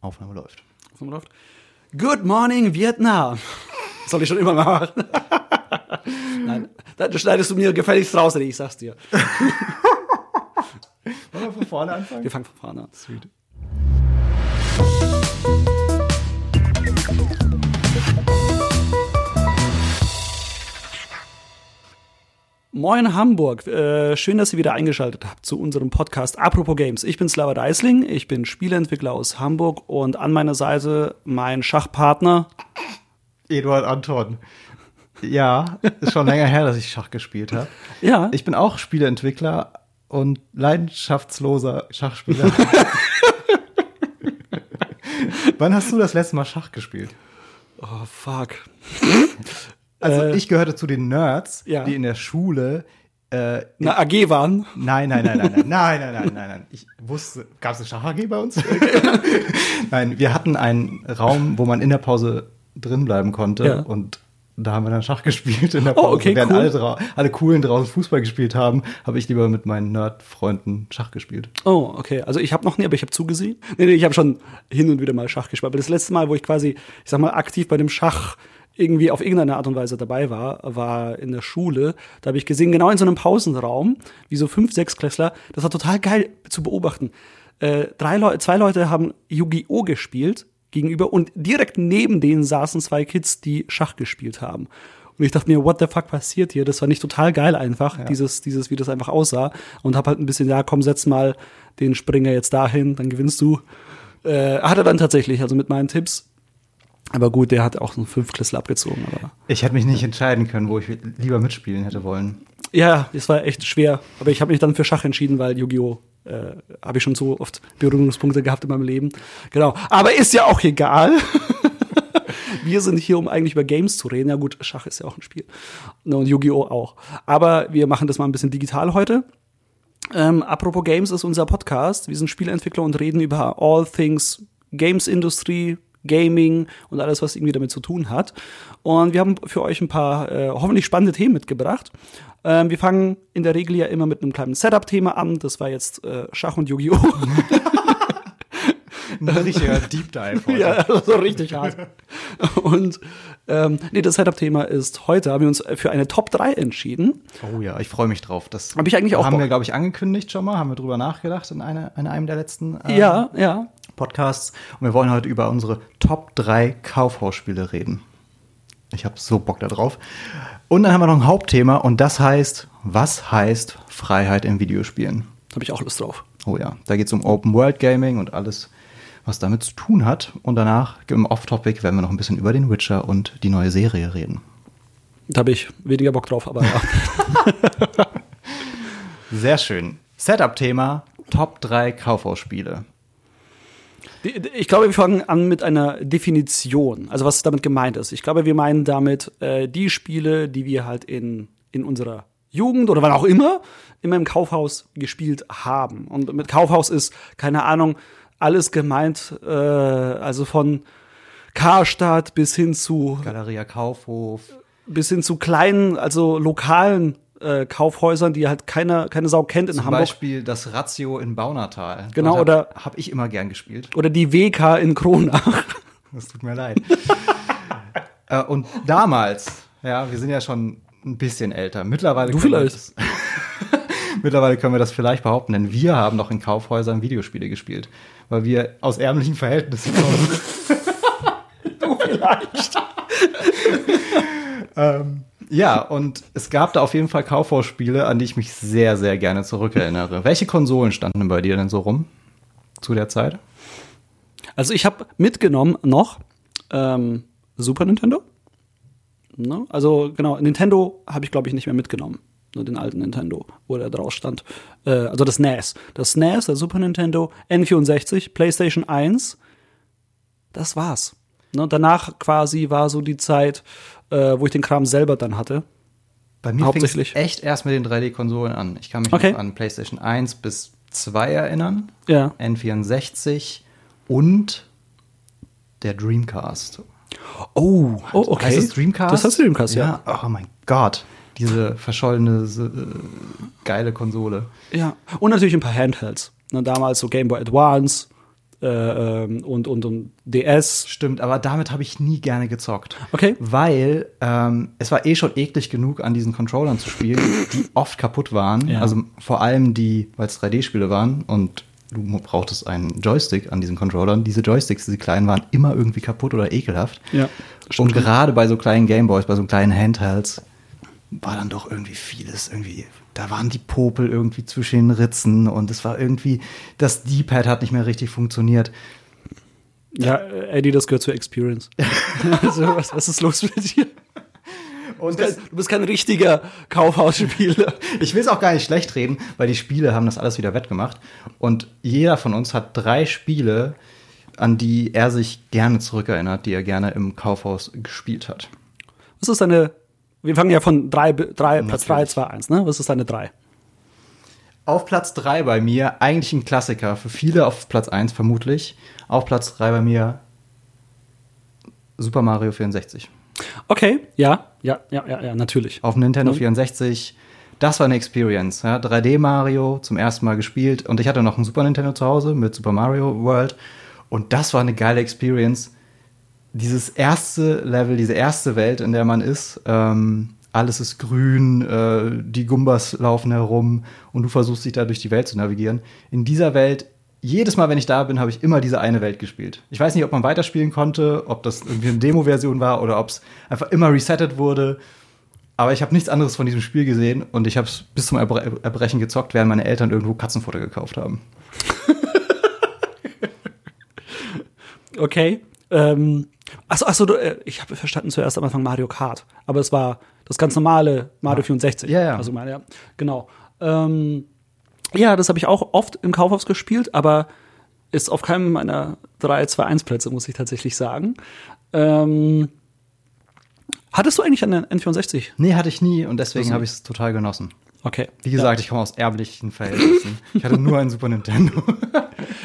Aufnahme läuft. Aufnahme läuft. Good morning, Vietnam. Soll ich schon immer machen? Nein, da schneidest du mir gefälligst raus, ich sag's dir. Wollen wir von vorne anfangen? Wir fangen von vorne an. Sweet. Moin Hamburg, äh, schön, dass ihr wieder eingeschaltet habt zu unserem Podcast Apropos Games. Ich bin Slava Deisling, ich bin Spieleentwickler aus Hamburg und an meiner Seite mein Schachpartner Eduard Anton. Ja, ist schon länger her, dass ich Schach gespielt habe. Ja. Ich bin auch Spieleentwickler und leidenschaftsloser Schachspieler. Wann hast du das letzte Mal Schach gespielt? Oh fuck. Also Äh, ich gehörte zu den Nerds, ja. die in der Schule äh, Na, AG waren. Nein, nein, nein, nein, nein, nein, nein, nein, nein, nein. Ich wusste, gab es eine Schach AG bei uns? nein, wir hatten einen Raum, wo man in der Pause drin bleiben konnte Ja. und da haben wir dann Schach gespielt in der Oh, Pause. okay, Während cool. alle, alle coolen draußen Fußball gespielt haben, habe ich lieber mit meinen Nerd-Freunden Schach gespielt. Oh, okay. Also ich habe noch nie, aber ich habe zugesehen. Nee, nee, ich habe schon hin und wieder mal Schach gespielt. Aber das letzte Mal, wo ich quasi, ich sag mal, aktiv bei dem Schach irgendwie auf irgendeine Art und Weise dabei war, war in der Schule. Da habe ich gesehen, genau in so einem Pausenraum, wie so fünf, sechs Klässler. Das war total geil zu beobachten. Äh, drei Leute, zwei Leute haben Yu-Gi-Oh! gespielt gegenüber und direkt neben denen saßen zwei Kids, die Schach gespielt haben. Und ich dachte mir, what the fuck passiert hier? Das war nicht total geil einfach, dieses, dieses, wie das einfach aussah. Und hab halt ein bisschen, ja, komm, setz mal den Springer jetzt dahin, dann gewinnst du. Äh, hat er dann tatsächlich, also mit meinen Tipps. Aber gut, der hat auch so einen Fünfklässler abgezogen. Aber Ich hätte mich nicht entscheiden können, wo ich lieber mitspielen hätte wollen. ja, es war echt schwer. Aber ich habe mich dann für Schach entschieden, weil Yu-Gi-Oh! Äh, habe ich schon so oft Berührungspunkte gehabt in meinem Leben. Genau. Aber ist ja auch egal. wir sind hier, um eigentlich über Games zu reden. Ja gut, Schach ist ja auch ein Spiel. Und Yu-Gi-Oh! auch. Aber wir machen das mal ein bisschen digital heute. Ähm, apropos Games ist unser Podcast. Wir sind Spieleentwickler und reden über all things Games Industry, Gaming und alles, was irgendwie damit zu tun hat. Und wir haben für euch ein paar äh, hoffentlich spannende Themen mitgebracht. Ähm, wir fangen in der Regel ja immer mit einem kleinen Setup-Thema an. Das war jetzt äh, Schach und Yu-Gi-Oh! Ein richtiger Deep Dive heute. Ja, so richtig hart. Und ähm, nee, das Setup-Thema ist heute, haben wir uns für eine Top 3 entschieden. Oh ja, ich freue mich drauf. Das Hab ich eigentlich auch Haben Bock. wir, glaube ich, angekündigt schon mal, haben wir drüber nachgedacht in, eine, in einem der letzten äh, Ja, ja. Podcasts. Und wir wollen heute über unsere Top 3 Kaufhausspiele reden. Ich habe so Bock da drauf. Und dann haben wir noch ein Hauptthema und das heißt, was heißt Freiheit in Videospielen? Habe ich auch Lust drauf. Oh ja, da geht es um Open World Gaming und alles, was damit zu tun hat. Und danach im Off-Topic werden wir noch ein bisschen über den Witcher und die neue Serie reden. Da habe ich weniger Bock drauf, aber ja. Sehr schön. Setup-Thema, Top 3 Kaufhausspiele. Ich glaube, wir fangen an mit einer Definition, also was damit gemeint ist. Ich glaube, wir meinen damit äh, die Spiele, die wir halt in, in unserer Jugend oder wann auch immer immer im Kaufhaus gespielt haben. Und mit Kaufhaus ist, keine Ahnung, alles gemeint, äh, also von Karstadt bis hin zu Galeria Kaufhof. bis hin zu kleinen, also lokalen äh, Kaufhäusern, die halt keiner keine Sau kennt in Zum Hamburg. Beispiel das Ratio in Baunatal. Genau, Dort oder- Habe ich immer gern gespielt. Oder die WK in Kronach. Das tut mir leid. äh, und damals, ja, wir sind ja schon ein bisschen älter. Mittlerweile Du können wir vielleicht. das- Mittlerweile können wir das vielleicht behaupten, denn wir haben noch in Kaufhäusern Videospiele gespielt, weil wir aus ärmlichen Verhältnissen kommen. du vielleicht. ähm, ja, und es gab da auf jeden Fall Kaufhausspiele, an die ich mich sehr, sehr gerne zurückerinnere. Welche Konsolen standen bei dir denn so rum zu der Zeit? Also ich habe mitgenommen noch ähm, Super Nintendo. Ne? Also genau, Nintendo habe ich glaube ich nicht mehr mitgenommen. Nur den alten Nintendo, wo der drauf stand. Äh, also das NES. Das NES, der Super Nintendo, N64, PlayStation 1. Das war's. Ne? Danach quasi war so die Zeit, äh, wo ich den Kram selber dann hatte. Bei mir fing es Hauptsächlich. echt erst mit den 3D-Konsolen an. Ich kann mich Okay. an PlayStation 1 bis 2 erinnern, Ja. N64 und der Dreamcast. Oh, oh okay. Heißt es Dreamcast? Das heißt Dreamcast, ja. Oh mein Gott. Diese verschollene, äh, geile Konsole. Ja. Und natürlich ein paar Handhelds. Ne, damals so Game Boy Advance, äh, ähm, und, und, und DS. Stimmt, aber damit habe ich nie gerne gezockt. Okay. Weil ähm, es war eh schon eklig genug, an diesen Controllern zu spielen, die oft kaputt waren. Ja. Also vor allem die, weil es 3D-Spiele waren und du brauchtest einen Joystick an diesen Controllern. Diese Joysticks, diese kleinen, waren immer irgendwie kaputt oder ekelhaft. Ja, Und gerade bei so kleinen Gameboys, bei so kleinen Handhelds, war dann doch irgendwie vieles irgendwie. Da waren die Popel irgendwie zwischen den Ritzen und es war irgendwie, das D-Pad hat nicht mehr richtig funktioniert. Ja, Eddie, das gehört zur Experience. also, was, was ist los mit dir? Und Du bist kein richtiger Kaufhausspieler. Ich will es auch gar nicht schlecht reden, weil die Spiele haben das alles wieder wettgemacht. Und jeder von uns hat drei Spiele, an die er sich gerne zurückerinnert, die er gerne im Kaufhaus gespielt hat. Was ist deine, wir fangen ja von drei, drei Platz drei, Natürlich. zwei, eins, ne? Was ist deine drei? Auf Platz drei bei mir, eigentlich ein Klassiker, für viele auf Platz eins vermutlich. Auf Platz drei bei mir Super Mario 64. Okay, ja, ja, ja, ja, ja, natürlich. Auf Nintendo Mhm. 64. Das war eine Experience. Ja, 3D Mario zum ersten Mal gespielt und ich hatte noch ein Super Nintendo zu Hause mit Super Mario World und das war eine geile Experience. Dieses erste Level, diese erste Welt, in der man ist, ähm, alles ist grün, äh, die Gumbas laufen herum und du versuchst dich da durch die Welt zu navigieren. In dieser Welt, jedes Mal, wenn ich da bin, habe ich immer diese eine Welt gespielt. Ich weiß nicht, ob man weiterspielen konnte, ob das irgendwie eine Demo-Version war oder ob es einfach immer resettet wurde. Aber ich habe nichts anderes von diesem Spiel gesehen und ich habe es bis zum Erbre Erbrechen gezockt, während meine Eltern irgendwo Katzenfutter gekauft haben. Okay. Ähm, achso, achso, äh, ich habe verstanden zuerst am Anfang Mario Kart, aber es war das ganz normale Mario 64. Ja, ja. Also meine, ja, genau. Ähm, ja, das habe ich auch oft im Kaufhaus gespielt, aber ist auf keinem meiner 3, 2, 1 Plätze, muss ich tatsächlich sagen. Ähm, hattest du eigentlich eine N64? Nee, hatte ich nie und deswegen habe ich es total genossen. Okay. Wie gesagt, ich komme aus erblichen Verhältnissen. ich hatte nur ein Super Nintendo.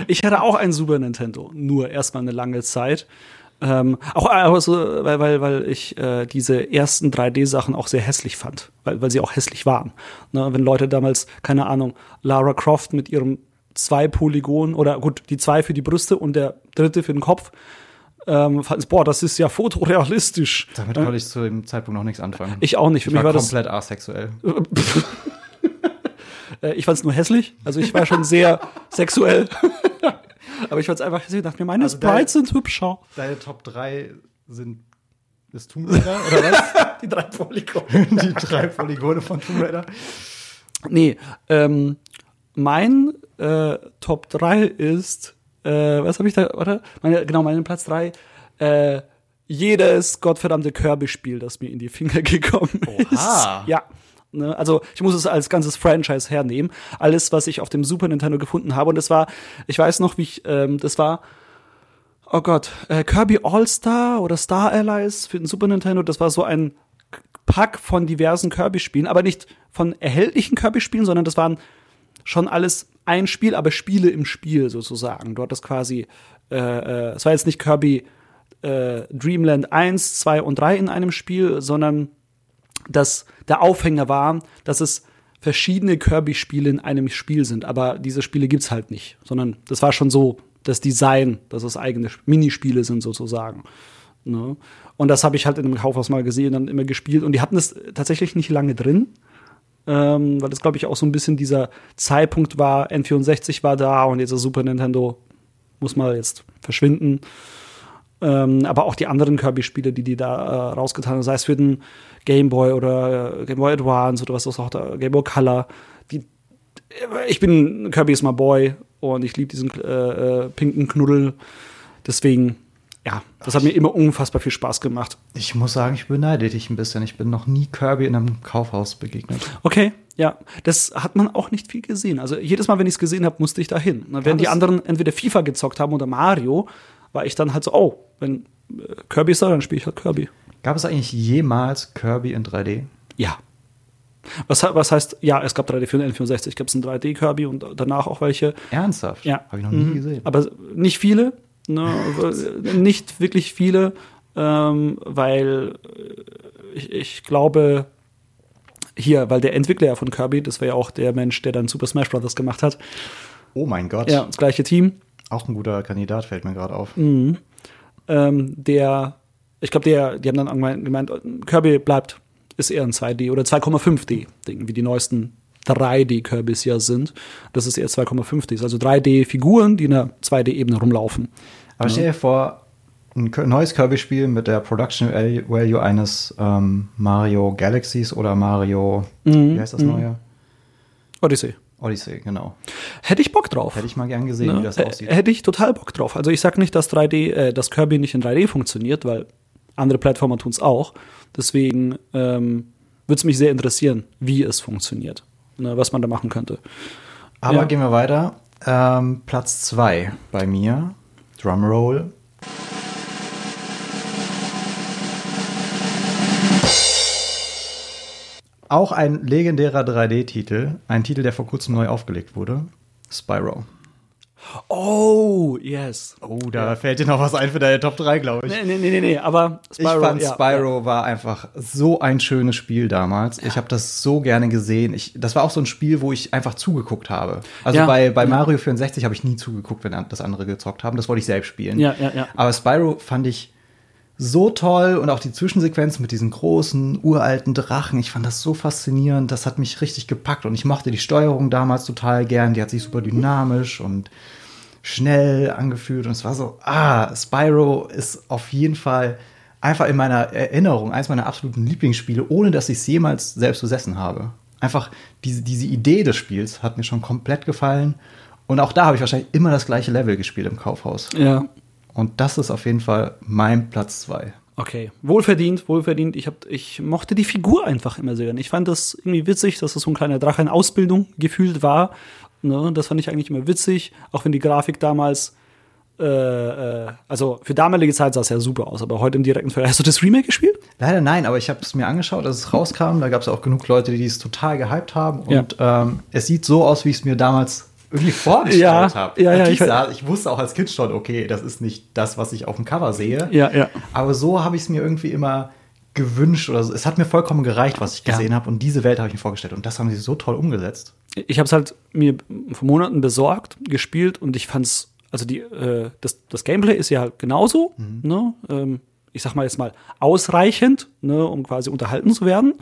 Ich hatte auch ein Super Nintendo, nur erstmal eine lange Zeit. Ähm, auch also, weil, weil, weil ich äh, diese ersten 3D-Sachen auch sehr hässlich fand, weil, weil sie auch hässlich waren. Ne, wenn Leute damals, keine Ahnung, Lara Croft mit ihrem zwei Polygon oder gut, die zwei für die Brüste und der dritte für den Kopf, ähm, boah, das ist ja fotorealistisch. Damit konnte ich zu dem Zeitpunkt noch nichts anfangen. Ich auch nicht. Für ich mich war war das komplett asexuell. Äh, ich fand es nur hässlich. Also ich war schon sehr sexuell. Aber ich fand es einfach. Ich dachte mir, meine Also Sprites sind hübscher. Deine Top 3 sind das Tomb Raider oder was? Die drei Polygone. Die drei Polygone von Tomb Raider. Nee, ähm, mein äh, Top 3 ist, äh, was habe ich da, oder? Meine, genau, mein Platz 3, äh, jedes gottverdammte Kirby-Spiel, das mir in die Finger gekommen Oha. ist. Ja. Ne? Also ich muss es als ganzes Franchise hernehmen. Alles, was ich auf dem Super Nintendo gefunden habe. Und das war, ich weiß noch, wie ich, ähm, das war, oh Gott, äh, Kirby All-Star oder Star Allies für den Super Nintendo. Das war so ein Pack von diversen Kirby-Spielen, aber nicht von erhältlichen Kirby-Spielen, sondern das waren schon alles ein Spiel, aber Spiele im Spiel sozusagen. Du hattest quasi, äh, äh, es war jetzt nicht Kirby äh, Dreamland 1, 2 und 3 in einem Spiel, sondern dass der Aufhänger war, dass es verschiedene Kirby-Spiele in einem Spiel sind. Aber diese Spiele gibt's halt nicht, sondern das war schon so das Design, dass es eigene Minispiele sind sozusagen. Ne? Und das habe ich halt in einem Kaufhaus mal gesehen, dann immer gespielt. Und die hatten es tatsächlich nicht lange drin, ähm, weil das, glaube ich, auch so ein bisschen dieser Zeitpunkt war. N64 war da und jetzt das Super Nintendo muss mal jetzt verschwinden. Ähm, aber auch die anderen Kirby-Spiele, die die da äh, rausgetan haben, sei es für den Game Boy oder äh, Game Boy Advance oder was auch da, Game Boy Color. Die, ich bin Kirby is my boy und ich liebe diesen äh, äh, pinken Knuddel. Deswegen, ja, das hat mir immer unfassbar viel Spaß gemacht. Ich muss sagen, ich beneide dich ein bisschen. Ich bin noch nie Kirby in einem Kaufhaus begegnet. Okay, ja, das hat man auch nicht viel gesehen. Also jedes Mal, wenn ich es gesehen habe, musste ich dahin. Während die es- anderen entweder FIFA gezockt haben oder Mario, war ich dann halt so, oh, wenn äh, Kirby ist da, dann spiele ich halt Kirby. Gab es eigentlich jemals Kirby in 3D? Ja. Was, was heißt, ja, es gab 3D für den N64, gab es einen 3D-Kirby und danach auch welche. Ernsthaft? Ja. Habe ich noch nie Mhm. gesehen. Aber nicht viele, ne, nicht wirklich viele, ähm, weil äh, ich, ich glaube, hier, weil der Entwickler ja von Kirby, das war ja auch der Mensch, der dann Super Smash Bros. gemacht hat, oh mein Gott. ja, das gleiche Team. Auch ein guter Kandidat, fällt mir gerade auf. ähm, der, ich glaube, der, die haben dann gemeint, Kirby bleibt, ist eher ein 2D oder 2,5D-Ding, wie die neuesten 3D-Kirbys ja sind. Das ist eher 2,5D, also 3D-Figuren, die in einer 2D-Ebene rumlaufen. Aber stell dir vor, ein neues Kirby-Spiel mit der Production Value eines ähm, Mario Galaxies oder Mario, wie heißt das neue? Odyssey. Odyssey, genau. Hätte ich Bock drauf. Hätte ich mal gern gesehen, Ne? wie das aussieht. Hätte ich total Bock drauf. Also ich sag nicht, dass 3D, äh, dass Kirby nicht in 3D funktioniert, weil andere Plattformer tun es auch. Deswegen ähm, würde es mich sehr interessieren, wie es funktioniert, ne, was man da machen könnte. Aber Ja. gehen wir weiter. Ähm, Platz 2 bei mir. Drumroll. Auch ein legendärer 3D-Titel. Ein Titel, der vor kurzem neu aufgelegt wurde. Spyro. Oh, yes. Oh, da fällt dir noch was ein für deine Top 3, glaube ich. Nee, nee, nee, nee, nee, aber ich fand ja, Spyro war einfach so ein schönes Spiel damals. Ich habe das so gerne gesehen. Ich, das war auch so ein Spiel, wo ich einfach zugeguckt habe. Also Ja. bei, bei Mario 64 habe ich nie zugeguckt, wenn das andere gezockt haben. Das wollte ich selbst spielen. Ja, ja, ja. Aber Spyro fand ich so toll und auch die Zwischensequenz mit diesen großen, uralten Drachen. Ich fand das so faszinierend. Das hat mich richtig gepackt und ich mochte die Steuerung damals total gern. Die hat sich super dynamisch und schnell angefühlt und es war so, ah, Spyro ist auf jeden Fall einfach in meiner Erinnerung eines meiner absoluten Lieblingsspiele, ohne dass ich es jemals selbst besessen habe. Einfach diese, diese Idee des Spiels hat mir schon komplett gefallen und auch da habe ich wahrscheinlich immer das gleiche Level gespielt im Kaufhaus. Ja, Und das ist auf jeden Fall mein Platz zwei. okay. Wohlverdient, wohlverdient. Ich, hab, ich mochte die Figur einfach immer sehr. Ich fand das irgendwie witzig, dass das so ein kleiner Drache in Ausbildung gefühlt war. Ne? Das fand ich eigentlich immer witzig, auch wenn die Grafik damals äh, äh, also für damalige Zeit sah es ja super aus, aber heute im direkten Vergleich. Hast du das Remake gespielt? Leider nein, aber ich habe es mir angeschaut, als es rauskam. Da gab es auch genug Leute, die es total gehypt haben. Ja. Und ähm, es sieht so aus, wie ich es mir damals irgendwie vorgestellt Ja, habe. ja, ja, ich- sah- ich wusste auch als Kind schon, okay, das ist nicht das, was ich auf dem Cover sehe. Ja, ja. Aber so habe ich es mir irgendwie immer gewünscht oder so. Es hat mir vollkommen gereicht, was ich Ja. gesehen habe. Und diese Welt habe ich mir vorgestellt. Und das haben sie so toll umgesetzt. ich habe es halt mir vor Monaten besorgt, gespielt und ich fand's, also die, äh, das, das Gameplay ist ja halt genauso, ne? Ähm, ich sag mal jetzt mal ausreichend, ne, um quasi unterhalten zu werden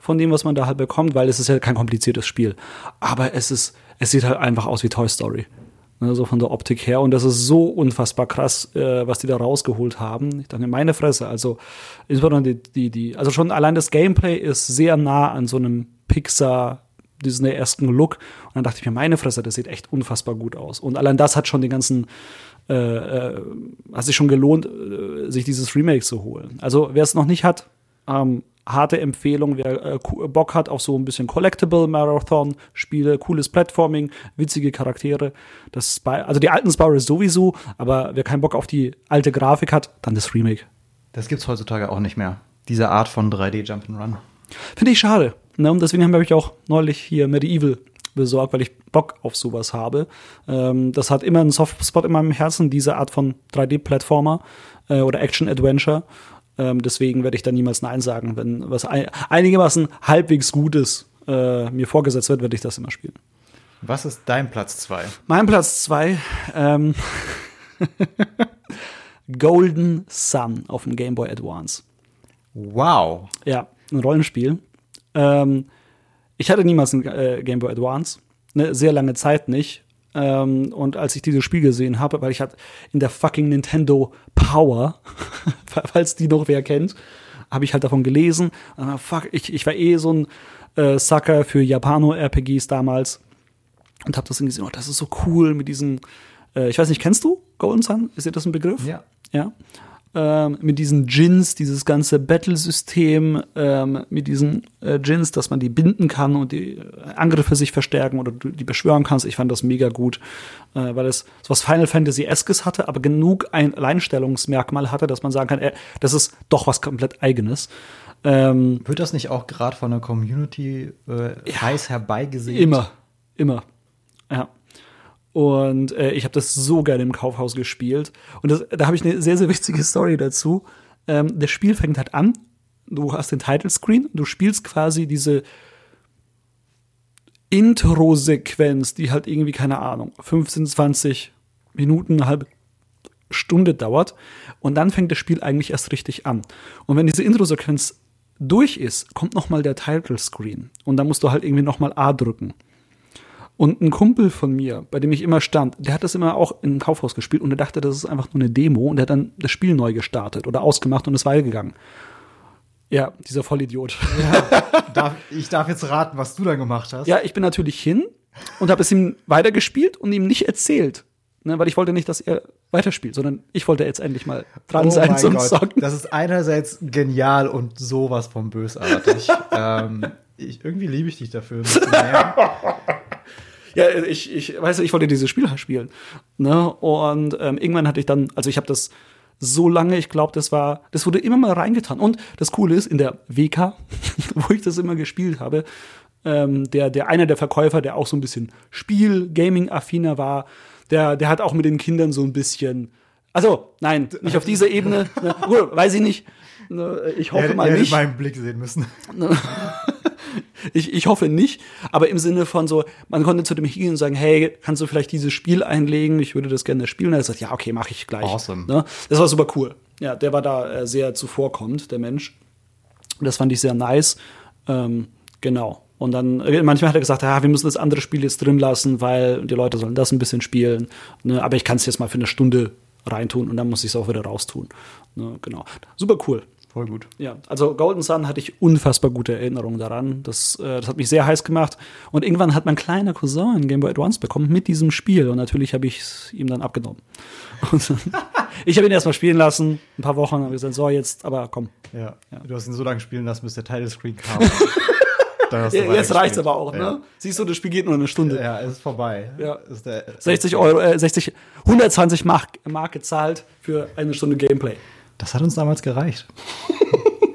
von dem, was man da halt bekommt, weil es ist ja kein kompliziertes Spiel. Aber es ist, es sieht halt einfach aus wie Toy Story. Ne, so von der Optik her. Und das ist so unfassbar krass, äh, was die da rausgeholt haben. Ich dachte, meine Fresse. Also, insbesondere die, die, die, also schon allein das Gameplay ist sehr nah an so einem Pixar diesen ersten Look. Und dann dachte ich mir, meine Fresse, das sieht echt unfassbar gut aus. Und allein das hat schon den ganzen, äh, äh, hat sich schon gelohnt, äh, sich dieses Remake zu holen. Also wer es noch nicht hat, ähm, harte Empfehlung, wer äh, co- Bock hat auf so ein bisschen Collectible Marathon Spiele, cooles Platforming, witzige Charaktere. Das Spy also die alten Spyro sowieso, aber wer keinen Bock auf die alte Grafik hat, dann das Remake. Das gibt's heutzutage auch nicht mehr. Diese Art von 3D Jump'n'Run. Finde ich schade. Ne? Und deswegen habe ich auch neulich hier Medieval besorgt, weil ich Bock auf sowas habe. Ähm, das hat immer einen Softspot in meinem Herzen, diese Art von 3D-Plattformer äh, oder Action-Adventure. Ähm, deswegen werde ich da niemals Nein sagen. Wenn was ein, einigermaßen halbwegs Gutes äh, mir vorgesetzt wird, werde ich das immer spielen. Was ist dein Platz zwei? Mein Platz zwei ähm, Golden Sun auf dem Game Boy Advance. Wow. Ja, ein Rollenspiel. Ähm, ich hatte niemals ein äh, Game Boy Advance. Eine sehr lange Zeit nicht. Ähm, und als ich dieses Spiel gesehen habe, weil ich hatte in der fucking Nintendo Power, falls die noch wer kennt, habe ich halt davon gelesen. Und, fuck, ich, ich war eh so ein äh, Sucker für Japano-RPGs damals und habe das dann gesehen. Oh, das ist so cool mit diesen. Äh, ich weiß nicht, kennst du Golden Sun? Ist dir das ein Begriff? Ja. Ja. Ähm, mit diesen Djinns, dieses ganze Battle-System, ähm, mit diesen äh, Djinns, dass man die binden kann und die Angriffe sich verstärken oder du die beschwören kannst. Ich fand das mega gut, äh, weil es so was Final Fantasy-eskes hatte, aber genug ein Alleinstellungsmerkmal hatte, dass man sagen kann, äh, das ist doch was komplett eigenes. Ähm, Wird das nicht auch gerade von der Community äh, heiß herbeigesehen? Immer, immer. Ja. Und äh, ich habe das so gerne im Kaufhaus gespielt. Und das, da habe ich eine sehr, sehr witzige Story dazu. Ähm, das Spiel fängt halt an. Du hast den Title Screen. Du spielst quasi diese Intro-Sequenz, die halt irgendwie, keine Ahnung, 15, 20 Minuten, eine halbe Stunde dauert. Und dann fängt das Spiel eigentlich erst richtig an. Und wenn diese Intro-Sequenz durch ist, kommt noch mal der Title Screen. Und dann musst du halt irgendwie noch mal A drücken. Und ein Kumpel von mir, bei dem ich immer stand, der hat das immer auch im Kaufhaus gespielt und er dachte, das ist einfach nur eine Demo und er hat dann das Spiel neu gestartet oder ausgemacht und ist weitergegangen. Ja, dieser Vollidiot. Ja, darf, ich darf jetzt raten, was du dann gemacht hast. Ja, ich bin natürlich hin und habe es ihm weitergespielt und ihm nicht erzählt. Ne, weil ich wollte nicht, dass er weiterspielt, sondern ich wollte jetzt endlich mal dran oh sein zum Gott, Zocken. Das ist einerseits genial und sowas von bösartig. ähm, ich, irgendwie liebe ich dich dafür. Ja, ich, ich weiß, ich wollte dieses Spiel spielen. Ne? Und ähm, irgendwann hatte ich dann, also ich habe das so lange, ich glaube, das war, das wurde immer mal reingetan. Und das Coole ist, in der WK, wo ich das immer gespielt habe, ähm, der, der einer der Verkäufer, der auch so ein bisschen Spiel-Gaming-affiner war, der, der hat auch mit den Kindern so ein bisschen. Also, nein, nicht auf dieser Ebene. Ne, gut, weiß ich nicht. Ne, Ich hoffe Er- mal er hätte nicht. meinen Blick sehen müssen. Ich, ich hoffe nicht, aber im Sinne von so, man konnte zu dem hingehen und sagen, hey, kannst du vielleicht dieses Spiel einlegen? Ich würde das gerne spielen. Und er sagt, ja, okay, mache ich gleich. Awesome. Ne? Das war super cool. Ja, der war da äh, sehr zuvorkommend, der Mensch. Das fand ich sehr nice. Ähm, genau. Und dann, äh, manchmal hat er gesagt, ja, wir müssen das andere Spiel jetzt drin lassen, weil die Leute sollen das ein bisschen spielen. Ne? Aber ich kann es jetzt mal für eine Stunde reintun und dann muss ich es auch wieder raustun. Ne? Genau. Super cool. Voll gut. Ja, also Golden Sun hatte ich unfassbar gute Erinnerungen daran. Das, äh, das hat mich sehr heiß gemacht. Und irgendwann hat mein kleiner Cousin ein Game Boy Advance bekommen mit diesem Spiel. Und natürlich habe ich es ihm dann abgenommen. Und ich habe ihn erstmal spielen lassen, ein paar Wochen, habe gesagt, so jetzt, aber komm. Ja. Du hast ihn so lange spielen lassen, bis der Title Screen kam. Ja, jetzt reicht's aber auch, ne? Siehst du, das Spiel geht nur eine Stunde. Ja, es ist vorbei. Ja. Ist der, 60 Euro, äh, 60, 120 Mark, Mark gezahlt für eine Stunde Gameplay. Das hat uns damals gereicht.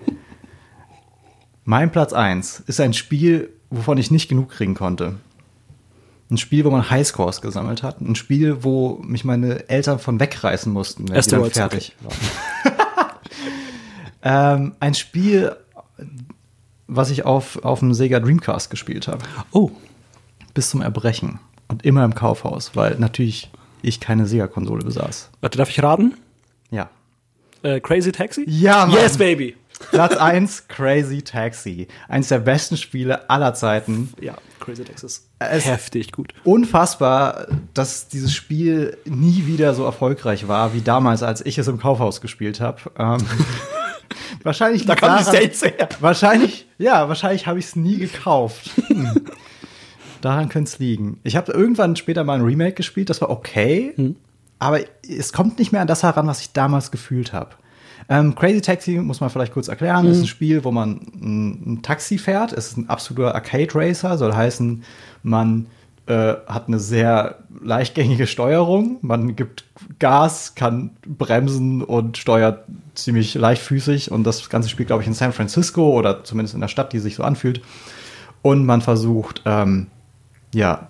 mein Platz 1 ist ein Spiel, wovon ich nicht genug kriegen konnte. Ein Spiel, wo man Highscores gesammelt hat. Ein Spiel, wo mich meine Eltern von wegreißen mussten, wenn sie dann Asteroids, fertig waren. ähm, ein Spiel, was ich auf, auf dem Sega Dreamcast gespielt habe. Oh, Bis zum Erbrechen. Und immer im Kaufhaus, weil natürlich ich keine Sega-Konsole besaß. warte, darf ich raten? Ja. Äh, Crazy Taxi? Ja, Mann. Yes, baby. Platz 1, Crazy Taxi. Eines der besten Spiele aller Zeiten. Ja, Crazy Taxi ist Es- heftig gut. Unfassbar, dass dieses Spiel nie wieder so erfolgreich war wie damals, als ich es im Kaufhaus gespielt habe. Ähm, wahrscheinlich Da kam die daran- States her. Wahrscheinlich, ja, wahrscheinlich habe ich es nie gekauft. Daran könnte es liegen. Ich habe irgendwann später mal ein Remake gespielt, das war okay, Hm. Aber es kommt nicht mehr an das heran, was ich damals gefühlt habe. Ähm, Crazy Taxi muss man vielleicht kurz erklären. Hm. ist ein Spiel, wo man ein, ein Taxi fährt. Es ist ein absoluter Arcade Racer, soll heißen, man äh, hat eine sehr leichtgängige Steuerung. Man gibt Gas, kann bremsen und steuert ziemlich leichtfüßig. Und das ganze spielt, glaube ich, in San Francisco oder zumindest in der Stadt, die sich so anfühlt. Und man versucht, ähm, ja,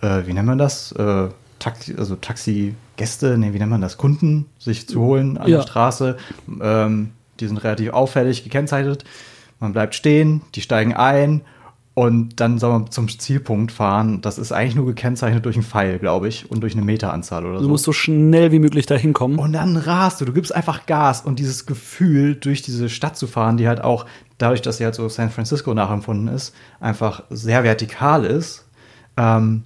äh, wie nennt man das? Äh, Taxi, also Taxigäste, nee, wie nennt man das? Kunden sich zu holen an Ja. der Straße. Ähm, die sind relativ auffällig gekennzeichnet. Man bleibt stehen, die steigen ein und dann soll man zum Zielpunkt fahren. Das ist eigentlich nur gekennzeichnet durch einen Pfeil, glaube ich, und durch eine Meteranzahl oder Du so. musst so schnell wie möglich da hinkommen. Und dann rast du, du gibst einfach Gas und dieses Gefühl, durch diese Stadt zu fahren, die halt auch, dadurch, dass sie halt so San Francisco nachempfunden ist, einfach sehr vertikal ist. Ähm,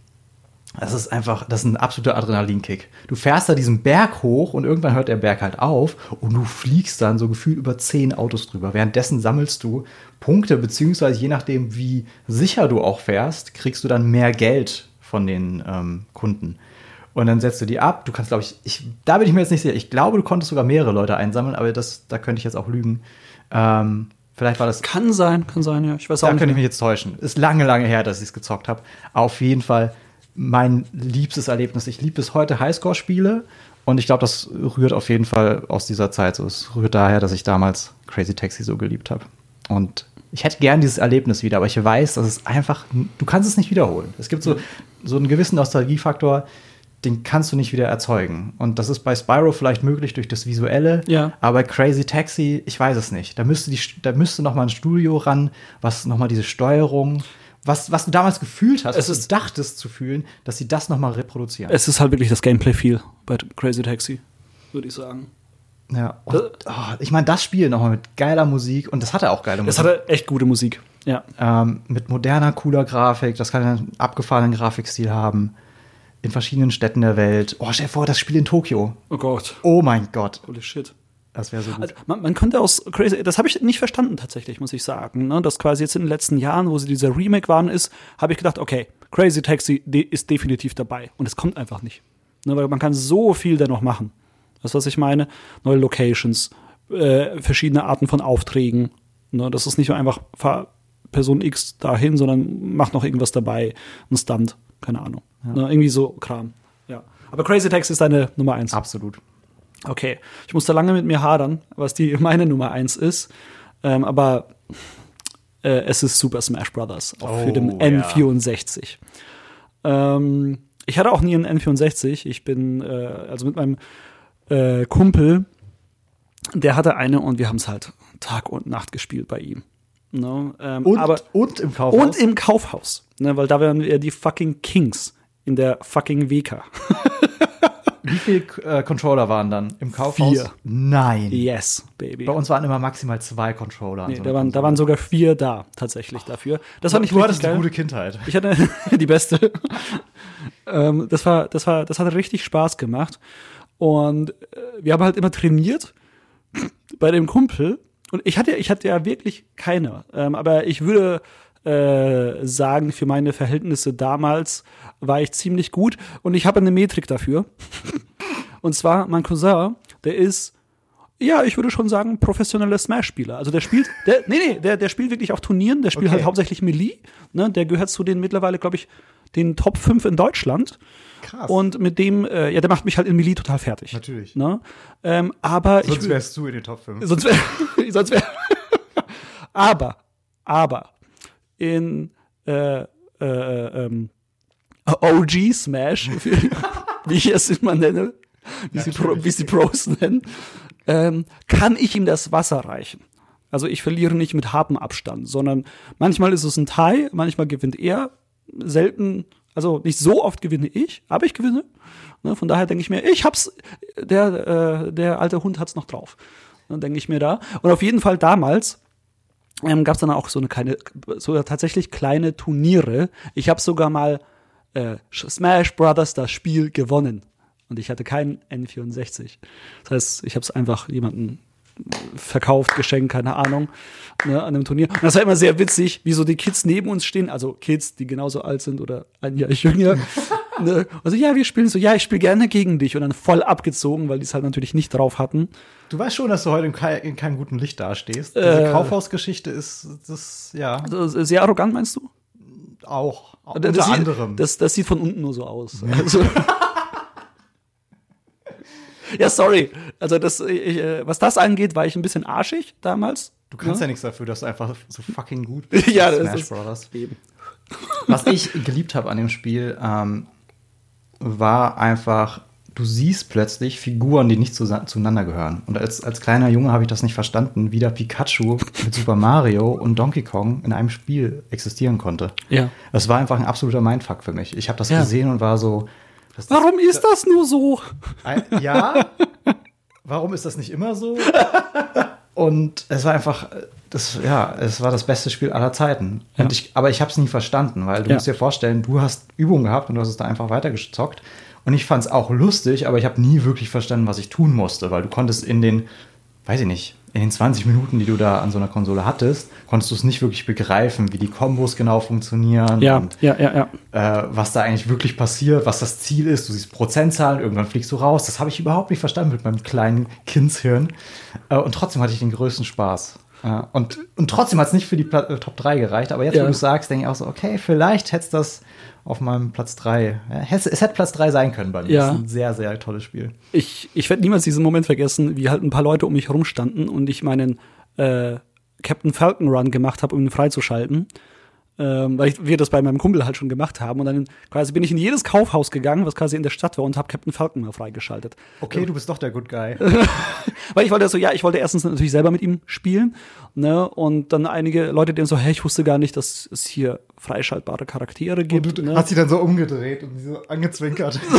das ist einfach, das ist ein absoluter Adrenalinkick. Du fährst da diesen Berg hoch und irgendwann hört der Berg halt auf und du fliegst dann so gefühlt über zehn Autos drüber. Währenddessen sammelst du Punkte, beziehungsweise je nachdem, wie sicher du auch fährst, kriegst du dann mehr Geld von den ähm, Kunden. Und dann setzt du die ab. Du kannst, glaube ich, ich, da bin ich mir jetzt nicht sicher. Ich glaube, du konntest sogar mehrere Leute einsammeln, aber das, da könnte ich jetzt auch lügen. Ähm, vielleicht war das Kann sein, kann sein, ja. Ich weiß auch da nicht. könnte ich mich jetzt täuschen. Ist lange, lange her, dass ich es gezockt habe. Auf jeden Fall mein liebstes Erlebnis. Ich liebe bis heute Highscore-Spiele und ich glaube, das rührt auf jeden Fall aus dieser Zeit. So, es rührt daher, dass ich damals Crazy Taxi so geliebt habe. Und ich hätte gern dieses Erlebnis wieder, aber ich weiß, dass es einfach, du kannst es nicht wiederholen. Es gibt so, so einen gewissen Nostalgiefaktor, den kannst du nicht wieder erzeugen. Und das ist bei Spyro vielleicht möglich durch das Visuelle, Ja. aber bei Crazy Taxi, ich weiß es nicht. Da müsste, die, da müsste noch mal ein Studio ran, was noch mal diese Steuerung, was, was du damals gefühlt hast, Es was ist- du dachtest zu fühlen, dass sie das nochmal reproduzieren. Es ist halt wirklich das Gameplay-Feel bei Crazy Taxi, würde ich sagen. ja. Und, oh, ich meine, das Spiel nochmal mit geiler Musik und das hatte auch geile Musik. hatte echt gute Musik. Ja. ähm, mit moderner, cooler Grafik, das kann einen abgefahrenen Grafikstil haben. In verschiedenen Städten der Welt. Oh, stell dir vor, das Spiel in Tokio. Oh Gott. Oh mein Gott. Holy shit. Das wäre so gut. Also, man, man könnte aus Crazy, das habe ich nicht verstanden tatsächlich, muss ich sagen. Ne? Das quasi jetzt in den letzten Jahren, wo sie dieser Remake waren, ist, habe ich gedacht, okay, Crazy Taxi ist definitiv dabei. Und es kommt einfach nicht. Ne? Weil man kann so viel da noch machen. Das, was ich meine, neue Locations, äh, verschiedene Arten von Aufträgen. Ne? Das ist nicht nur einfach fahr Person X dahin, sondern macht noch irgendwas dabei, ein Stunt, keine Ahnung. Ne? Irgendwie so Kram. Ja. Aber Crazy Taxi ist deine Nummer eins. Absolut. Okay, ich musste lange mit mir hadern, was die meine Nummer eins ist. Ähm, aber äh, es ist Super Smash Bros. auch für den Oh, ja. N64. Ähm, ich hatte auch nie einen N64. Ich bin äh, also mit meinem äh, Kumpel, der hatte eine und wir haben es halt Tag und Nacht gespielt bei ihm. Ne? Ähm, Und, aber und im Kaufhaus. und im Kaufhaus, ne? weil da wären wir die fucking Kings in der fucking WK. Wie viele äh, Controller waren dann im Kaufhaus? Vier. Nein. Yes, baby. Bei uns waren immer maximal zwei Controller. Nee, so da waren, da waren sogar vier da, tatsächlich dafür. Das war nicht du hattest eine geil. gute Kindheit. Ich hatte die beste. ähm, das war, das war, das hat richtig Spaß gemacht. Und äh, wir haben halt immer trainiert bei dem Kumpel. Und ich hatte, ich hatte ja wirklich keine. Ähm, aber ich würde äh, sagen, für meine Verhältnisse damals war ich ziemlich gut. Und ich habe eine Metrik dafür. Und zwar, mein Cousin, der ist ja, ich würde schon sagen, professioneller Smash-Spieler. Also der spielt, der, nee, nee, der, der spielt wirklich auf Turnieren, der spielt Okay. halt hauptsächlich Melee. Ne? Der gehört zu den mittlerweile, glaube ich, den Top 5 in Deutschland. Krass. Und mit dem, äh, ja, der macht mich halt in Melee total fertig. Natürlich. Ne? Ähm, aber ich Sonst wür- wärst du in den Top 5. sonst wäre, sonst wäre, aber, aber in äh, äh, ähm, OG Smash, wie ich es immer nenne, wie sie, Pro, wie sie Pros nennen, ähm, kann ich ihm das Wasser reichen. Also ich verliere nicht mit hartem Abstand, sondern manchmal ist es ein Tie, manchmal gewinnt er, selten, also nicht so oft gewinne ich, aber ich gewinne. Ne, von daher denke ich mir, ich hab's, der, äh, der alte Hund hat's noch drauf. Dann denke ich mir da. Und auf jeden Fall damals ähm, gab es dann auch so eine kleine, so tatsächlich kleine Turniere. Ich habe sogar mal äh, Smash Brothers das Spiel gewonnen. Und ich hatte keinen N64. Das heißt, ich habe es einfach jemanden verkauft, geschenkt, keine Ahnung, ne, an einem Turnier. Und das war immer sehr witzig, wie so die Kids neben uns stehen, also Kids, die genauso alt sind oder ein Jahr jünger. ne, also ja, wir spielen so, ja, ich spiele gerne gegen dich und dann voll abgezogen, weil die es halt natürlich nicht drauf hatten. Du weißt schon, dass du heute in, kei- in keinem guten Licht dastehst. Äh. Diese Kaufhausgeschichte ist das, ja, Also, sehr arrogant meinst du? Auch. Das unter sieht, anderem. Das, das sieht von unten nur so aus. Also, ja, sorry. Also, das, ich, äh, was das angeht, war ich ein bisschen arschig damals. du kannst ja. nichts dafür, dass du einfach so fucking gut bist. Ja, das Smash ist- Brothers. Eben. Was ich geliebt habe an dem Spiel, ähm, war einfach, du siehst plötzlich Figuren, die nicht zueinander gehören. Und als, als kleiner Junge habe ich das nicht verstanden, wie da Pikachu mit Super Mario und Donkey Kong in einem Spiel existieren konnte. Ja. Das war einfach ein absoluter Mindfuck für mich. Ich habe das Ja. gesehen und war so. Das, Warum ist das nur so? Ein- Ja. Warum ist das nicht immer so? Und es war einfach, das, ja, es war das beste Spiel aller Zeiten. Und ich, aber ich habe es nie verstanden, weil du Ja. musst dir vorstellen, du hast Übungen gehabt und du hast es da einfach weitergezockt. Und ich fand es auch lustig, aber ich habe nie wirklich verstanden, was ich tun musste, weil du konntest in den, weiß ich nicht, in den 20 Minuten, die du da an so einer Konsole hattest, konntest du es nicht wirklich begreifen, wie die Kombos genau funktionieren Ja, und ja, ja, ja. äh, was da eigentlich wirklich passiert, was das Ziel ist. Du siehst Prozentzahlen, irgendwann fliegst du raus. Das habe ich überhaupt nicht verstanden mit meinem kleinen Kindshirn. Äh, und trotzdem hatte ich den größten Spaß. Äh, und, und trotzdem hat es nicht für die Pla äh, Top 3 gereicht. Aber jetzt, Ja. wo du es sagst, denke ich auch so, okay, vielleicht hätte es das auf meinem Platz 3. Ja, es, es hätte Platz 3 sein können bei mir. Ja. Das ist ein sehr, sehr tolles Spiel. Ich, ich werde niemals diesen Moment vergessen, wie halt ein paar Leute um mich herumstanden und ich meinen äh, Captain Falcon Run gemacht habe, um ihn freizuschalten. Ähm, weil ich, wir das bei meinem Kumpel halt schon gemacht haben. Und dann quasi bin ich in jedes Kaufhaus gegangen, was quasi in der Stadt war, und habe Captain Falcon mal freigeschaltet. Okay, du bist doch der Good Guy. Weil ich wollte so, ja, ich wollte erstens natürlich selber mit ihm spielen, ne? Und dann einige Leute, die so, hey, ich wusste gar nicht, dass es hier freischaltbare Charaktere gibt. Und du ne? hast sie dann so umgedreht und sie so angezwinkert.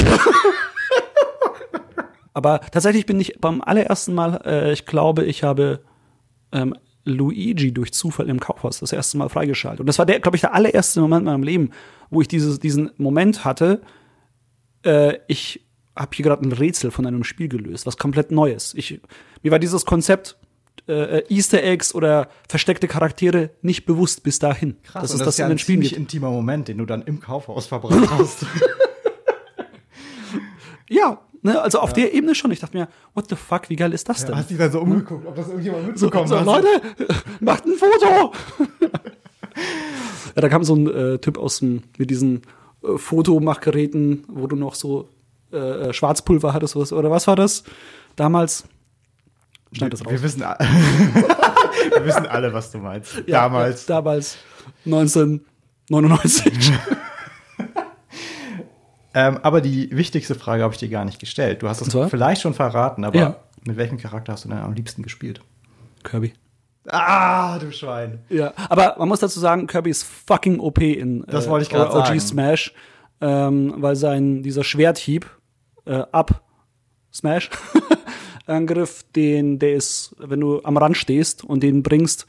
Aber tatsächlich bin ich beim allerersten Mal, äh, ich glaube, ich habe ähm, Luigi durch Zufall im Kaufhaus das erste Mal freigeschaltet. Und das war der, glaube ich, der allererste Moment in meinem Leben, wo ich dieses, diesen Moment hatte, äh, ich habe hier gerade ein Rätsel von einem Spiel gelöst, was komplett Neues. Ich, mir war dieses Konzept äh, Easter Eggs oder versteckte Charaktere nicht bewusst bis dahin. Krass, und es das das ist ja in ein den Spielen ziemlich gibt. intimer Moment, den du dann im Kaufhaus verbracht hast. Ja, ne, also auf der Ebene schon. Ich dachte mir, what the fuck, wie geil ist das denn? hast dich dann so umgeguckt, ob das irgendjemand So, mitbekommen so hat. Leute, macht ein Foto! ja, da kam so ein äh, Typ aus dem, mit diesen äh, Fotomachgeräten, wo du noch so äh, äh, Schwarzpulver hattest oder, was- oder was war das? Damals. Schneid das raus. Wir wissen, wir wissen alle, was du meinst. Ja, Damals. Ja, damals 1999. Ähm, aber die wichtigste Frage habe ich dir gar nicht gestellt. Du hast es vielleicht schon verraten, aber Ja. mit welchem Charakter hast du denn am liebsten gespielt? Kirby. Ah, du Schwein. Ja, aber man muss dazu sagen, Kirby ist fucking OP in äh, Das wollte ich OG sagen. Smash, ähm, weil sein dieser Schwerthieb äh, ab Smash Angriff, den der ist, wenn du am Rand stehst und den bringst,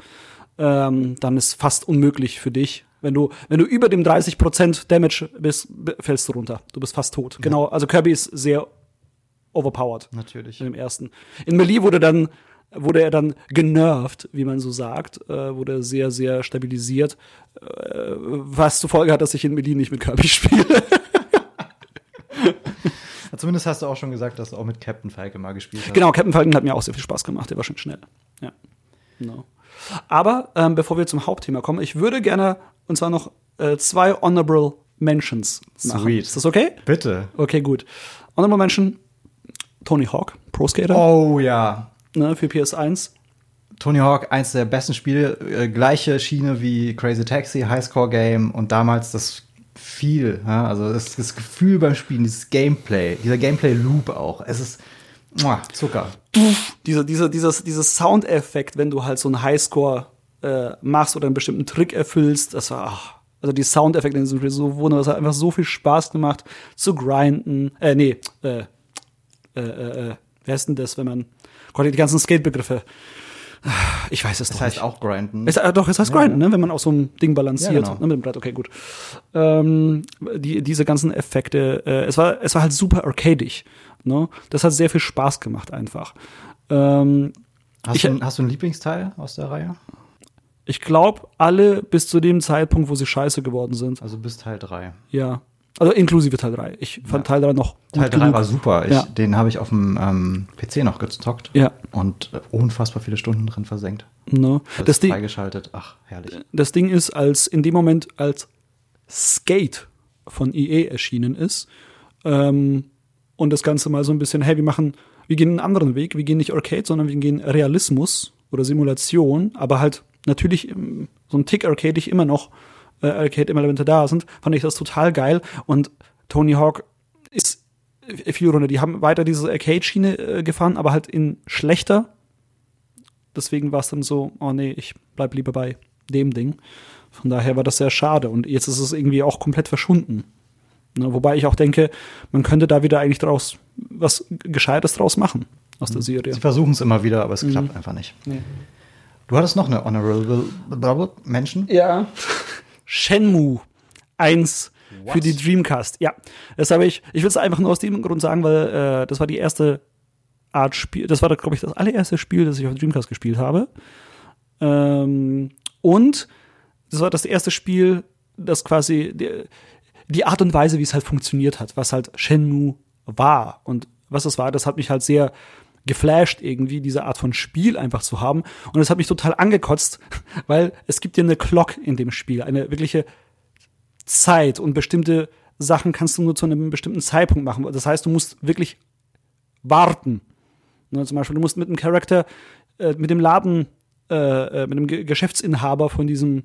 ähm, dann ist fast unmöglich für dich. Wenn du wenn du über dem 30% Damage bist, fällst du runter. Du bist fast tot. Genau, also Kirby ist sehr overpowered Natürlich. in dem ersten. In Melee wurde dann wurde er dann genervt, wie man so sagt, äh, wurde sehr sehr stabilisiert, äh, was zur Folge hat, dass ich in Melee nicht mit Kirby spiele. Zumindest hast du auch schon gesagt, dass du auch mit Captain Falke mal gespielt hast. genau, Captain Falcon hat mir auch sehr viel Spaß gemacht, der war schon schnell. Ja. Genau. Aber ähm, bevor wir zum Hauptthema kommen, ich würde gerne und zwar noch äh, zwei honorable Mentions machen. Sweet. Ist das okay? Bitte. Okay, gut. Honorable Mention Tony Hawk, Pro Skater, Oh ja. ne, für PS1. Tony Hawk, eins der besten Spiele, äh, gleiche Schiene wie Crazy Taxi, Highscore Game und damals das viel, ja, also das, das Gefühl beim Spielen, dieses Gameplay, dieser Gameplay-Loop auch. Es ist muah, Zucker. dieser, dieser, dieses, dieses Soundeffekt, wenn du halt so einen Highscore äh, machst oder einen bestimmten Trick erfüllst, das war, ach, also die Soundeffekte Spiel so wunderbar, das hat einfach so viel Spaß gemacht zu grinden, äh, nee, äh, äh, äh, äh, wer ist denn das, wenn man, Gott, die ganzen Skate-Begriffe, ich weiß es Das doch heißt nicht. auch grinden. Es, äh, doch, es heißt grinden, ne? wenn man auf so einem Ding balanciert. Ja, genau. ne, mit dem Brett, okay, gut. Ähm, die, diese ganzen Effekte, äh, es, war, es war halt super arcadig. Ne? Das hat sehr viel Spaß gemacht einfach. Ähm, Hast, ich- du, hast du einen Lieblingsteil aus der Reihe? Ich glaube, alle bis zu dem Zeitpunkt, wo sie scheiße geworden sind. Also bis Teil 3. Ja. Also inklusive Teil 3. Ich fand Teil 3 noch gut Teil 3 genug. war super. Ich, Ja. Den habe ich auf dem ähm, PC noch gezockt. Ja. Und äh, unfassbar viele Stunden drin versenkt. Ne? Das, Das, Ding, freigeschaltet. Ach, herrlich. das Ding ist, als in dem Moment, als Skate von EA erschienen ist, ähm, und das Ganze mal so ein bisschen, hey, wir machen, wir gehen einen anderen Weg, wir gehen nicht Arcade, sondern wir gehen Realismus oder Simulation, aber halt natürlich ähm, so ein Tick arcadig immer noch äh, Arcade-Elemente da sind, fand ich das total geil. Und Tony Hawk ist viel runter. Die haben weiter diese Arcade-Schiene äh, gefahren, aber halt in schlechter. Deswegen war es dann so, oh nee, ich bleib lieber bei dem Ding. Von daher war das sehr schade. Und jetzt ist es irgendwie auch komplett verschwunden. Ne, wobei ich auch denke, man könnte da wieder eigentlich draus was Gescheites draus machen aus der Serie. Sie versuchen es immer wieder, aber Mhm. es klappt einfach nicht. Nee. Du hattest noch eine Honorable Menschen? Ja. Shenmue 1 für die Dreamcast. Ja, das habe ich. Ich will es einfach nur aus dem Grund sagen, weil äh, das war die erste Art Spiel. Das war, glaube ich, das allererste Spiel, das ich auf Dreamcast gespielt habe. Ähm, und das war das erste Spiel, das quasi die, die Art und Weise, wie es halt funktioniert hat, was halt Shenmue war und was es war, das hat mich halt sehr geflasht irgendwie, diese Art von Spiel einfach zu haben. Und es hat mich total angekotzt, weil es gibt ja eine Clock in dem Spiel, eine wirkliche Zeit und bestimmte Sachen kannst du nur zu einem bestimmten Zeitpunkt machen. Das heißt, du musst wirklich warten. Ne, zum Beispiel, du musst mit dem Charakter, äh, mit dem Laden, äh, äh, mit dem Ge Geschäftsinhaber von diesem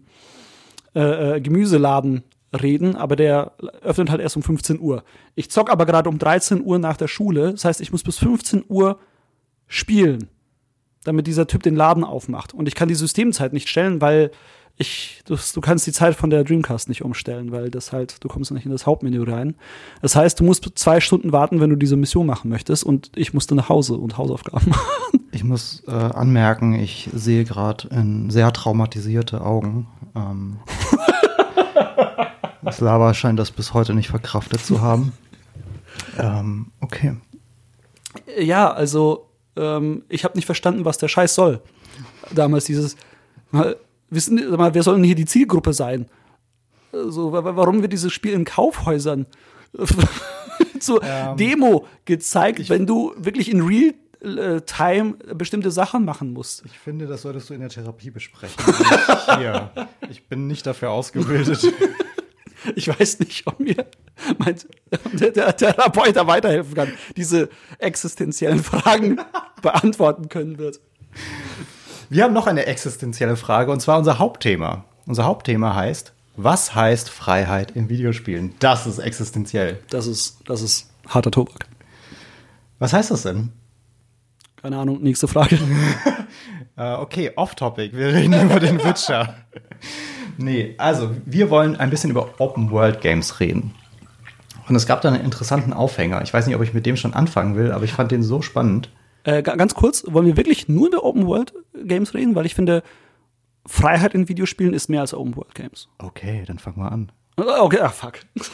äh, äh Gemüseladen reden, aber der öffnet halt erst um 15 Uhr. Ich zock aber gerade um 13 Uhr nach der Schule, das heißt, ich muss bis 15 Uhr spielen, damit dieser Typ den Laden aufmacht. Und ich kann die Systemzeit nicht stellen, weil ich, du, du kannst die Zeit von der Dreamcast nicht umstellen, weil das halt, du kommst nicht in das Hauptmenü rein. Das heißt, du musst zwei Stunden warten, wenn du diese Mission machen möchtest und ich musste nach Hause und Hausaufgaben machen. Ich muss äh, anmerken, ich sehe gerade sehr traumatisierte Augen. Ähm, das Lava scheint das bis heute nicht verkraftet zu haben. Ähm, okay. Ja, also ähm, ich habe nicht verstanden, was der Scheiß soll. Damals dieses, mal, wissen, mal, wer soll denn hier die Zielgruppe sein? So, warum wird dieses Spiel in Kaufhäusern zur ähm, Demo gezeigt, wenn du wirklich in Real äh, Time bestimmte Sachen machen musst. Ich finde, das solltest du in der Therapie besprechen. Hier. Ich bin nicht dafür ausgebildet. Ich weiß nicht, ob mir mein, der, der Therapeut da weiterhelfen kann, diese existenziellen Fragen beantworten können wird. Wir haben noch eine existenzielle Frage und zwar unser Hauptthema. Unser Hauptthema heißt, was heißt Freiheit in Videospielen? Das ist existenziell. Das ist, das ist harter Tobak. Was heißt das denn? Keine Ahnung, nächste Frage. uh, okay, off-topic. Wir reden über den Witcher. Nee, also wir wollen ein bisschen über Open-World-Games reden. Und es gab da einen interessanten Aufhänger. Ich weiß nicht, ob ich mit dem schon anfangen will, aber ich fand den so spannend. Äh, ganz kurz, wollen wir wirklich nur über Open-World-Games reden? Weil ich finde, Freiheit in Videospielen ist mehr als Open-World-Games. Okay, dann fangen wir an. Okay, ach fuck.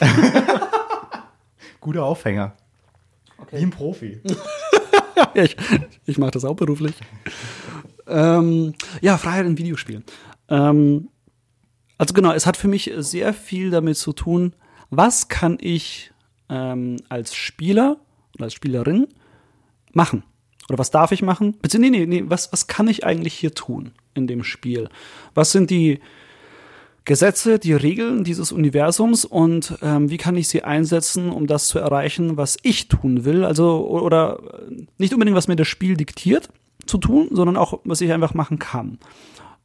Guter Aufhänger. Okay. Wie ein Profi. ja, ich, ich mache das auch beruflich. ähm, ja, Freiheit in Videospielen. Ähm, also genau, es hat für mich sehr viel damit zu tun, was kann ich ähm, als Spieler oder als Spielerin machen? Oder was darf ich machen? Bitte, nee, nee, nee, was, was kann ich eigentlich hier tun in dem Spiel? Was sind die Gesetze, die Regeln dieses Universums und ähm, wie kann ich sie einsetzen, um das zu erreichen, was ich tun will? Also, oder nicht unbedingt, was mir das Spiel diktiert zu tun, sondern auch, was ich einfach machen kann.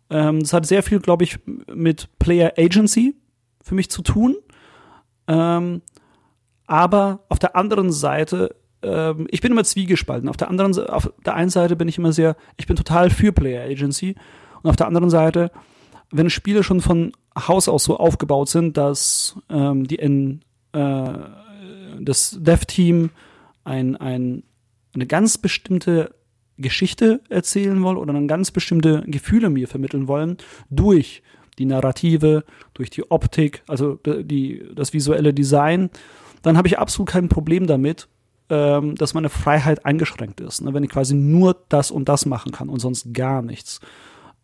Ähm, das hat sehr viel, glaube ich, mit Player Agency für mich zu tun. Ähm, aber auf der anderen Seite, ähm, ich bin immer zwiegespalten. Auf der anderen, auf der einen Seite bin ich immer sehr, ich bin total für Player Agency. Und auf der anderen Seite, wenn Spiele schon von Haus aus so aufgebaut sind, dass ähm, die in, äh, das Dev-Team ein, ein, eine ganz bestimmte Geschichte erzählen wollen oder dann ganz bestimmte Gefühle mir vermitteln wollen durch die Narrative, durch die Optik, also die, das visuelle Design, dann habe ich absolut kein Problem damit, ähm, dass meine Freiheit eingeschränkt ist. Ne? Wenn ich quasi nur das und das machen kann und sonst gar nichts.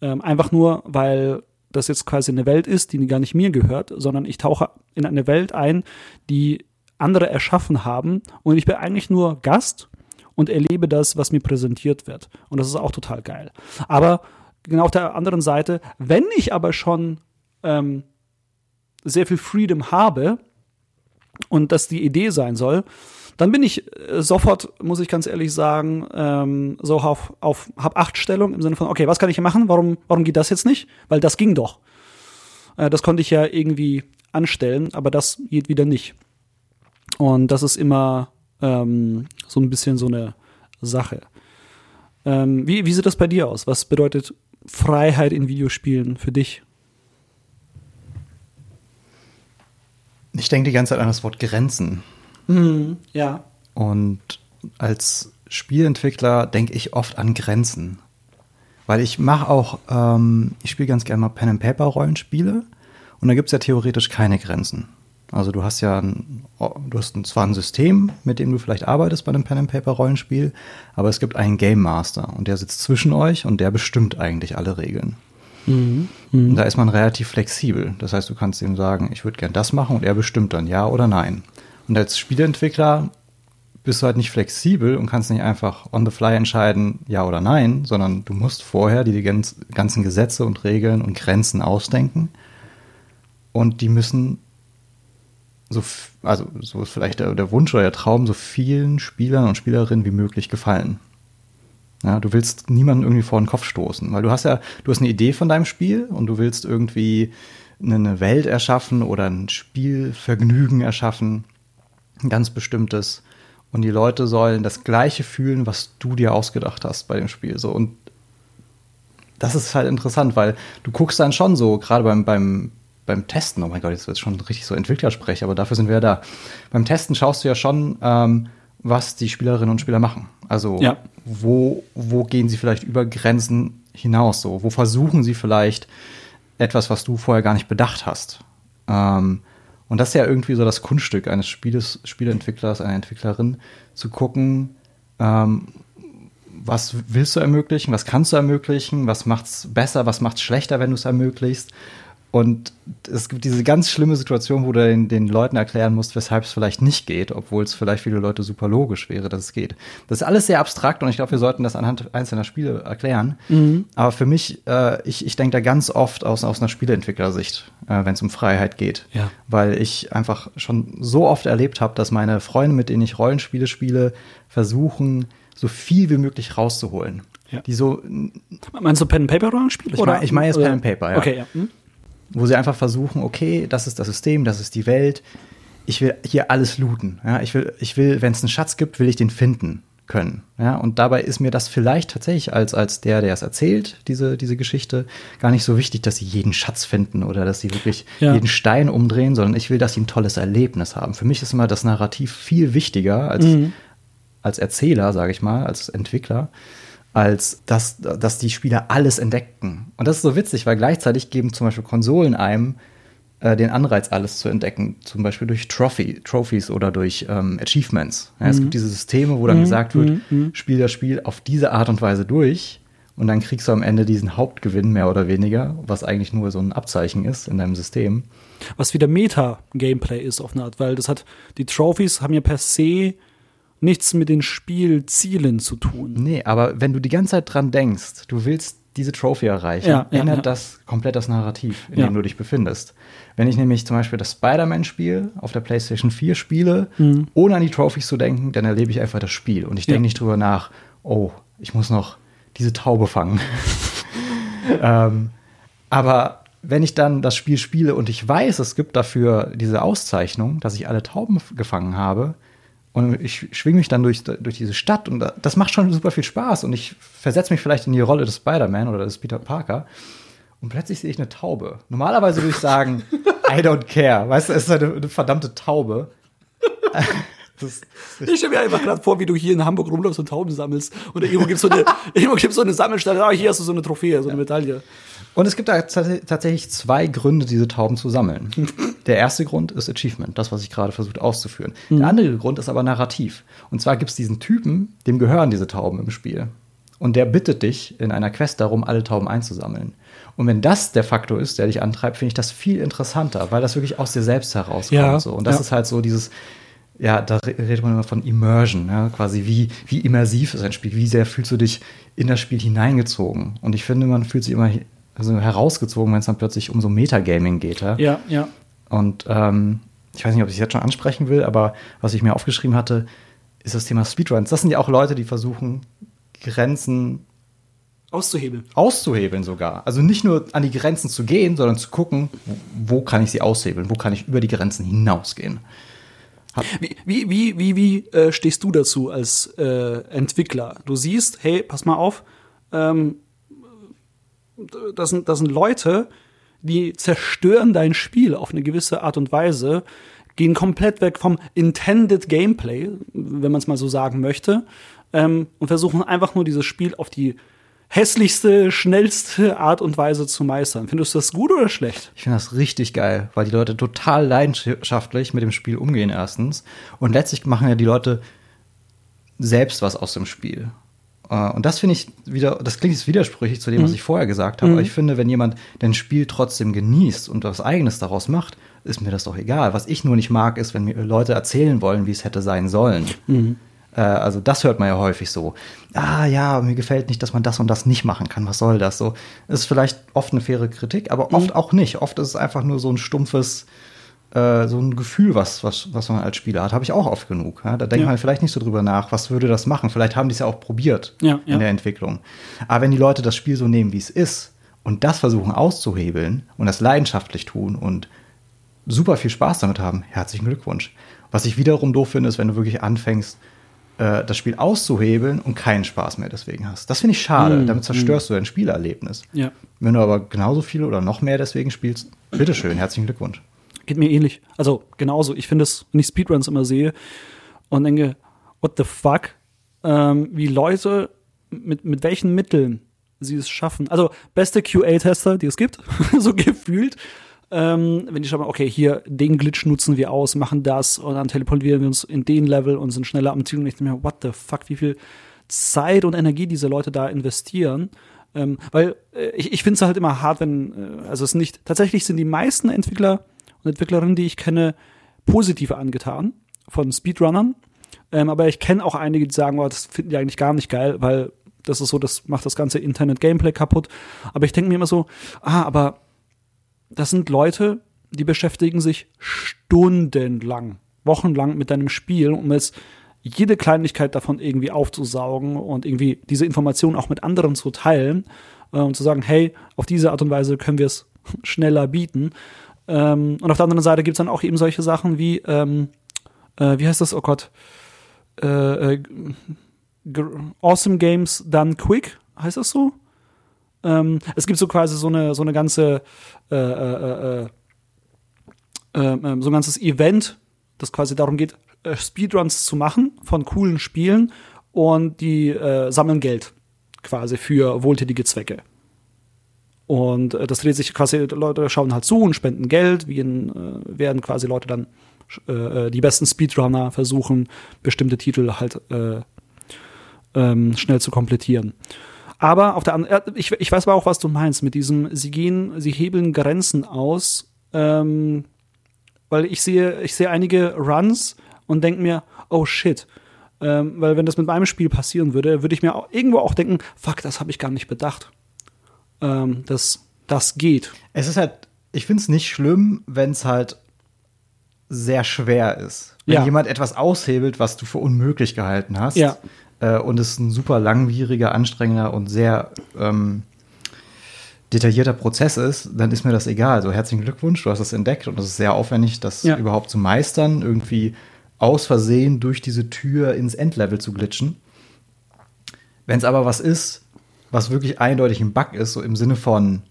Ähm, einfach nur, weil das jetzt quasi eine Welt ist, die gar nicht mir gehört, sondern ich tauche in eine Welt ein, die andere erschaffen haben und ich bin eigentlich nur Gast und erlebe das, was mir präsentiert wird. Und das ist auch total geil. Aber genau auf der anderen Seite, wenn ich aber schon ähm, sehr viel Freedom habe und das die Idee sein soll, dann bin ich äh, sofort, muss ich ganz ehrlich sagen, ähm, so auf, auf hab acht Stellung im Sinne von, okay, was kann ich hier machen? Warum, warum geht das jetzt nicht? Weil das ging doch. Äh, das konnte ich ja irgendwie anstellen, aber das geht wieder nicht. Und das ist immer ähm, so ein bisschen so eine Sache. Ähm, wie, wie sieht das bei dir aus? Was bedeutet Freiheit in Videospielen für dich? Ich denke die ganze Zeit an das Wort Grenzen. Mhm, ja. Und als Spielentwickler denke ich oft an Grenzen. Weil ich mache auch, ähm, ich spiele ganz gerne mal Pen and Paper Rollenspiele und da gibt es ja theoretisch keine Grenzen. Also du hast ja ein, du hast zwar ein System, mit dem du vielleicht arbeitest bei einem Pen and Paper Rollenspiel, aber es gibt einen Game Master und der sitzt zwischen euch und der bestimmt eigentlich alle Regeln. Mhm. Mhm. Da ist man relativ flexibel. Das heißt, du kannst ihm sagen, ich würde gern das machen und er bestimmt dann ja oder nein. Und als Spieleentwickler bist du halt nicht flexibel und kannst nicht einfach on the fly entscheiden, ja oder nein, sondern du musst vorher die ganzen Gesetze und Regeln und Grenzen ausdenken. Und die müssen so, also so ist vielleicht der, der, Wunsch oder der Traum, so vielen Spielern und Spielerinnen wie möglich gefallen. Ja, du willst niemanden irgendwie vor den Kopf stoßen, weil du hast ja, du hast eine Idee von deinem Spiel und du willst irgendwie eine Welt erschaffen oder ein Spielvergnügen erschaffen, ein ganz bestimmtes. Und die Leute sollen das Gleiche fühlen, was du dir ausgedacht hast bei dem Spiel. So und das ist halt interessant, weil du guckst dann schon so, gerade beim, beim, beim Testen, oh mein Gott, jetzt wird es schon richtig so Entwicklersprech, aber dafür sind wir ja da. Beim Testen schaust du ja schon, ähm, was die Spielerinnen und Spieler machen. Also Ja. wo, wo gehen sie vielleicht über Grenzen hinaus? So, wo versuchen sie vielleicht etwas, was du vorher gar nicht bedacht hast? Ähm, und das ist ja irgendwie so das Kunststück eines Spieles, Spieleentwicklers, einer Entwicklerin, zu gucken, ähm, was willst du ermöglichen, was kannst du ermöglichen, was macht's besser, was macht's schlechter, wenn du es ermöglicht. Und es gibt diese ganz schlimme Situation, wo du den, den Leuten erklären musst, weshalb es vielleicht nicht geht, obwohl es vielleicht viele Leute super logisch wäre, dass es geht. Das ist alles sehr abstrakt und ich glaube, wir sollten das anhand einzelner Spiele erklären. Aber für mich, äh, ich, ich denke da ganz oft aus, aus einer Spieleentwicklersicht, äh, wenn es um Freiheit geht. Ja. Weil ich einfach schon so oft erlebt habe, dass meine Freunde, mit denen ich Rollenspiele spiele, versuchen, so viel wie möglich rauszuholen. Ja. Die so, Meinst du Pen and Paper Rollenspiel? Ich mein- ich meine jetzt Oder- Pen and Paper, ja. Okay, ja. Hm? Wo sie einfach versuchen, okay, das ist das System, das ist die Welt. Ich will hier alles looten. Ja, ich will, ich will, wenn es einen Schatz gibt, will ich den finden können. Ja, und dabei ist mir das vielleicht tatsächlich als, als der, der es erzählt, diese, diese Geschichte, gar nicht so wichtig, dass sie jeden Schatz finden oder dass sie wirklich Ja. jeden Stein umdrehen, sondern ich will, dass sie ein tolles Erlebnis haben. Für mich ist immer das Narrativ viel wichtiger als, als Erzähler, sage ich mal, als Entwickler, als dass, dass die Spieler alles entdecken. Und das ist so witzig, weil gleichzeitig geben zum Beispiel Konsolen einem äh, den Anreiz, alles zu entdecken, zum Beispiel durch Trophy, Trophies oder durch ähm, Achievements. Ja, Es gibt diese Systeme, wo dann gesagt wird, spiel das Spiel auf diese Art und Weise durch und dann kriegst du am Ende diesen Hauptgewinn mehr oder weniger, was eigentlich nur so ein Abzeichen ist in deinem System. Was wieder Meta-Gameplay ist auf eine Art, weil das hat, die Trophies haben ja per se nichts mit den Spielzielen zu tun. Nee, aber wenn du die ganze Zeit dran denkst, du willst diese Trophy erreichen, Ja, ja, ändert ja. das komplett das Narrativ, in dem du dich befindest. Wenn ich nämlich zum Beispiel das Spider-Man-Spiel auf der PlayStation 4 spiele, ohne an die Trophies zu denken, dann erlebe ich einfach das Spiel und ich denke Mhm. Nicht drüber nach, oh, ich muss noch diese Taube fangen. ähm, aber wenn ich dann das Spiel spiele und ich weiß, es gibt dafür diese Auszeichnung, dass ich alle Tauben gefangen habe, und ich schwinge mich dann durch, durch diese Stadt und da- das macht schon super viel Spaß und ich versetze mich vielleicht in die Rolle des Spider-Man oder des Peter Parker und plötzlich sehe ich eine Taube. Normalerweise würde ich sagen, I don't care. Weißt du, es ist eine, eine verdammte Taube. Das, Ich stelle mir einfach gerade vor, wie du hier in Hamburg rumläufst und Tauben sammelst. Und irgendwo gibt es so gibt's so eine Sammelstelle. Ah, hier hast du so eine Trophäe, so eine Medaille. Und es gibt da tats- tatsächlich zwei Gründe, diese Tauben zu sammeln. Der erste Grund ist Achievement, das, was ich gerade versucht auszuführen. Der andere Grund ist aber Narrativ. Und zwar gibt es diesen Typen, dem gehören diese Tauben im Spiel. Und der bittet dich in einer Quest darum, alle Tauben einzusammeln. Und wenn das der Faktor ist, der dich antreibt, finde ich das viel interessanter, weil das wirklich aus dir selbst herauskommt. Ja, so. Und das ja. ist halt so dieses, ja, da re- redet man immer von Immersion, ja, quasi wie, wie immersiv ist ein Spiel, wie sehr fühlst du dich in das Spiel hineingezogen. Und ich finde, man fühlt sich immer also herausgezogen, wenn es dann plötzlich um so Metagaming geht. Ja? Ja, ja. Und ähm, ich weiß nicht, ob ich es jetzt schon ansprechen will, aber was ich mir aufgeschrieben hatte, ist das Thema Speedruns. Das sind ja auch Leute, die versuchen, Grenzen Auszuhebeln. auszuhebeln sogar. Also nicht nur an die Grenzen zu gehen, sondern zu gucken, wo, kann ich sie aushebeln, wo kann ich über die Grenzen hinausgehen. Wie, wie, wie, wie, wie äh, stehst du dazu als äh, Entwickler? Du siehst, hey, pass mal auf, ähm, das, sind, das sind Leute, die zerstören dein Spiel auf eine gewisse Art und Weise, gehen komplett weg vom Intended Gameplay, wenn man es mal so sagen möchte, ähm, und versuchen einfach nur dieses Spiel auf die hässlichste, schnellste Art und Weise zu meistern. Findest du das gut oder schlecht? Ich finde das richtig geil, weil die Leute total leidenschaftlich mit dem Spiel umgehen erstens. Und letztlich machen ja die Leute selbst was aus dem Spiel. Äh, Und das finde ich wieder, das klingt jetzt widersprüchlich zu dem, was ich vorher gesagt habe, aber ich finde, wenn jemand ein Spiel trotzdem genießt und was Eigenes daraus macht, ist mir das doch egal. Was ich nur nicht mag, ist, wenn mir Leute erzählen wollen, wie es hätte sein sollen. Äh, Also das hört man ja häufig so. Ah ja, mir gefällt nicht, dass man das und das nicht machen kann. Was soll das? So ist vielleicht oft eine faire Kritik, aber oft auch nicht. Oft ist es einfach nur so ein stumpfes, äh, so ein Gefühl, was, was, was man als Spieler hat. Habe ich auch oft genug. Ja? Da denkt Ja. man vielleicht nicht so drüber nach, was würde das machen. Vielleicht haben die es ja auch probiert Ja, in der Entwicklung. Aber wenn die Leute das Spiel so nehmen, wie es ist und das versuchen auszuhebeln und das leidenschaftlich tun und super viel Spaß damit haben, herzlichen Glückwunsch. Was ich wiederum doof finde, ist, wenn du wirklich anfängst, äh, das Spiel auszuhebeln und keinen Spaß mehr deswegen hast. Das finde ich schade. Mm, Damit zerstörst du dein Spielerlebnis. Ja. Wenn du aber genauso viel oder noch mehr deswegen spielst, bitteschön, herzlichen Glückwunsch. Geht mir ähnlich. Also genauso. Ich finde es, wenn ich Speedruns immer sehe und denke, what the fuck, ähm, wie Leute mit, mit welchen Mitteln sie es schaffen. Also beste QA-Tester, die es gibt, so gefühlt. Ähm, wenn die schauen, okay, hier den Glitch nutzen wir aus, machen das und dann teleportieren wir uns in den Level und sind schneller am Ziel und ich denke mir, what the fuck, wie viel Zeit und Energie diese Leute da investieren. Ähm, weil äh, ich, ich finde es halt immer hart, wenn, äh, also es nicht, tatsächlich sind die meisten Entwickler und Entwicklerinnen, die ich kenne, positiv angetan von Speedrunnern. Ähm, aber ich kenne auch einige, die sagen, oh, das finden die eigentlich gar nicht geil, weil das ist so, das macht das ganze Internet-Gameplay kaputt. Aber ich denke mir immer so, ah, aber das sind Leute, die beschäftigen sich stundenlang, wochenlang mit deinem Spiel, um jetzt jede Kleinigkeit davon irgendwie aufzusaugen und irgendwie diese Informationen auch mit anderen zu teilen äh, und zu sagen, hey, auf diese Art und Weise können wir es schneller bieten. Ähm, und auf der anderen Seite gibt es dann auch eben solche Sachen wie, ähm, äh, wie heißt das, oh Gott, äh, äh, Awesome Games Done Quick, heißt das so? Ähm, es gibt so quasi so eine, so eine ganze, äh, äh, äh, so ein ganzes Event, das quasi darum geht, Speedruns zu machen von coolen Spielen und die sammeln Geld quasi für wohltätige Zwecke. Und äh, das dreht sich quasi, Leute schauen halt zu und spenden Geld, wie in, äh, werden quasi Leute dann die besten Speedrunner versuchen, bestimmte Titel halt ähm, schnell zu komplettieren. Aber auf der anderen, ich, ich weiß aber auch, was du meinst mit diesem, sie gehen, sie hebeln Grenzen aus, ähm, weil ich sehe, ich sehe einige Runs und denke mir, oh shit. Ähm, weil wenn das mit meinem Spiel passieren würde, würde ich mir auch irgendwo auch denken, fuck, das habe ich gar nicht bedacht. Ähm, das, das geht. Es ist halt, ich finde es nicht schlimm, wenn es halt sehr schwer ist. Wenn Ja. jemand etwas aushebelt, was du für unmöglich gehalten hast. Ja. Äh, und es ein super langwieriger, anstrengender und sehr ähm, detaillierter Prozess ist, dann ist mir das egal. Also herzlichen Glückwunsch, du hast das entdeckt und es ist sehr aufwendig, das Ja. überhaupt zu meistern, irgendwie aus Versehen durch diese Tür ins Endlevel zu glitschen. Wenn es aber was ist, was wirklich eindeutig ein Bug ist, so im Sinne von,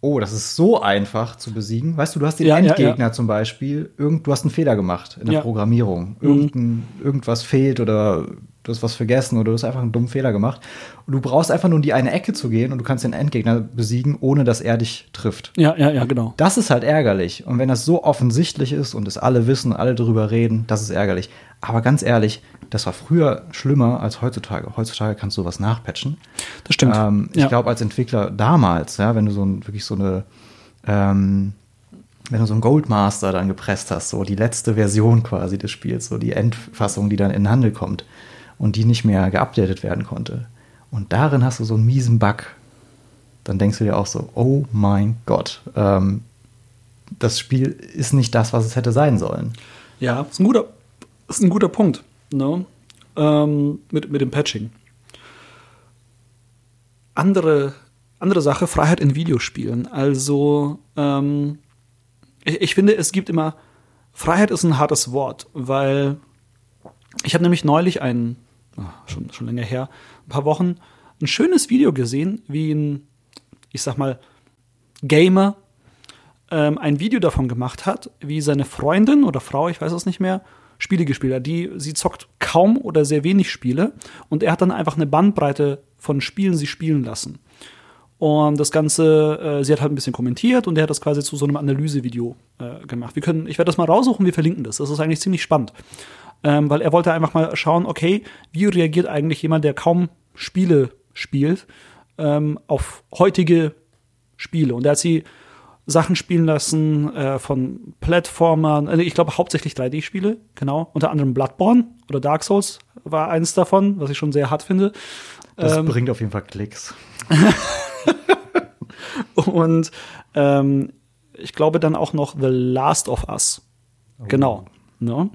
oh, das ist so einfach zu besiegen. Weißt du, du hast den Ja, ja, Endgegner zum Beispiel, irgend, du hast einen Fehler gemacht in der Ja. Programmierung. Irgendein, Irgendwas fehlt oder du hast was vergessen oder du hast einfach einen dummen Fehler gemacht. Und du brauchst einfach nur in die eine Ecke zu gehen und du kannst den Endgegner besiegen, ohne dass er dich trifft. Ja, ja, ja, genau. Das ist halt ärgerlich. Und wenn das so offensichtlich ist und es alle wissen, alle drüber reden, das ist ärgerlich. Aber ganz ehrlich, das war früher schlimmer als heutzutage. Heutzutage kannst du sowas nachpatchen. Das stimmt. Ähm, ich Ja. glaube, als Entwickler damals, ja, wenn du so ein, wirklich so eine, ähm, wenn du so einen Goldmaster dann gepresst hast, so die letzte Version quasi des Spiels, so die Endfassung, die dann in den Handel kommt und die nicht mehr geupdatet werden konnte. Und darin hast du so einen miesen Bug. Dann denkst du dir auch so, oh mein Gott, ähm, das Spiel ist nicht das, was es hätte sein sollen. Ja, ist ein guter, ist ein guter Punkt. Ne? Ähm, mit, mit dem Patching. Andere, andere Sache, Freiheit in Videospielen. Also, ähm, ich, ich finde, es gibt immer, Freiheit ist ein hartes Wort, weil ich habe nämlich neulich ein, ah, schon, schon länger her, ein paar Wochen, ein schönes Video gesehen, wie ein, ich sag mal, Gamer ähm, ein Video davon gemacht hat, wie seine Freundin oder Frau, ich weiß es nicht mehr, Spiele gespielt hat. Die, sie zockt kaum oder sehr wenig Spiele und er hat dann einfach eine Bandbreite von Spielen sie spielen lassen. Und das Ganze, äh, sie hat halt ein bisschen kommentiert und er hat das quasi zu so einem Analysevideo äh, gemacht. Wir können, ich werde das mal raussuchen, wir verlinken das. Das ist eigentlich ziemlich spannend. Ähm, weil er wollte einfach mal schauen, okay, wie reagiert eigentlich jemand, der kaum Spiele spielt, ähm, auf heutige Spiele. Und er hat sie Sachen spielen lassen äh, von Plattformern, also ich glaube hauptsächlich 3D-Spiele, genau. Unter anderem Bloodborne oder Dark Souls war eins davon, was ich schon sehr hart finde. Das Ähm, bringt auf jeden Fall Klicks. Und ähm, ich glaube dann auch noch The Last of Us. Genau. Ne?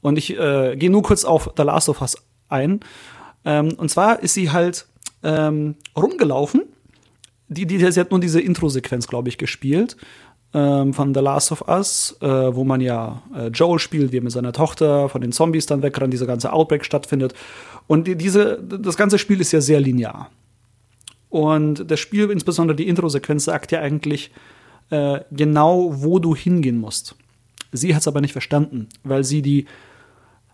Und ich äh, gehe nur kurz auf The Last of Us ein. Ähm, und zwar ist sie halt ähm, rumgelaufen die, die, sie hat nur diese Intro-Sequenz, glaube ich, gespielt ähm, von The Last of Us, äh, wo man ja äh, Joel spielt, wie er mit seiner Tochter von den Zombies dann wegrennt, dieser ganze Outbreak stattfindet. Und die, diese, das ganze Spiel ist ja sehr linear. Und das Spiel, insbesondere die Intro-Sequenz, sagt ja eigentlich äh, genau, wo du hingehen musst. Sie hat es aber nicht verstanden, weil sie die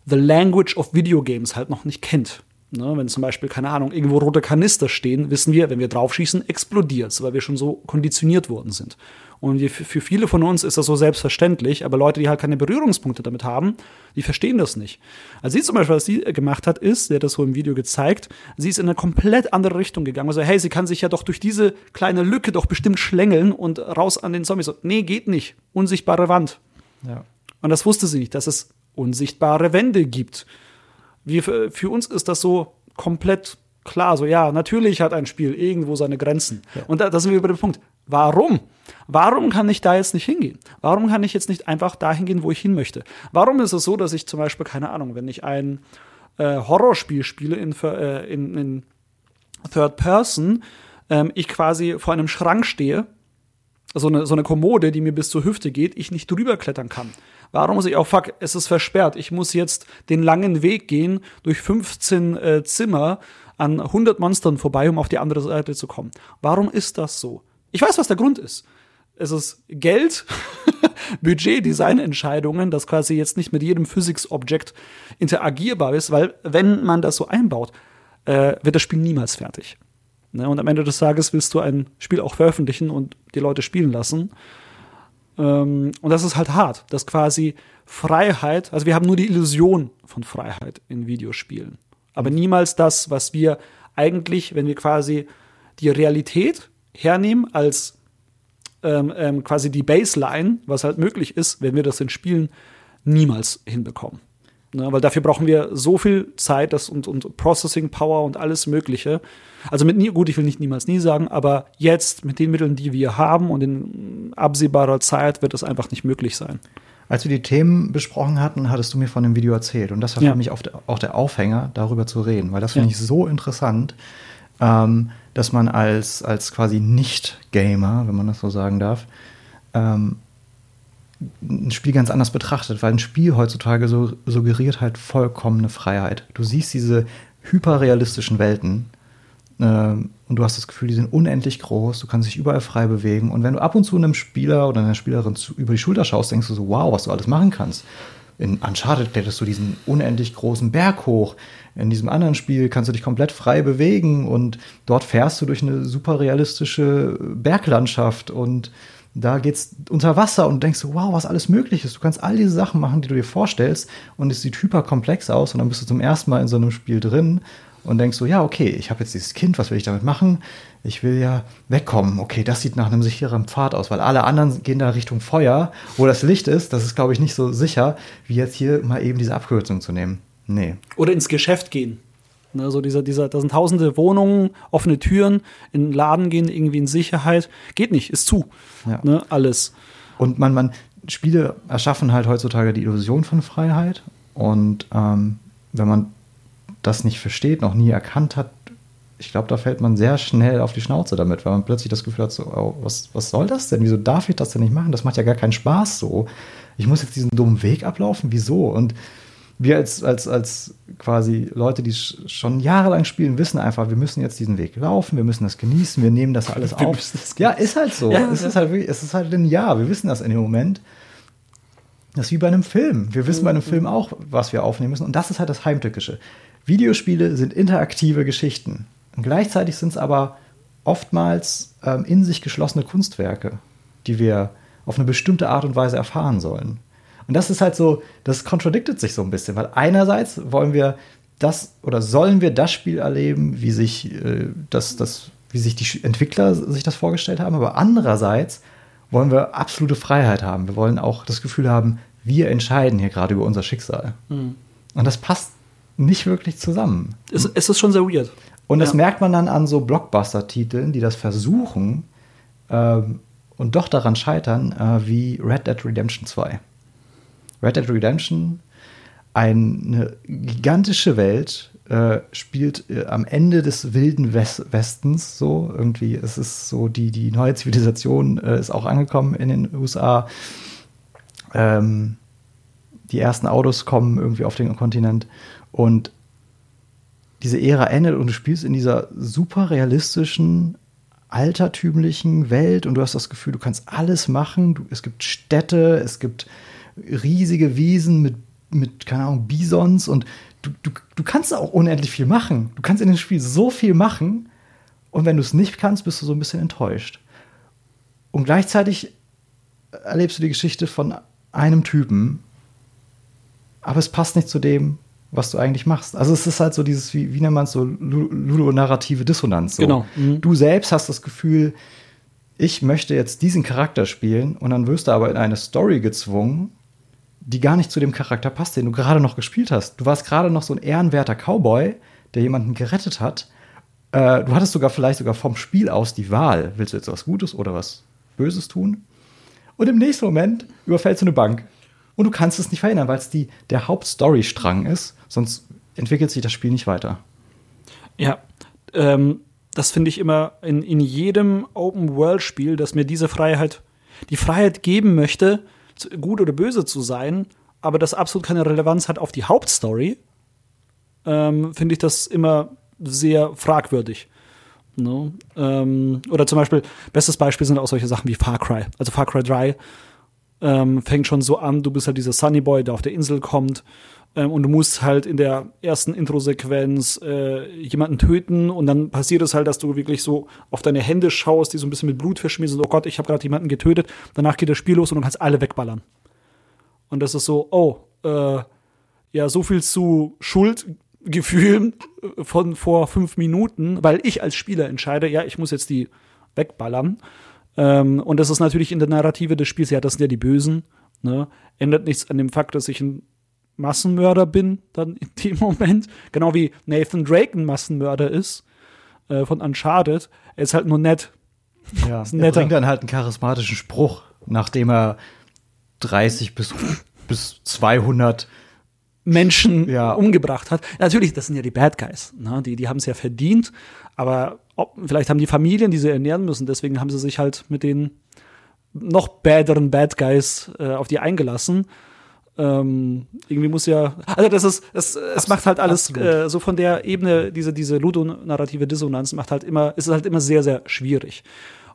The Language of Video Games halt noch nicht kennt. Ne, wenn zum Beispiel, keine Ahnung, irgendwo rote Kanister stehen, wissen wir, wenn wir draufschießen, explodiert es, weil wir schon so konditioniert worden sind. Und für viele von uns ist das so selbstverständlich, aber Leute, die halt keine Berührungspunkte damit haben, die verstehen das nicht. Also sie zum Beispiel, was sie gemacht hat, ist, sie hat das so im Video gezeigt, sie ist in eine komplett andere Richtung gegangen. Also, hey, sie kann sich ja doch durch diese kleine Lücke doch bestimmt schlängeln und raus an den Zombies. Nee, geht nicht. Unsichtbare Wand. Ja. Und das wusste sie nicht, dass es unsichtbare Wände gibt. Wir, für uns ist das so komplett klar. So, ja, natürlich hat ein Spiel irgendwo seine Grenzen. Ja. Und da, da sind wir über den Punkt. Warum? Warum kann ich da jetzt nicht hingehen? Warum kann ich jetzt nicht einfach dahin gehen, wo ich hin möchte? Warum ist es so, dass ich zum Beispiel, keine Ahnung, wenn ich ein äh, Horrorspiel spiele in, äh, in, in Third Person, ähm, ich quasi vor einem Schrank stehe, so eine, so eine Kommode, die mir bis zur Hüfte geht, ich nicht drüber klettern kann. Warum muss ich auch, oh, fuck, es ist versperrt, ich muss jetzt den langen Weg gehen durch 15 äh, Zimmer an 100 Monstern vorbei, um auf die andere Seite zu kommen. Warum ist das so? Ich weiß, was der Grund ist. Es ist Geld, Budget, Designentscheidungen, das quasi jetzt nicht mit jedem Physics-Objekt interagierbar ist, weil wenn man das so einbaut, äh, wird das Spiel niemals fertig. Ne? Und am Ende des Tages willst du ein Spiel auch veröffentlichen und die Leute spielen lassen. Ähm, und das ist halt hart, dass quasi Freiheit, also wir haben nur die Illusion von Freiheit in Videospielen, aber mhm. niemals das, was wir eigentlich, wenn wir quasi die Realität hernehmen als ähm, ähm, quasi die Baseline, was halt möglich ist, wenn wir das in Spielen niemals hinbekommen. Ne, weil dafür brauchen wir so viel Zeit das und, und Processing Power und alles Mögliche. Also mit nie, gut, ich will nicht niemals nie sagen, aber jetzt mit den Mitteln, die wir haben und in absehbarer Zeit wird das einfach nicht möglich sein. Als wir die Themen besprochen hatten, hattest du mir von dem Video erzählt. Und das war ja. für mich auch der Aufhänger, darüber zu reden, weil das finde ja. ich so interessant. Ähm, dass man als, als quasi Nicht-Gamer, wenn man das so sagen darf, ähm, ein Spiel ganz anders betrachtet, weil ein Spiel heutzutage so suggeriert halt vollkommene Freiheit. Du siehst diese hyperrealistischen Welten äh, und du hast das Gefühl, die sind unendlich groß, du kannst dich überall frei bewegen und wenn du ab und zu einem Spieler oder einer Spielerin zu, über die Schulter schaust, denkst du so, wow, was du alles machen kannst. In Uncharted kletterst du diesen unendlich großen Berg hoch. In diesem anderen Spiel kannst du dich komplett frei bewegen und dort fährst du durch eine super realistische Berglandschaft und da geht's unter Wasser und denkst wow, was alles möglich ist. Du kannst all diese Sachen machen, die du dir vorstellst und es sieht hyper komplex aus und dann bist du zum ersten Mal in so einem Spiel drin und denkst so, ja, okay, ich habe jetzt dieses Kind, was will ich damit machen? Ich will ja wegkommen. Okay, das sieht nach einem sicheren Pfad aus, weil alle anderen gehen da Richtung Feuer, wo das Licht ist. Das ist, glaube ich, nicht so sicher, wie jetzt hier mal eben diese Abkürzung zu nehmen. Nee. Oder ins Geschäft gehen. Ne, so dieser, dieser, da sind tausende Wohnungen, offene Türen, in den Laden gehen, irgendwie in Sicherheit. Geht nicht, ist zu. Ja. Ne, alles. Und man, man, Spiele erschaffen halt heutzutage die Illusion von Freiheit. Und ähm, wenn man das nicht versteht, noch nie erkannt hat, ich glaube, da fällt man sehr schnell auf die Schnauze damit, weil man plötzlich das Gefühl hat, so, oh, was, was soll das denn? Wieso darf ich das denn nicht machen? Das macht ja gar keinen Spaß so. Ich muss jetzt diesen dummen Weg ablaufen? Wieso? Und wir als, als, als quasi Leute, die schon jahrelang spielen, wissen einfach, wir müssen jetzt diesen Weg laufen, wir müssen das genießen, wir nehmen das alles auf. Das ja, ist halt so. Ja, es, ja. Ist halt wirklich, es ist halt ein Ja, wir wissen das in dem Moment. Das ist wie bei einem Film. Wir wissen bei einem Film auch, was wir aufnehmen müssen. Und das ist halt das Heimtückische. Videospiele sind interaktive Geschichten. Und gleichzeitig sind es aber oftmals ähm, in sich geschlossene Kunstwerke, die wir auf eine bestimmte Art und Weise erfahren sollen. Und das ist halt so, das kontradiktet sich so ein bisschen, weil einerseits wollen wir das oder sollen wir das Spiel erleben, wie sich äh, das, das, wie sich die Entwickler sich das vorgestellt haben, aber andererseits wollen wir absolute Freiheit haben. Wir wollen auch das Gefühl haben, wir entscheiden hier gerade über unser Schicksal. Mhm. Und das passt nicht wirklich zusammen. Es, es ist schon sehr weird. Und das ja. merkt man dann an so Blockbuster-Titeln, die das versuchen ähm, und doch daran scheitern, äh, wie Red Dead Redemption 2. Red Dead Redemption, eine gigantische Welt, äh, spielt äh, am Ende des wilden West Westens so irgendwie. Es ist so, die, die neue Zivilisation äh, ist auch angekommen in den USA. Ähm, die ersten Autos kommen irgendwie auf den Kontinent und diese Ära endet und du spielst in dieser super realistischen, altertümlichen Welt und du hast das Gefühl, du kannst alles machen. Du, es gibt Städte, es gibt riesige Wiesen mit, mit keine Ahnung, Bisons und du, du, du kannst auch unendlich viel machen. Du kannst in dem Spiel so viel machen und wenn du es nicht kannst, bist du so ein bisschen enttäuscht. Und gleichzeitig erlebst du die Geschichte von einem Typen, aber es passt nicht zu dem, was du eigentlich machst. Also es ist halt so dieses, wie, wie nennt man es so, ludonarrative Dissonanz. So. Genau. Mhm. Du selbst hast das Gefühl, ich möchte jetzt diesen Charakter spielen und dann wirst du aber in eine Story gezwungen, die gar nicht zu dem Charakter passt, den du gerade noch gespielt hast. Du warst gerade noch so ein ehrenwerter Cowboy, der jemanden gerettet hat. Äh, du hattest sogar vielleicht sogar vom Spiel aus die Wahl, willst du jetzt was Gutes oder was Böses tun? Und im nächsten Moment überfällst du eine Bank. Und du kannst es nicht verhindern, weil es die, der Hauptstorystrang ist, sonst entwickelt sich das Spiel nicht weiter. Ja, ähm, das finde ich immer in, in jedem Open-World-Spiel, dass mir diese Freiheit, die Freiheit geben möchte, gut oder böse zu sein, aber das absolut keine Relevanz hat auf die Hauptstory, ähm, finde ich das immer sehr fragwürdig. No? Ähm, oder zum Beispiel, bestes Beispiel sind auch solche Sachen wie Far Cry. Also Far Cry 3 ähm, fängt schon so an, du bist halt dieser Sunny Boy, der auf der Insel kommt ähm, und du musst halt in der ersten Intro-Sequenz äh, jemanden töten und dann passiert es halt, dass du wirklich so auf deine Hände schaust, die so ein bisschen mit Blut verschmiert sind. Oh Gott, ich habe gerade jemanden getötet. Danach geht das Spiel los und du kannst alle wegballern. Und das ist so, oh, äh, ja, so viel zu Schuldgefühlen von vor fünf Minuten, weil ich als Spieler entscheide, ja, ich muss jetzt die wegballern. Ähm, und das ist natürlich in der Narrative des Spiels, ja, das sind ja die Bösen. Ne? Ändert nichts an dem Fakt, dass ich ein Massenmörder bin, dann in dem Moment. Genau wie Nathan Drake ein Massenmörder ist äh, von Uncharted. Er ist halt nur nett. Ja, er bringt dann halt einen charismatischen Spruch, nachdem er 30 bis, bis 200 Menschen ja. umgebracht hat. Natürlich, das sind ja die Bad Guys. Ne? Die, die haben es ja verdient, aber ob, vielleicht haben die Familien, die sie ernähren müssen, deswegen haben sie sich halt mit den noch baderen Bad Guys äh, auf die eingelassen. Ähm, irgendwie muss ja, also das ist, es, es macht halt alles äh, so von der Ebene, diese, diese ludonarrative Dissonanz macht halt immer, ist halt immer sehr, sehr schwierig.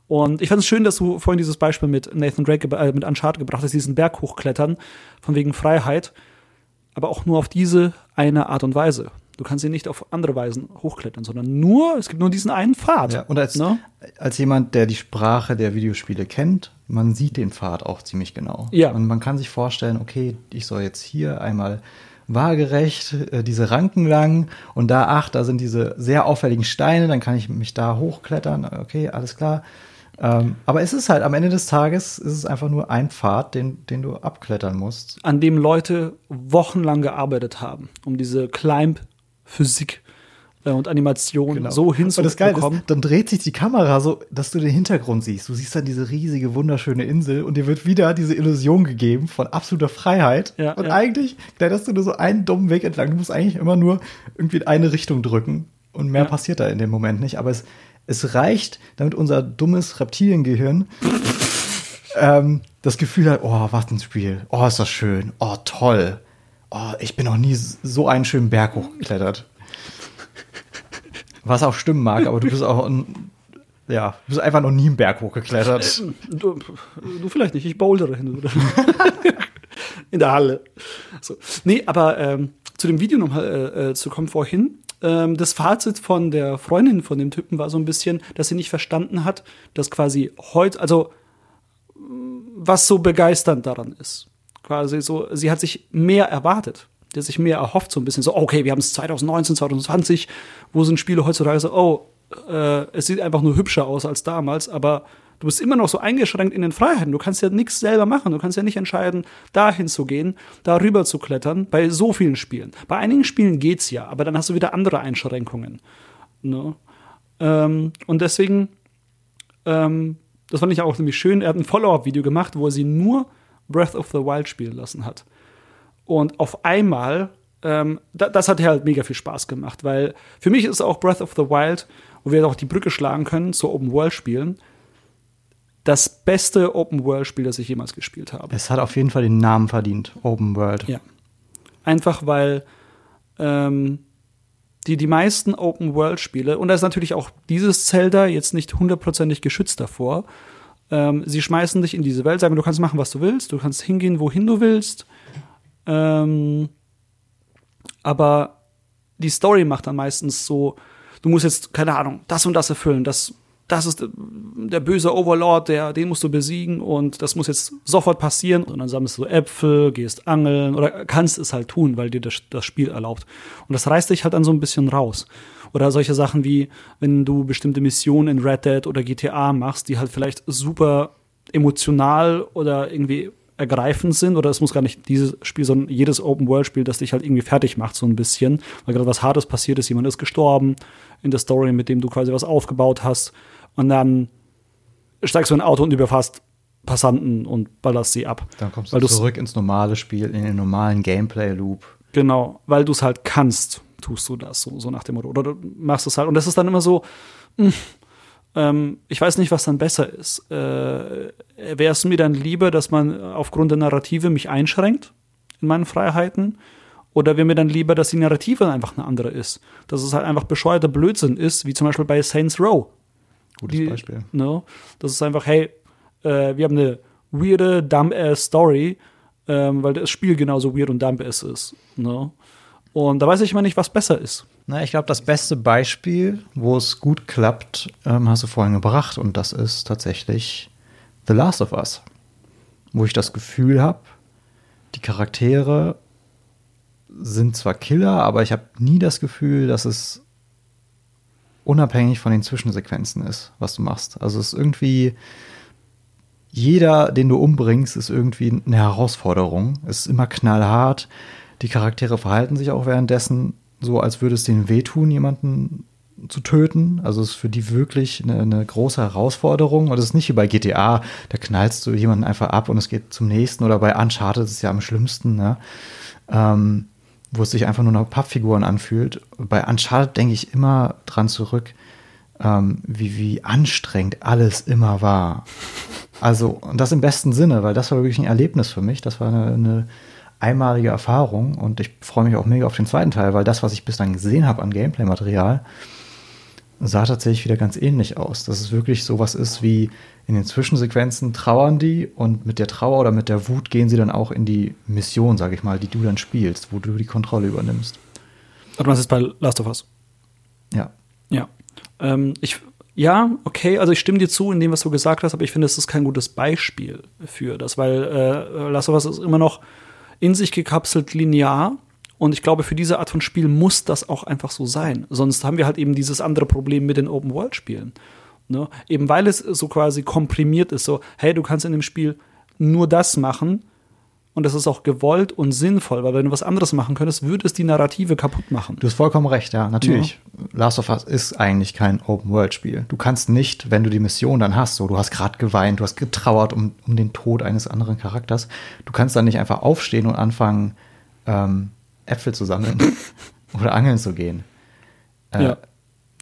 Und ich fand es schön, dass du vorhin dieses Beispiel mit Nathan Drake, äh, mit Uncharted gebracht hast, diesen Berg hochklettern, von wegen Freiheit, aber auch nur auf diese eine Art und Weise. Du kannst sie nicht auf andere Weisen hochklettern, sondern nur, es gibt nur diesen einen Pfad. Ja, und als, ne? als jemand, der die Sprache der Videospiele kennt, man sieht den Pfad auch ziemlich genau. Ja. Und man kann sich vorstellen, okay, ich soll jetzt hier einmal waagerecht äh, diese Ranken lang und da, ach, da sind diese sehr auffälligen Steine, dann kann ich mich da hochklettern, okay, alles klar. Ähm, aber es ist halt, am Ende des Tages ist es einfach nur ein Pfad, den, den du abklettern musst. An dem Leute wochenlang gearbeitet haben, um diese Climb Physik äh, und Animation genau. so hinzubekommen. dann dreht sich die Kamera so, dass du den Hintergrund siehst. Du siehst dann diese riesige, wunderschöne Insel und dir wird wieder diese Illusion gegeben von absoluter Freiheit. Ja, und ja. eigentlich kletterst du nur so einen dummen Weg entlang. Du musst eigentlich immer nur irgendwie in eine Richtung drücken und mehr ja. passiert da in dem Moment nicht. Aber es, es reicht, damit unser dummes Reptiliengehirn ähm, das Gefühl hat, oh, was ein Spiel. Oh, ist das schön. Oh, toll oh, ich bin noch nie so einen schönen Berg hochgeklettert. Was auch stimmen mag, aber du bist auch ein, ja, du bist einfach noch nie einen Berg hochgeklettert. Du, du vielleicht nicht, ich bouldere hin. In der Halle. So. Nee, aber ähm, zu dem Video nochmal äh, äh, zu kommen vorhin. Ähm, das Fazit von der Freundin von dem Typen war so ein bisschen, dass sie nicht verstanden hat, dass quasi heute, also was so begeisternd daran ist quasi so, sie hat sich mehr erwartet. Hat sich mehr erhofft, so ein bisschen so, okay, wir haben es 2019, 2020, wo sind Spiele heutzutage so, oh, äh, es sieht einfach nur hübscher aus als damals, aber du bist immer noch so eingeschränkt in den Freiheiten. Du kannst ja nichts selber machen. Du kannst ja nicht entscheiden, dahin zu gehen, darüber zu klettern, bei so vielen Spielen. Bei einigen Spielen geht's ja, aber dann hast du wieder andere Einschränkungen. Ne? Ähm, und deswegen, ähm, das fand ich auch nämlich schön, er hat ein Follow-up-Video gemacht, wo er sie nur Breath of the Wild spielen lassen hat. Und auf einmal ähm, da, das hat halt mega viel Spaß gemacht, weil für mich ist auch Breath of the Wild, wo wir auch die Brücke schlagen können zu Open World Spielen, das beste Open World Spiel, das ich jemals gespielt habe. Es hat auf jeden Fall den Namen verdient, Open World. Ja. Einfach weil ähm, die, die meisten Open World Spiele, und da ist natürlich auch dieses Zelda jetzt nicht hundertprozentig geschützt davor, ähm, sie schmeißen dich in diese Welt, sagen, du kannst machen, was du willst, du kannst hingehen, wohin du willst. Ähm, aber die Story macht dann meistens so, du musst jetzt, keine Ahnung, das und das erfüllen, das, das ist der böse Overlord, der, den musst du besiegen und das muss jetzt sofort passieren. Und dann sammelst du Äpfel, gehst angeln oder kannst es halt tun, weil dir das, das Spiel erlaubt. Und das reißt dich halt dann so ein bisschen raus. Oder solche Sachen wie, wenn du bestimmte Missionen in Red Dead oder GTA machst, die halt vielleicht super emotional oder irgendwie ergreifend sind, oder es muss gar nicht dieses Spiel, sondern jedes Open-World-Spiel, das dich halt irgendwie fertig macht, so ein bisschen, weil gerade was Hartes passiert ist, jemand ist gestorben in der Story, mit dem du quasi was aufgebaut hast, und dann steigst du in ein Auto und überfasst Passanten und ballerst sie ab. Dann kommst du zurück ins normale Spiel, in den normalen Gameplay-Loop. Genau, weil du es halt kannst, tust du das, so, so nach dem Motto. Oder du machst es halt. Und das ist dann immer so, mh, hm, ähm, ich weiß nicht, was dann besser ist. Äh, Wäre es mir dann lieber, dass man aufgrund der Narrative mich einschränkt in meinen Freiheiten? Oder wäre mir dann lieber, dass die Narrative einfach eine andere ist? Dass es halt einfach bescheuerter Blödsinn ist, wie zum Beispiel bei Saints Row. Gutes die, Beispiel. No, das ist einfach, hey, äh, wir haben eine weirde, dumb-ass Story, ähm, weil das Spiel genauso weird und dumb-ass ist. No? Und da weiß ich mal nicht, was besser ist. Na, ich glaube, das beste Beispiel, wo es gut klappt, ähm, hast du vorhin gebracht. Und das ist tatsächlich The Last of Us. Wo ich das Gefühl habe, die Charaktere sind zwar Killer, aber ich habe nie das Gefühl, dass es unabhängig von den Zwischensequenzen ist, was du machst. Also es ist irgendwie, jeder, den du umbringst, ist irgendwie eine Herausforderung. Es ist immer knallhart. Die Charaktere verhalten sich auch währenddessen so, als würde es denen wehtun, jemanden zu töten. Also es ist für die wirklich eine, eine, große Herausforderung. Und es ist nicht wie bei GTA, da knallst du jemanden einfach ab und es geht zum nächsten. Oder bei Uncharted ist es ja am schlimmsten, ne? ähm, wo es sich einfach nur noch Pappfiguren anfühlt. Bei Uncharted denke ich immer dran zurück, ähm, wie, wie anstrengend alles immer war. Also, und das im besten Sinne, weil das war wirklich ein Erlebnis für mich. Das war eine, eine einmalige Erfahrung und ich freue mich auch mega auf den zweiten Teil, weil das, was ich bislang gesehen habe an Gameplay-Material, sah tatsächlich wieder ganz ähnlich aus. Dass es wirklich sowas ist wie in den Zwischensequenzen trauern die und mit der Trauer oder mit der Wut gehen sie dann auch in die Mission, sage ich mal, die du dann spielst, wo du die Kontrolle übernimmst. Und was ist bei Last of Us? Ja. Ja. Ähm, ich, ja, okay, also ich stimme dir zu in dem, was du gesagt hast, aber ich finde, es ist kein gutes Beispiel für das, weil äh, Last of Us ist immer noch in sich gekapselt linear. Und ich glaube, für diese Art von Spiel muss das auch einfach so sein. Sonst haben wir halt eben dieses andere Problem mit den Open-World-Spielen. Ne? Eben weil es so quasi komprimiert ist, so, hey, du kannst in dem Spiel nur das machen, und das ist auch gewollt und sinnvoll, weil wenn du was anderes machen könntest, würde es die Narrative kaputt machen. Du hast vollkommen recht, ja, natürlich. Ja. Last of Us ist eigentlich kein Open-World-Spiel. Du kannst nicht, wenn du die Mission dann hast, so, du hast gerade geweint, du hast getrauert um, um den Tod eines anderen Charakters, du kannst dann nicht einfach aufstehen und anfangen, ähm, Äpfel zu sammeln oder angeln zu gehen. Äh, ja.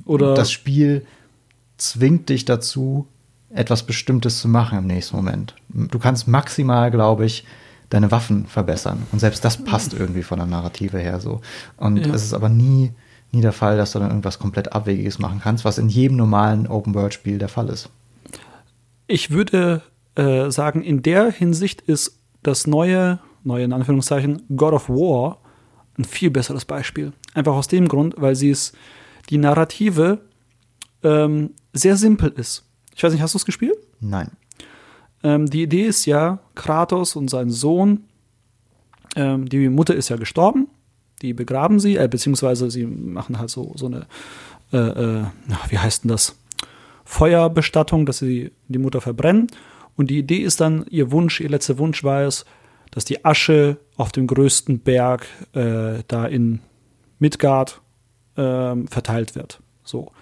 Oder das Spiel zwingt dich dazu, etwas Bestimmtes zu machen im nächsten Moment. Du kannst maximal, glaube ich, deine Waffen verbessern. Und selbst das passt irgendwie von der Narrative her so. Und ja. es ist aber nie, nie der Fall, dass du dann irgendwas komplett Abwegiges machen kannst, was in jedem normalen Open-World-Spiel der Fall ist. Ich würde äh, sagen, in der Hinsicht ist das neue, neue in Anführungszeichen, God of War ein viel besseres Beispiel. Einfach aus dem Grund, weil sie es, die Narrative ähm, sehr simpel ist. Ich weiß nicht, hast du es gespielt? Nein. Ähm, die Idee ist ja, Kratos und sein Sohn, ähm, die Mutter ist ja gestorben, die begraben sie, äh, beziehungsweise sie machen halt so, so eine, äh, äh, wie heißt denn das? Feuerbestattung, dass sie die Mutter verbrennen. Und die Idee ist dann, ihr Wunsch, ihr letzter Wunsch war es, dass die Asche auf dem größten Berg äh, da in Midgard ähm, verteilt wird. So.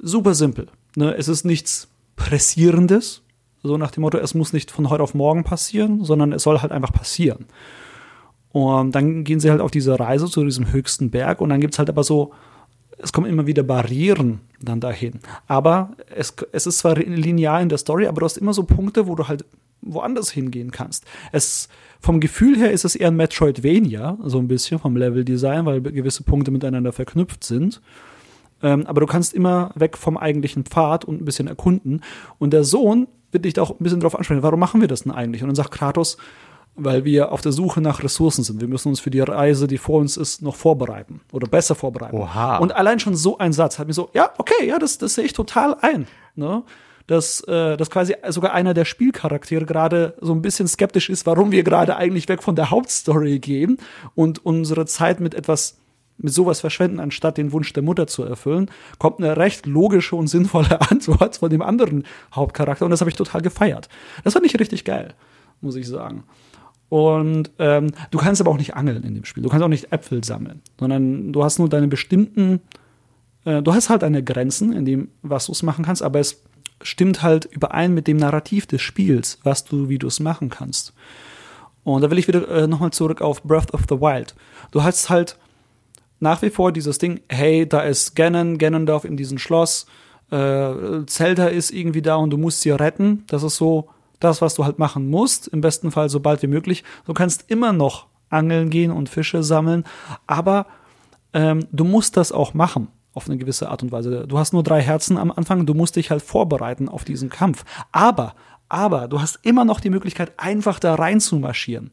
Super simpel. Ne? Es ist nichts Pressierendes. So nach dem Motto, es muss nicht von heute auf morgen passieren, sondern es soll halt einfach passieren. Und dann gehen sie halt auf diese Reise zu diesem höchsten Berg und dann gibt es halt aber so, es kommen immer wieder Barrieren dann dahin. Aber es, es ist zwar linear in der Story, aber du hast immer so Punkte, wo du halt woanders hingehen kannst. Es, vom Gefühl her ist es eher ein Metroidvania, so ein bisschen vom Leveldesign, weil gewisse Punkte miteinander verknüpft sind. Ähm, aber du kannst immer weg vom eigentlichen Pfad und ein bisschen erkunden. Und der Sohn wird dich da auch ein bisschen drauf ansprechen, warum machen wir das denn eigentlich? Und dann sagt Kratos, weil wir auf der Suche nach Ressourcen sind. Wir müssen uns für die Reise, die vor uns ist, noch vorbereiten oder besser vorbereiten. Oha. Und allein schon so ein Satz hat mir so, ja, okay, ja, das, das sehe ich total ein. Ne? Dass, äh, dass quasi sogar einer der Spielcharaktere gerade so ein bisschen skeptisch ist, warum wir gerade eigentlich weg von der Hauptstory gehen und unsere Zeit mit etwas mit sowas verschwenden, anstatt den Wunsch der Mutter zu erfüllen, kommt eine recht logische und sinnvolle Antwort von dem anderen Hauptcharakter und das habe ich total gefeiert. Das fand ich richtig geil, muss ich sagen. Und ähm, du kannst aber auch nicht angeln in dem Spiel. Du kannst auch nicht Äpfel sammeln, sondern du hast nur deine bestimmten, äh, du hast halt deine Grenzen in dem, was du es machen kannst, aber es stimmt halt überein mit dem Narrativ des Spiels, was du, wie du es machen kannst. Und da will ich wieder äh, nochmal zurück auf Breath of the Wild. Du hast halt nach wie vor dieses Ding, hey, da ist Ganon, Ganondorf in diesem Schloss, äh, Zelda ist irgendwie da und du musst sie retten. Das ist so das, was du halt machen musst, im besten Fall so bald wie möglich. Du kannst immer noch angeln gehen und Fische sammeln, aber ähm, du musst das auch machen auf eine gewisse Art und Weise. Du hast nur drei Herzen am Anfang, du musst dich halt vorbereiten auf diesen Kampf. Aber, aber du hast immer noch die Möglichkeit, einfach da rein zu marschieren.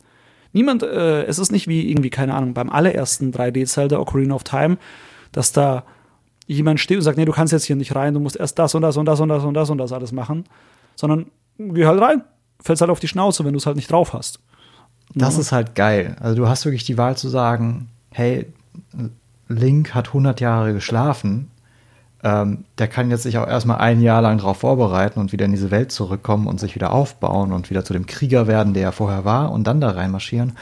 Niemand, äh, es ist nicht wie irgendwie, keine Ahnung, beim allerersten 3D-Zelda Ocarina of Time, dass da jemand steht und sagt, nee, du kannst jetzt hier nicht rein, du musst erst das und das und das und das und das und das alles machen, sondern geh halt rein. Fällst halt auf die Schnauze, wenn du es halt nicht drauf hast. Das ja. ist halt geil. Also du hast wirklich die Wahl zu sagen, hey, Link hat 100 Jahre geschlafen. Ähm, der kann jetzt sich auch erstmal ein Jahr lang darauf vorbereiten und wieder in diese Welt zurückkommen und sich wieder aufbauen und wieder zu dem Krieger werden, der er vorher war und dann da reinmarschieren.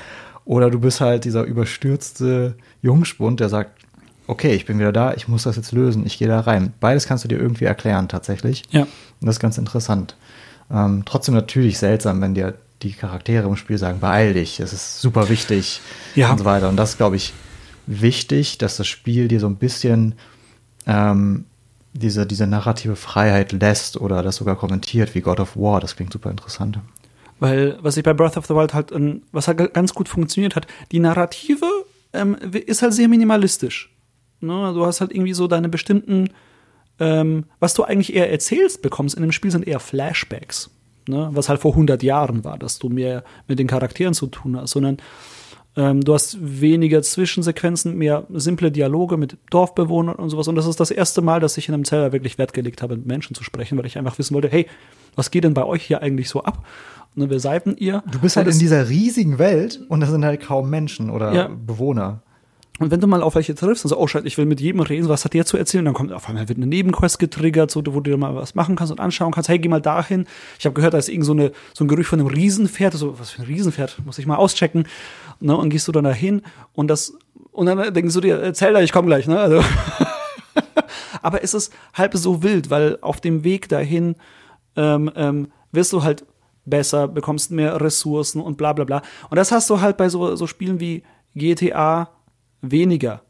Oder du bist halt dieser überstürzte Jungspund, der sagt, okay, ich bin wieder da, ich muss das jetzt lösen, ich gehe da rein. Beides kannst du dir irgendwie erklären tatsächlich. Ja. Und das ist ganz interessant. Ähm, trotzdem natürlich seltsam, wenn dir die Charaktere im Spiel sagen, beeil dich, es ist super wichtig ja. und so weiter. Und das ist, glaube ich, wichtig, dass das Spiel dir so ein bisschen ähm, diese, diese narrative Freiheit lässt oder das sogar kommentiert wie God of War. Das klingt super interessant. Weil, was ich bei Breath of the Wild halt, was halt ganz gut funktioniert hat, die Narrative ähm, ist halt sehr minimalistisch. Ne? Du hast halt irgendwie so deine bestimmten ähm, was du eigentlich eher erzählst bekommst in dem Spiel, sind eher Flashbacks. Ne? Was halt vor 100 Jahren war, dass du mehr mit den Charakteren zu tun hast, sondern ähm, du hast weniger Zwischensequenzen, mehr simple Dialoge mit Dorfbewohnern und sowas. Und das ist das erste Mal, dass ich in einem Zeller wirklich Wert gelegt habe, mit Menschen zu sprechen, weil ich einfach wissen wollte, hey, was geht denn bei euch hier eigentlich so ab? Ne, wer seid denn ihr? Du bist halt in dieser riesigen Welt und da sind halt kaum Menschen oder ja. Bewohner. Und wenn du mal auf welche triffst und so, oh Scheiße, ich will mit jedem reden, was hat der zu erzählen, dann kommt auf einmal wird eine Nebenquest getriggert, so, wo du mal was machen kannst und anschauen kannst, hey, geh mal dahin. Ich habe gehört, da ist irgend so, eine, so ein Gerücht von einem Riesenpferd, so, was für ein Riesenpferd, muss ich mal auschecken. Ne, und gehst du dann dahin und das, und dann denkst du dir, erzähl da, ich komme gleich, ne? Also. Aber es ist halb so wild, weil auf dem Weg dahin ähm, ähm, wirst du halt besser, bekommst mehr Ressourcen und bla bla bla. Und das hast du halt bei so, so Spielen wie GTA weniger.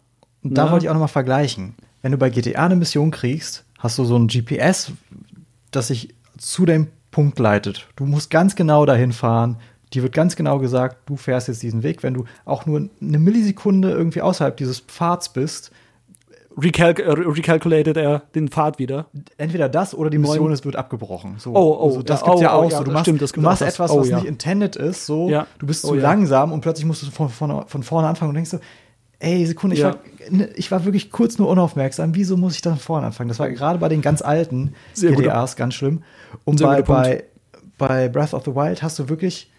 Und da ne? wollte ich auch nochmal vergleichen. Wenn du bei GTA eine Mission kriegst, hast du so ein GPS, das sich zu dem Punkt leitet. Du musst ganz genau dahin fahren. Dir wird ganz genau gesagt, du fährst jetzt diesen Weg. Wenn du auch nur eine Millisekunde irgendwie außerhalb dieses Pfads bist, Recalc äh, recalculated er den Pfad wieder. Entweder das oder die Mission es wird abgebrochen. So, oh, oh, also das ja, gibt's oh, ja auch oh, so. Du machst, stimmt, du machst etwas, oh, was ja. nicht intended ist. So, du bist Oh, zu langsam und plötzlich musst du von, von, von vorne anfangen und denkst so, ey, Sekunde, ich, Ja. war, ne, ich war wirklich kurz nur unaufmerksam. Wieso muss ich dann vorne anfangen? Das war gerade bei den ganz alten Sehr GDAs ganz schlimm. Und Sehr bei, bei, bei Breath of the Wild hast du wirklich,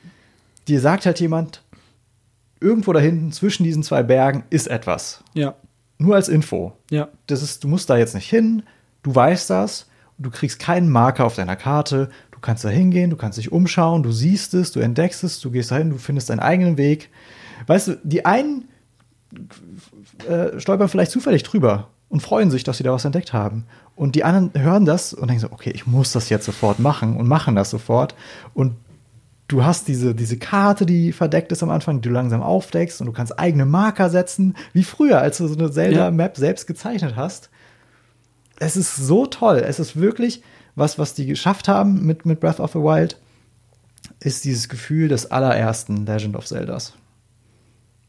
dir sagt halt jemand, irgendwo da hinten zwischen diesen zwei Bergen ist etwas. Ja, Nur als Info ja. das ist, du musst da jetzt nicht hin, du weißt das, du kriegst keinen Marker auf deiner Karte, du kannst da hingehen, du kannst dich umschauen, du siehst es, du entdeckst es, du gehst dahin, du findest deinen eigenen Weg. Weißt du, die einen äh, stolpern vielleicht zufällig drüber und freuen sich, dass sie da was entdeckt haben. Und die anderen hören das und denken so, okay, ich muss das jetzt sofort machen und machen das sofort. Und du hast diese, diese Karte, die verdeckt ist am Anfang, die du langsam aufdeckst und du kannst eigene Marker setzen, wie früher, als du so eine Zelda-Map selbst gezeichnet hast. Es ist so toll. Es ist wirklich was, was die geschafft haben mit, mit Breath of the Wild, ist dieses Gefühl des allerersten Legend of Zeldas.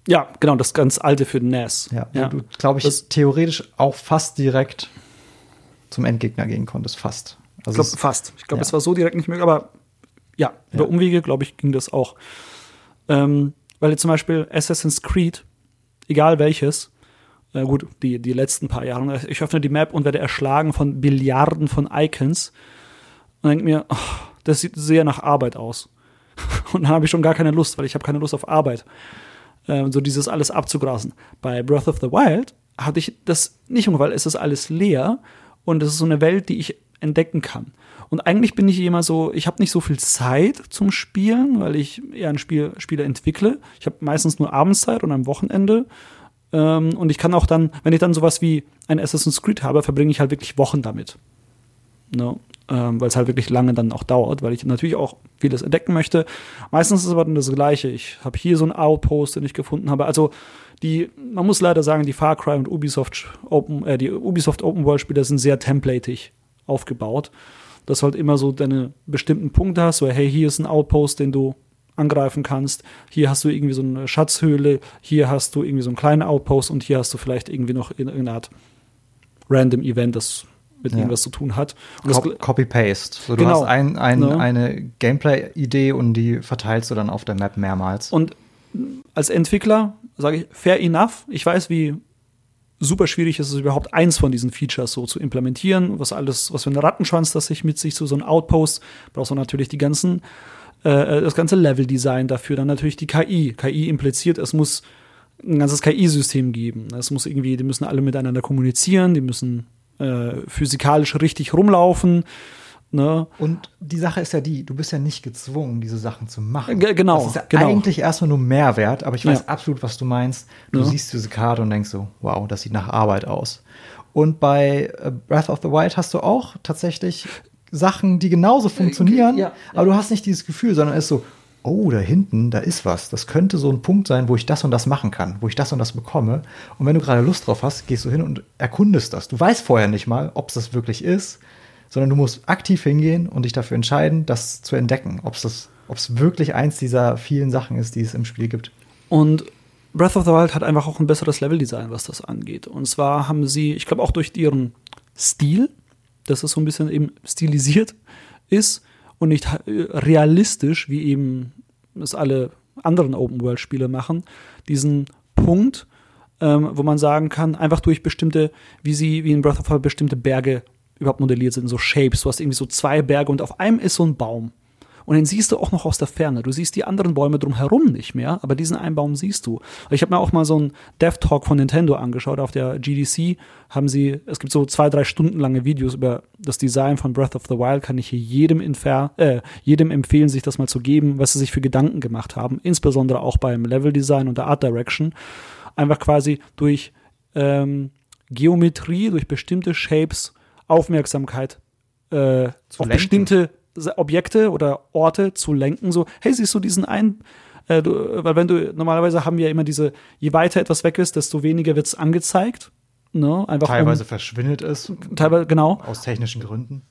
Ja, genau, das ganz alte für den NES. Ja, ja. du, glaube ich, das, theoretisch auch fast direkt zum Endgegner gehen konntest, fast. Also ich glaube, fast. Ich glaube, ja. es war so direkt nicht möglich, aber ja, über ja. Umwege, glaube ich, ging das auch. Ähm, weil zum Beispiel Assassin's Creed, egal welches, äh, gut, die, die letzten paar Jahre, ich öffne die Map und werde erschlagen von Billiarden von Icons und denke mir, oh, das sieht sehr nach Arbeit aus. Und dann habe ich schon gar keine Lust, weil ich habe keine Lust auf Arbeit. Ähm, so dieses alles abzugrasen. Bei Breath of the Wild hatte ich das nicht weil es ist alles leer und es ist so eine Welt, die ich entdecken kann. Und eigentlich bin ich immer so, ich habe nicht so viel Zeit zum Spielen, weil ich eher ein Spiel, Spiele entwickle. Ich habe meistens nur Abendszeit und am Wochenende. Ähm, und ich kann auch dann, wenn ich dann sowas wie ein Assassin's Creed habe, verbringe ich halt wirklich Wochen damit. Ne? Ähm, weil es halt wirklich lange dann auch dauert, weil ich natürlich auch vieles entdecken möchte. Meistens ist es aber dann das Gleiche. Ich habe hier so einen Outpost, den ich gefunden habe. Also die, man muss leider sagen, die Far Cry und Ubisoft Open, äh, die Ubisoft Open World Spiele sind sehr templatig aufgebaut. Dass du halt immer so deine bestimmten Punkte hast, so hey, hier ist ein Outpost, den du angreifen kannst. Hier hast du irgendwie so eine Schatzhöhle, hier hast du irgendwie so einen kleinen Outpost und hier hast du vielleicht irgendwie noch irgendeine Art Random Event, das mit ja. irgendwas zu tun hat. Copy-Paste. So, du genau. hast ein, ein, ja. eine Gameplay-Idee und die verteilst du dann auf der Map mehrmals. Und als Entwickler sage ich, fair enough. Ich weiß, wie super schwierig ist es überhaupt eins von diesen Features so zu implementieren. Was alles, was für ein Rattenschwanz das sich mit sich so, so ein Outpost, brauchst du natürlich die ganzen, äh, das ganze Level-Design dafür, dann natürlich die KI. KI impliziert, es muss ein ganzes KI-System geben. Es muss irgendwie, die müssen alle miteinander kommunizieren, die müssen äh, physikalisch richtig rumlaufen. Ne? Und die Sache ist ja die, du bist ja nicht gezwungen, diese Sachen zu machen. G genau. Das ist ja genau. eigentlich erstmal nur Mehrwert, aber ich weiß ja. absolut, was du meinst. Du ja. siehst diese Karte und denkst so, wow, das sieht nach Arbeit aus. Und bei äh, Breath of the Wild hast du auch tatsächlich Sachen, die genauso funktionieren, ja, aber du hast nicht dieses Gefühl, sondern es ist so, oh, da hinten, da ist was. Das könnte so ein Punkt sein, wo ich das und das machen kann, wo ich das und das bekomme. Und wenn du gerade Lust drauf hast, gehst du hin und erkundest das. Du weißt vorher nicht mal, ob es das wirklich ist, sondern du musst aktiv hingehen und dich dafür entscheiden, das zu entdecken, ob es wirklich eins dieser vielen Sachen ist, die es im Spiel gibt. Und Breath of the Wild hat einfach auch ein besseres Leveldesign, was das angeht. Und zwar haben sie, ich glaube auch durch ihren Stil, dass es so ein bisschen eben stilisiert ist, und nicht realistisch, wie eben es alle anderen Open-World-Spiele machen, diesen Punkt, ähm, wo man sagen kann, einfach durch bestimmte, wie sie, wie in Breath of the Wild bestimmte Berge überhaupt modelliert sind, so Shapes. Du hast irgendwie so zwei Berge und auf einem ist so ein Baum. Und den siehst du auch noch aus der Ferne. Du siehst die anderen Bäume drumherum nicht mehr, aber diesen einen Baum siehst du. Ich habe mir auch mal so einen Dev Talk von Nintendo angeschaut. Auf der GDC haben sie, es gibt so zwei, drei Stunden lange Videos über das Design von Breath of the Wild. Kann ich hier jedem, infer äh, jedem empfehlen, sich das mal zu geben, was sie sich für Gedanken gemacht haben. Insbesondere auch beim Level Design und der Art Direction. Einfach quasi durch ähm, Geometrie, durch bestimmte Shapes Aufmerksamkeit äh, auf lenken. bestimmte Objekte oder Orte zu lenken, so, hey, siehst du diesen einen, äh, du, weil wenn du, normalerweise haben wir ja immer diese, je weiter etwas weg ist, desto weniger wird es angezeigt. Ne? Einfach teilweise um, verschwindet es. Teilweise, genau. Aus technischen Gründen.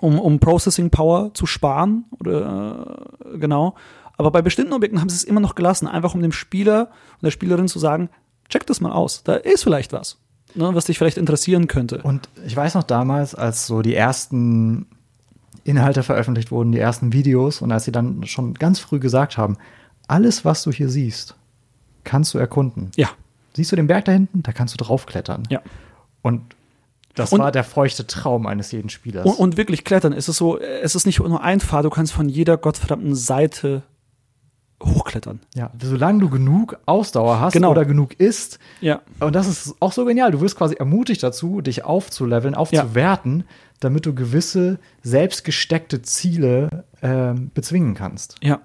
Um, um Processing Power zu sparen, oder äh, genau. Aber bei bestimmten Objekten haben sie es immer noch gelassen, einfach um dem Spieler und der Spielerin zu sagen, check das mal aus, da ist vielleicht was. Ne, was dich vielleicht interessieren könnte. Und ich weiß noch damals, als so die ersten Inhalte veröffentlicht wurden, die ersten Videos, und als sie dann schon ganz früh gesagt haben, alles, was du hier siehst, kannst du erkunden. Ja. Siehst du den Berg da hinten? Da kannst du draufklettern. Ja. Und das und, war der feuchte Traum eines jeden Spielers. Und, und, wirklich klettern. Es ist so, es ist nicht nur ein Pfad, du kannst von jeder gottverdammten Seite hochklettern. Ja, solange du genug Ausdauer hast genau. oder genug isst. Ja. Und das ist auch so genial. Du wirst quasi ermutigt dazu, dich aufzuleveln, aufzuwerten, ja. damit du gewisse selbstgesteckte Ziele äh, bezwingen kannst. Ja.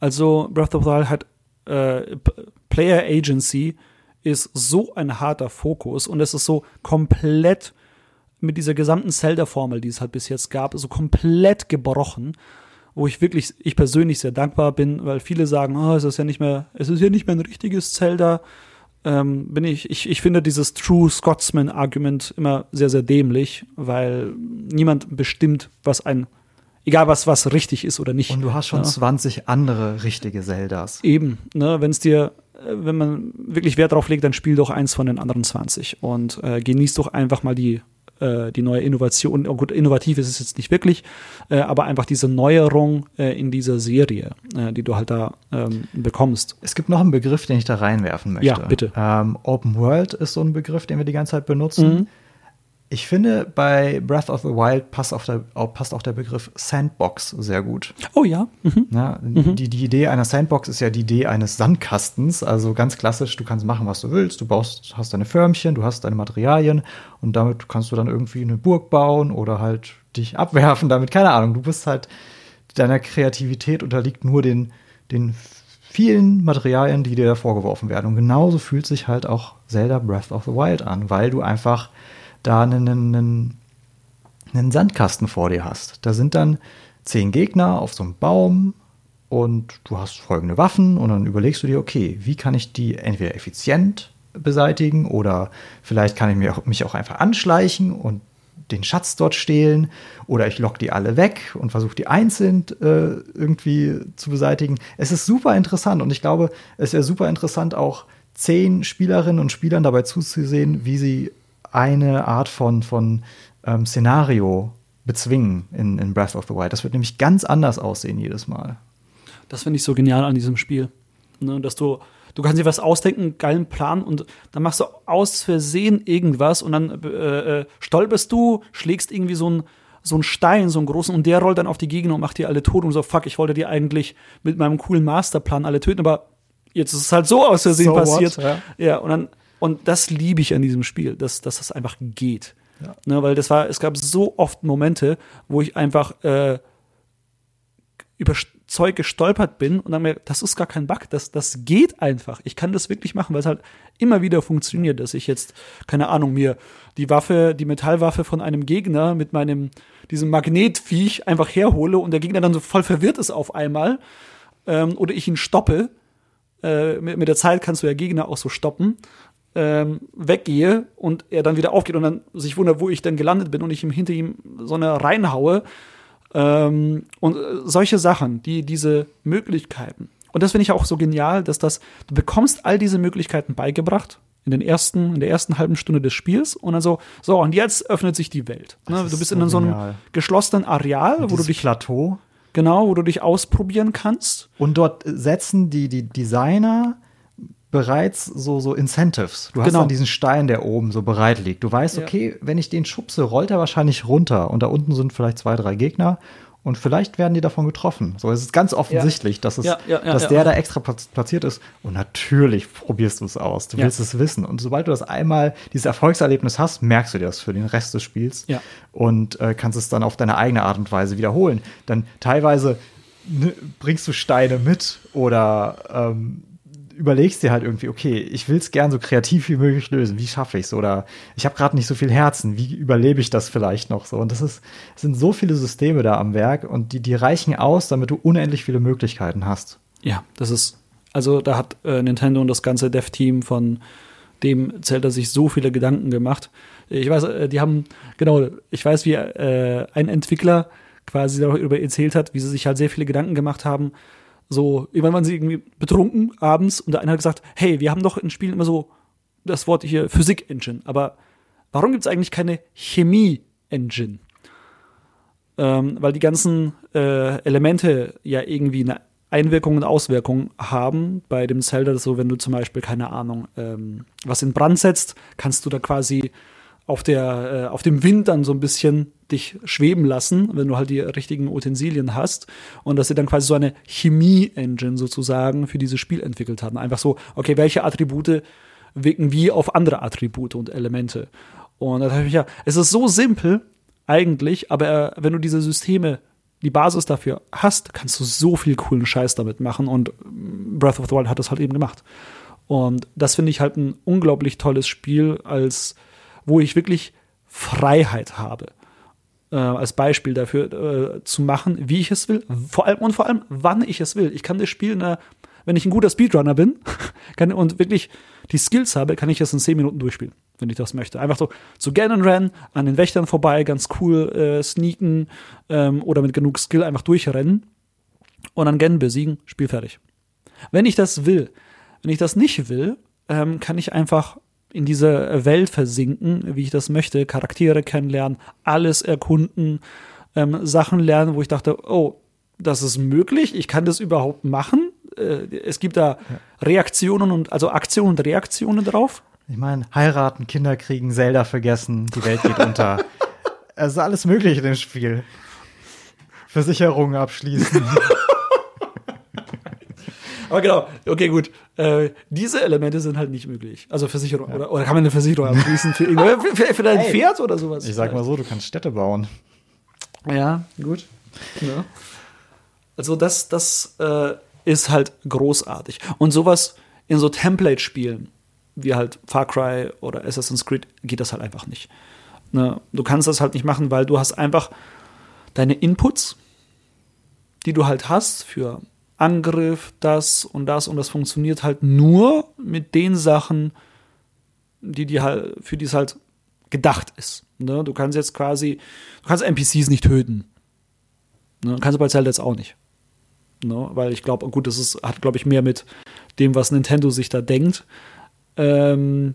Also Breath of the Wild hat äh, Player Agency ist so ein harter Fokus und es ist so komplett mit dieser gesamten Zelda-Formel, die es halt bis jetzt gab, so komplett gebrochen. Wo ich wirklich, ich persönlich sehr dankbar bin, weil viele sagen, oh, es ist ja nicht mehr, es ist ja nicht mehr ein richtiges Zelda. Ähm, bin ich, ich, ich finde dieses True Scotsman-Argument immer sehr, sehr dämlich, weil niemand bestimmt, was ein, egal was, was richtig ist oder nicht. Und du hast schon ja. 20 andere richtige Zeldas. Eben, ne, wenn es dir, äh, wenn man wirklich Wert drauf legt, dann spiel doch eins von den anderen 20 und äh, genieß doch einfach mal die äh, die neue Innovation, oh gut, innovativ ist es jetzt nicht wirklich, äh, aber einfach diese Neuerung äh, in dieser Serie, äh, die du halt da ähm, bekommst. Es gibt noch einen Begriff, den ich da reinwerfen möchte. Ja, bitte. Ähm, Open World ist so ein Begriff, den wir die ganze Zeit benutzen. Mhm. Ich finde, bei Breath of the Wild passt, der, auch, passt auch der Begriff Sandbox sehr gut. Oh ja. Mhm. Ja, die, die Idee einer Sandbox ist ja die Idee eines Sandkastens. Also ganz klassisch, du kannst machen, was du willst. Du baust, hast deine Förmchen, du hast deine Materialien und damit kannst du dann irgendwie eine Burg bauen oder halt dich abwerfen damit. Keine Ahnung. Du bist halt, deiner Kreativität unterliegt nur den, den vielen Materialien, die dir da vorgeworfen werden. Und genauso fühlt sich halt auch Zelda Breath of the Wild an, weil du einfach da einen, einen, einen Sandkasten vor dir hast. Da sind dann zehn Gegner auf so einem Baum und du hast folgende Waffen und dann überlegst du dir, okay, wie kann ich die entweder effizient beseitigen oder vielleicht kann ich mich auch, mich auch einfach anschleichen und den Schatz dort stehlen oder ich lock die alle weg und versuche die einzeln äh, irgendwie zu beseitigen. Es ist super interessant und ich glaube, es wäre super interessant auch zehn Spielerinnen und Spielern dabei zuzusehen, wie sie eine Art von, von ähm, Szenario bezwingen in, in Breath of the Wild. Das wird nämlich ganz anders aussehen jedes Mal. Das finde ich so genial an diesem Spiel. Ne, dass du, du kannst dir was ausdenken, einen geilen Plan und dann machst du aus Versehen irgendwas und dann äh, äh, stolperst du, schlägst irgendwie so einen so einen Stein, so einen großen, und der rollt dann auf die Gegner und macht die alle tot und so, fuck, ich wollte die eigentlich mit meinem coolen Masterplan alle töten, aber jetzt ist es halt so aus Versehen So what, passiert. ja. ja, und dann, und das liebe ich an diesem Spiel, dass, dass das einfach geht. Ja. Ne, weil das war, es gab so oft Momente, wo ich einfach äh, über Zeug gestolpert bin und dann mir, das ist gar kein Bug, das, das geht einfach. Ich kann das wirklich machen, weil es halt immer wieder funktioniert, dass ich jetzt, keine Ahnung, mir die Waffe, die Metallwaffe von einem Gegner mit meinem, diesem Magnetviech einfach herhole und der Gegner dann so voll verwirrt ist auf einmal ähm, oder ich ihn stoppe. Äh, mit, mit der Zeit kannst du ja Gegner auch so stoppen ähm, weggehe und er dann wieder aufgeht und dann sich wundert, wo ich denn gelandet bin und ich ihm hinter ihm so eine reinhaue. Ähm, und äh, solche Sachen, die diese Möglichkeiten. Und das finde ich auch so genial, dass das, du bekommst all diese Möglichkeiten beigebracht in den ersten, in der ersten halben Stunde des Spiels und dann so, so, und jetzt öffnet sich die Welt. Ne? Du ist bist so in so einem genial. geschlossenen Areal, wo du dich, Plateau. genau, wo du dich ausprobieren kannst. Und dort setzen die, die Designer bereits so, so Incentives. Du hast Genau. dann diesen Stein, der oben so bereit liegt. Du weißt, Ja. okay, wenn ich den schubse, rollt er wahrscheinlich runter. Und da unten sind vielleicht zwei, drei Gegner. Und vielleicht werden die davon getroffen. So, es ist ganz offensichtlich, dass, es, Ja, ja, ja, dass ja. der da extra platz- platziert ist. Und natürlich probierst du es aus. Du Ja. willst es wissen. Und sobald du das einmal, dieses Erfolgserlebnis hast, merkst du dir das für den Rest des Spiels. Ja. Und äh, kannst es dann auf deine eigene Art und Weise wiederholen. Dann teilweise ne, bringst du Steine mit oder ähm, überlegst dir halt irgendwie, okay, ich will es gern so kreativ wie möglich lösen. Wie schaffe ich es? Oder ich habe gerade nicht so viel Herzen. Wie überlebe ich das vielleicht noch so? Und das ist, es sind so viele Systeme da am Werk und die, die reichen aus, damit du unendlich viele Möglichkeiten hast. Ja, das ist, also da hat äh, Nintendo und das ganze Dev-Team von dem Zelda sich so viele Gedanken gemacht. Ich weiß, äh, die haben, genau, ich weiß, wie äh, ein Entwickler quasi darüber erzählt hat, wie sie sich halt sehr viele Gedanken gemacht haben. So, irgendwann waren sie irgendwie betrunken abends und der eine hat gesagt, hey, wir haben doch in Spielen immer so das Wort hier Physik-Engine, aber warum gibt es eigentlich keine Chemie-Engine? ähm, weil die ganzen äh, Elemente ja irgendwie eine Einwirkung und Auswirkung haben. Bei dem Zelda, so wenn du zum Beispiel, keine Ahnung, ähm, was in Brand setzt, kannst du da quasi auf, der, äh, auf dem Wind dann so ein bisschen dich schweben lassen, wenn du halt die richtigen Utensilien hast. Und dass sie dann quasi so eine Chemie-Engine sozusagen für dieses Spiel entwickelt haben. Einfach so, okay, welche Attribute wirken wie auf andere Attribute und Elemente. Und da dachte ich ja, es ist so simpel eigentlich, aber äh, wenn du diese Systeme, die Basis dafür hast, kannst du so viel coolen Scheiß damit machen und mm, Breath of the Wild hat das halt eben gemacht. Und das finde ich halt ein unglaublich tolles Spiel, als wo ich wirklich Freiheit habe. äh, als Beispiel dafür äh, zu machen, wie ich es will. Vor allem und vor allem, wann ich es will. Ich kann das Spiel, in der, wenn ich ein guter Speedrunner bin kann, und wirklich die Skills habe, kann ich es in 10 Minuten durchspielen, wenn ich das möchte. Einfach so zu Ganon rennen, an den Wächtern vorbei, ganz cool äh, sneaken ähm, oder mit genug Skill einfach durchrennen und dann Ganon besiegen, Spiel fertig. Wenn ich das will, wenn ich das nicht will, ähm, kann ich einfach in diese Welt versinken, wie ich das möchte, Charaktere kennenlernen, alles erkunden, ähm, Sachen lernen, wo ich dachte, oh, das ist möglich, ich kann das überhaupt machen. Äh, es gibt da Reaktionen und also Aktionen und Reaktionen drauf. Ich meine, heiraten, Kinder kriegen, Zelda vergessen, die Welt geht unter. es ist alles möglich in dem Spiel. Versicherungen abschließen. Aber genau, okay, gut. Äh, diese Elemente sind halt nicht möglich. Also Versicherung. Ja. Oder, oder kann man eine Versicherung abschließen für, für, für, für dein hey, Pferd oder sowas? Ich sag mal so, du kannst Städte bauen. Ja, gut. Ja. Also das, das äh, ist halt großartig. Und sowas in so Template-Spielen, wie halt Far Cry oder Assassin's Creed, geht das halt einfach nicht. Ne? Du kannst das halt nicht machen, weil du hast einfach deine Inputs, die du halt hast für Angriff, das und das und das funktioniert halt nur mit den Sachen, die die halt, für die es halt gedacht ist. Ne? Du kannst jetzt quasi, du kannst NPCs nicht töten. Ne? Kannst du bei Zelda jetzt auch nicht. Ne? Weil ich glaube, gut, das ist, hat, glaube ich, mehr mit dem, was Nintendo sich da denkt. Ähm,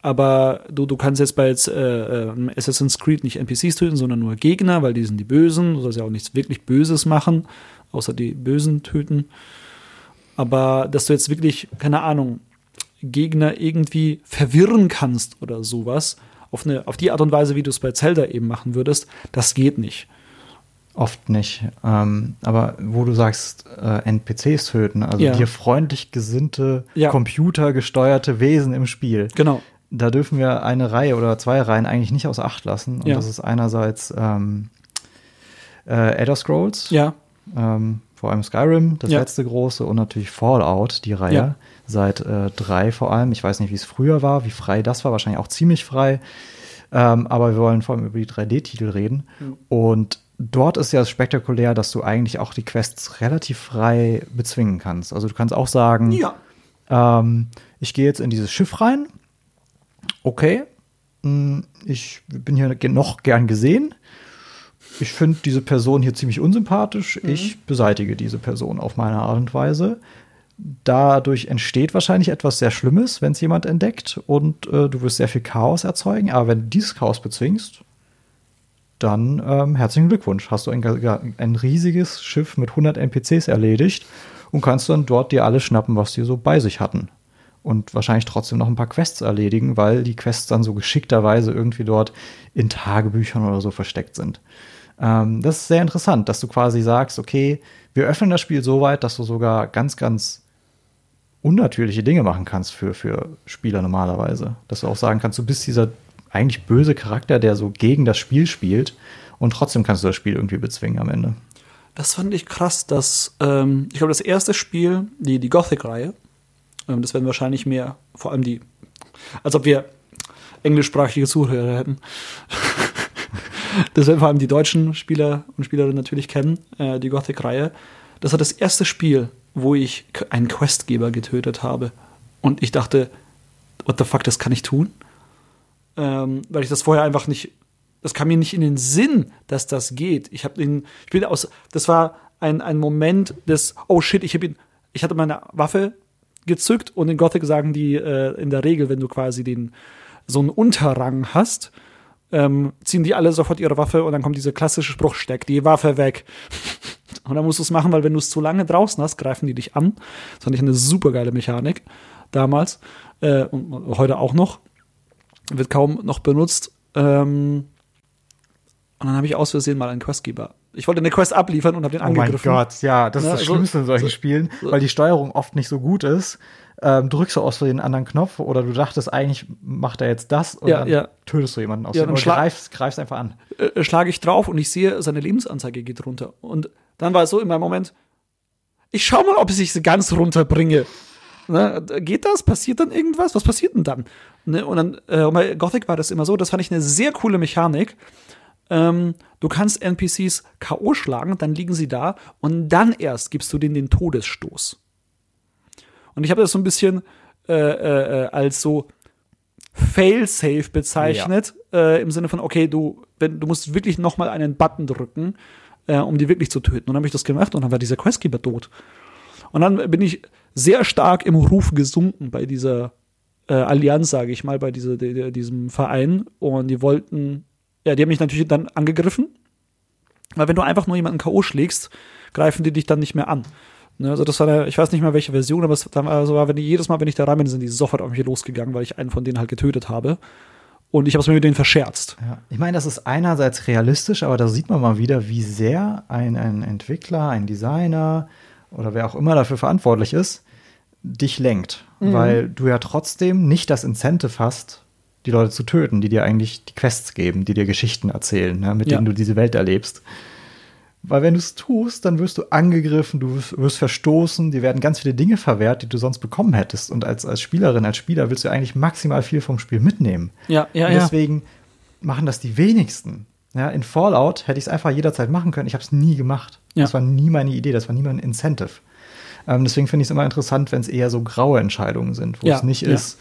aber du, du kannst jetzt bei jetzt, äh, äh, Assassin's Creed nicht NPCs töten, sondern nur Gegner, weil die sind die Bösen. Du sollst ja auch nichts wirklich Böses machen außer die Bösen töten. Aber dass du jetzt wirklich, keine Ahnung, Gegner irgendwie verwirren kannst oder sowas, auf, eine, auf die Art und Weise, wie du es bei Zelda eben machen würdest, das geht nicht. Oft nicht. Ähm, aber wo du sagst, äh, NPCs töten, also ja. dir freundlich gesinnte, ja. computergesteuerte Wesen im Spiel. Genau. Da dürfen wir eine Reihe oder zwei Reihen eigentlich nicht außer Acht lassen. Und ja. das ist einerseits ähm, äh, Elder Scrolls. Ja. Ähm, vor allem Skyrim, das ja. letzte große, und natürlich Fallout, die Reihe. Ja. Seit äh, drei vor allem. Ich weiß nicht, wie es früher war, wie frei das war, wahrscheinlich auch ziemlich frei. Ähm, aber wir wollen vor allem über die 3D-Titel reden. Mhm. Und dort ist ja spektakulär, dass du eigentlich auch die Quests relativ frei bezwingen kannst. Also du kannst auch sagen, ja. ähm, ich gehe jetzt in dieses Schiff rein. Okay, hm, ich bin hier noch gern gesehen ich finde diese Person hier ziemlich unsympathisch, mhm. ich beseitige diese Person auf meine Art und Weise. Dadurch entsteht wahrscheinlich etwas sehr Schlimmes, wenn es jemand entdeckt und äh, du wirst sehr viel Chaos erzeugen. Aber wenn du dieses Chaos bezwingst, dann ähm, herzlichen Glückwunsch. Hast du ein, ein riesiges Schiff mit 100 NPCs erledigt und kannst dann dort dir alles schnappen, was die so bei sich hatten. Und wahrscheinlich trotzdem noch ein paar Quests erledigen, weil die Quests dann so geschickterweise irgendwie dort in Tagebüchern oder so versteckt sind. Ähm, das ist sehr interessant, dass du quasi sagst, okay, wir öffnen das Spiel so weit, dass du sogar ganz, ganz unnatürliche Dinge machen kannst für, für Spieler normalerweise. Dass du auch sagen kannst, du bist dieser eigentlich böse Charakter, der so gegen das Spiel spielt und trotzdem kannst du das Spiel irgendwie bezwingen am Ende. Das fand ich krass, dass ähm, ich glaube, das erste Spiel, die, die Gothic-Reihe, ähm, das werden wahrscheinlich mehr, vor allem die, als ob wir englischsprachige Zuhörer hätten. Das werden vor allem die deutschen Spieler und Spielerinnen natürlich kennen, äh, die Gothic-Reihe. Das war das erste Spiel, wo ich einen Questgeber getötet habe. Und ich dachte, what the fuck, das kann ich tun? Ähm, weil ich das vorher einfach nicht, das kam mir nicht in den Sinn, dass das geht. Ich habe den, ich bin aus, das war ein, ein Moment des, oh shit, ich habe ihn, ich hatte meine Waffe gezückt und in Gothic sagen die äh, in der Regel, wenn du quasi den so einen Unterrang hast, ähm, ziehen die alle sofort ihre Waffe und dann kommt dieser klassische Spruch, steck die Waffe weg. und dann musst du es machen, weil wenn du es zu lange draußen hast, greifen die dich an. Das fand ich eine super geile Mechanik damals äh, und heute auch noch. Wird kaum noch benutzt. Ähm, und dann habe ich aus Versehen mal einen Questgeber. Ich wollte eine Quest abliefern und habe den angegriffen. Oh mein Gott, ja, das ist das Schlimmste in solchen Spielen, weil die Steuerung oft nicht so gut ist ähm, drückst du aus den anderen Knopf oder du dachtest eigentlich, macht er jetzt das und ja, dann ja. tötest du jemanden aus ja, dem oder greifst, greifst einfach an. Äh, äh, schlage ich drauf und ich sehe, seine Lebensanzeige geht runter. Und dann war es so in meinem Moment, ich schau mal, ob ich sie ganz runterbringe. Ne, geht das? Passiert dann irgendwas? Was passiert denn dann? Ne, und dann, äh, bei Gothic war das immer so, das fand ich eine sehr coole Mechanik. Ähm, du kannst NPCs K.O. schlagen, dann liegen sie da und dann erst gibst du denen den Todesstoß. Und ich habe das so ein bisschen äh, äh, äh als so Fail-Safe bezeichnet, ja. äh, im Sinne von, okay, du, wenn, du musst wirklich noch mal einen Button drücken, äh, um die wirklich zu töten. Und dann habe ich das gemacht und dann war dieser Questkeeper tot. Und dann bin ich sehr stark im Ruf gesunken bei dieser äh, Allianz, sage ich mal, bei dieser, die, diesem Verein. Und die wollten, ja, die haben mich natürlich dann angegriffen. Weil wenn du einfach nur jemanden K.O. schlägst, greifen die dich dann nicht mehr an. Ne, also das war eine, ich weiß nicht mehr welche Version, aber es war so, wenn die jedes Mal, wenn ich da rein bin, sind die sofort auf mich losgegangen, weil ich einen von denen halt getötet habe. Und ich habe es mir mit denen verscherzt. Ja. Ich meine, das ist einerseits realistisch, aber da sieht man mal wieder, wie sehr ein, ein Entwickler, ein Designer oder wer auch immer dafür verantwortlich ist, dich lenkt. Mhm. Weil du ja trotzdem nicht das Incentive hast, die Leute zu töten, die dir eigentlich die Quests geben, die dir Geschichten erzählen, ne, mit ja. denen du diese Welt erlebst. Weil wenn du es tust, dann wirst du angegriffen, du wirst verstoßen, dir werden ganz viele Dinge verwehrt, die du sonst bekommen hättest. Und als, als Spielerin, als Spieler willst du eigentlich maximal viel vom Spiel mitnehmen. Ja, ja, Und deswegen ja. machen das die wenigsten. Ja, in Fallout hätte ich es einfach jederzeit machen können. Ich habe es nie gemacht. Ja. Das war nie meine Idee, das war nie mein Incentive. Ähm, deswegen finde ich es immer interessant, wenn es eher so graue Entscheidungen sind, wo es nicht ist,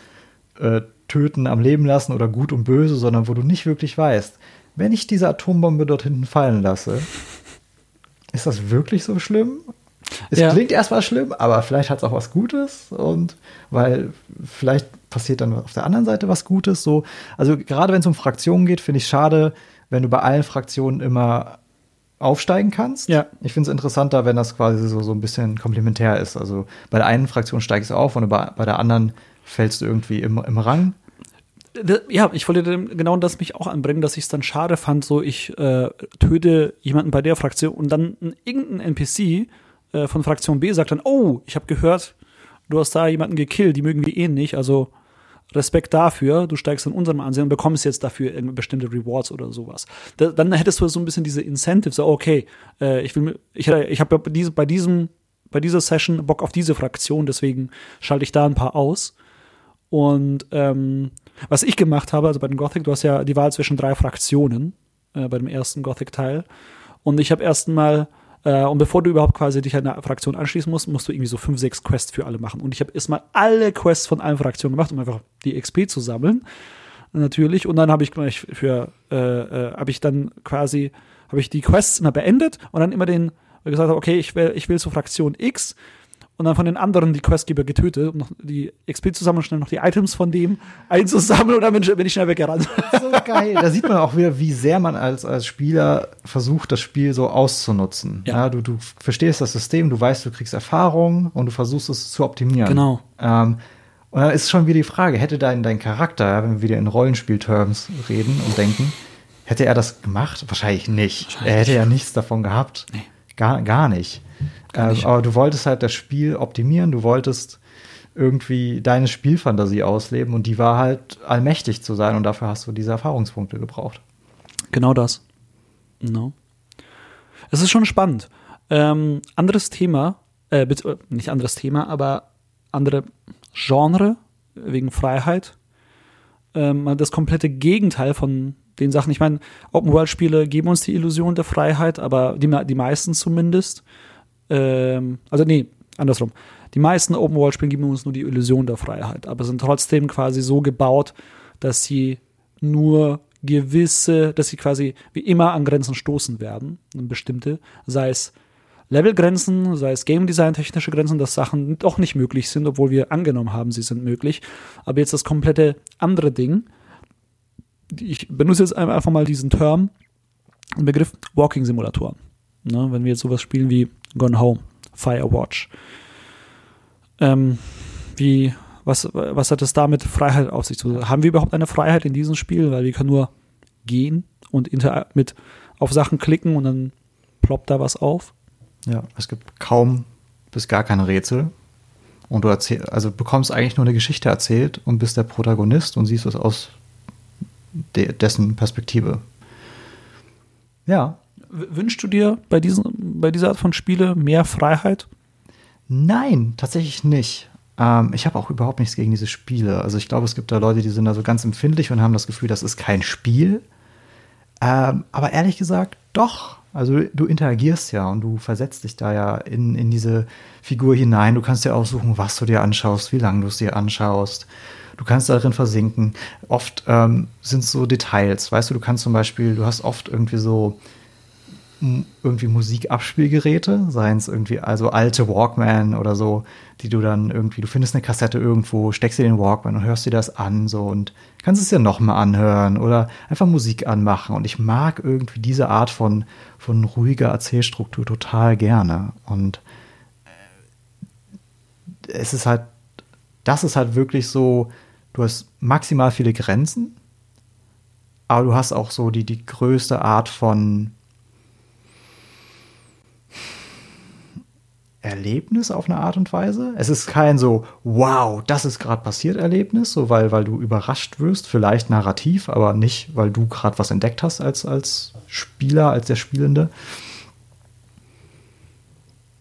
äh, töten am Leben lassen oder gut und böse, sondern wo du nicht wirklich weißt, wenn ich diese Atombombe dort hinten fallen lasse, ist das wirklich so schlimm? Es ja. klingt erstmal schlimm, aber vielleicht hat es auch was Gutes und weil vielleicht passiert dann auf der anderen Seite was Gutes. So, also gerade wenn es um Fraktionen geht, finde ich schade, wenn du bei allen Fraktionen immer aufsteigen kannst. Ja. Ich finde es interessanter, wenn das quasi so, so ein bisschen komplementär ist. Also bei der einen Fraktion steigst du auf und bei, bei der anderen fällst du irgendwie im, im Rang ja, ich wollte genau das mich auch anbringen, dass ich es dann schade fand, so ich äh, töte jemanden bei der Fraktion und dann irgendein NPC äh, von Fraktion B sagt dann, oh, ich habe gehört, du hast da jemanden gekillt, die mögen wir eh nicht, also Respekt dafür, du steigst in unserem Ansehen und bekommst jetzt dafür bestimmte Rewards oder sowas. Da, dann hättest du so ein bisschen diese Incentives, so, okay, äh, ich will, ich, ich habe bei diesem, bei dieser Session Bock auf diese Fraktion, deswegen schalte ich da ein paar aus. Und ähm, was ich gemacht habe, also bei den Gothic, du hast ja die Wahl zwischen drei Fraktionen äh, bei dem ersten Gothic-Teil. Und ich habe erst mal, äh, und bevor du überhaupt quasi dich einer Fraktion anschließen musst, musst du irgendwie so fünf, sechs Quests für alle machen. Und ich habe erstmal alle Quests von allen Fraktionen gemacht, um einfach die XP zu sammeln. Natürlich. Und dann habe ich gleich für, äh, äh, habe ich dann quasi, habe ich die Quests immer beendet und dann immer den gesagt okay, ich will, ich will zur Fraktion X und dann von den anderen die Questgeber getötet, um noch die XP zu sammeln, schnell noch die Items von dem einzusammeln und dann bin ich, bin ich schnell weggerannt. So geil. Da sieht man auch wieder, wie sehr man als, als Spieler versucht, das Spiel so auszunutzen. Ja. ja du, du verstehst das System, du weißt, du kriegst Erfahrung und du versuchst es zu optimieren. Genau. Ähm, und dann ist schon wieder die Frage, hätte dein, dein Charakter, wenn wir wieder in Rollenspielterms reden und denken, hätte er das gemacht? Wahrscheinlich nicht. Wahrscheinlich er hätte ja nichts davon gehabt. Nee. Gar, gar nicht. Äh, aber du wolltest halt das Spiel optimieren, du wolltest irgendwie deine Spielfantasie ausleben und die war halt allmächtig zu sein und dafür hast du diese Erfahrungspunkte gebraucht. Genau das. No. Es ist schon spannend. Ähm, anderes Thema, äh, bitte, nicht anderes Thema, aber andere Genre wegen Freiheit. Ähm, das komplette Gegenteil von den Sachen. Ich meine, Open-World-Spiele geben uns die Illusion der Freiheit, aber die, die meisten zumindest ähm, also nee, andersrum. Die meisten Open-World-Spiele geben uns nur die Illusion der Freiheit, aber sind trotzdem quasi so gebaut, dass sie nur gewisse, dass sie quasi wie immer an Grenzen stoßen werden, bestimmte, sei es Levelgrenzen, sei es Game Design technische Grenzen, dass Sachen doch nicht möglich sind, obwohl wir angenommen haben, sie sind möglich. Aber jetzt das komplette andere Ding. Ich benutze jetzt einfach mal diesen Term, den Begriff Walking Simulatoren. Ne, wenn wir jetzt sowas spielen wie Gone Home, Firewatch. Ähm, wie, was, was hat es da mit Freiheit auf sich zu tun? Haben wir überhaupt eine Freiheit in diesem Spiel? Weil wir können nur gehen und mit auf Sachen klicken und dann ploppt da was auf. Ja, es gibt kaum bis gar keine Rätsel. Und du erzähl, also bekommst eigentlich nur eine Geschichte erzählt und bist der Protagonist und siehst es aus de dessen Perspektive. Ja, Wünschst du dir bei, diesen, bei dieser Art von Spiele mehr Freiheit? Nein, tatsächlich nicht. Ähm, ich habe auch überhaupt nichts gegen diese Spiele. Also ich glaube, es gibt da Leute, die sind da so ganz empfindlich und haben das Gefühl, das ist kein Spiel. Ähm, aber ehrlich gesagt, doch. Also du interagierst ja und du versetzt dich da ja in, in diese Figur hinein. Du kannst dir aussuchen, was du dir anschaust, wie lange du es dir anschaust. Du kannst darin versinken. Oft ähm, sind es so Details. Weißt du, du kannst zum Beispiel, du hast oft irgendwie so irgendwie Musikabspielgeräte, seien es irgendwie also alte Walkman oder so, die du dann irgendwie, du findest eine Kassette irgendwo, steckst dir den Walkman und hörst dir das an so und kannst es dir nochmal anhören oder einfach Musik anmachen. Und ich mag irgendwie diese Art von, von ruhiger Erzählstruktur total gerne. Und es ist halt, das ist halt wirklich so, du hast maximal viele Grenzen, aber du hast auch so die, die größte Art von Erlebnis auf eine Art und Weise. Es ist kein so, wow, das ist gerade passiert Erlebnis, so weil, weil du überrascht wirst, vielleicht narrativ, aber nicht, weil du gerade was entdeckt hast als, als Spieler, als der Spielende.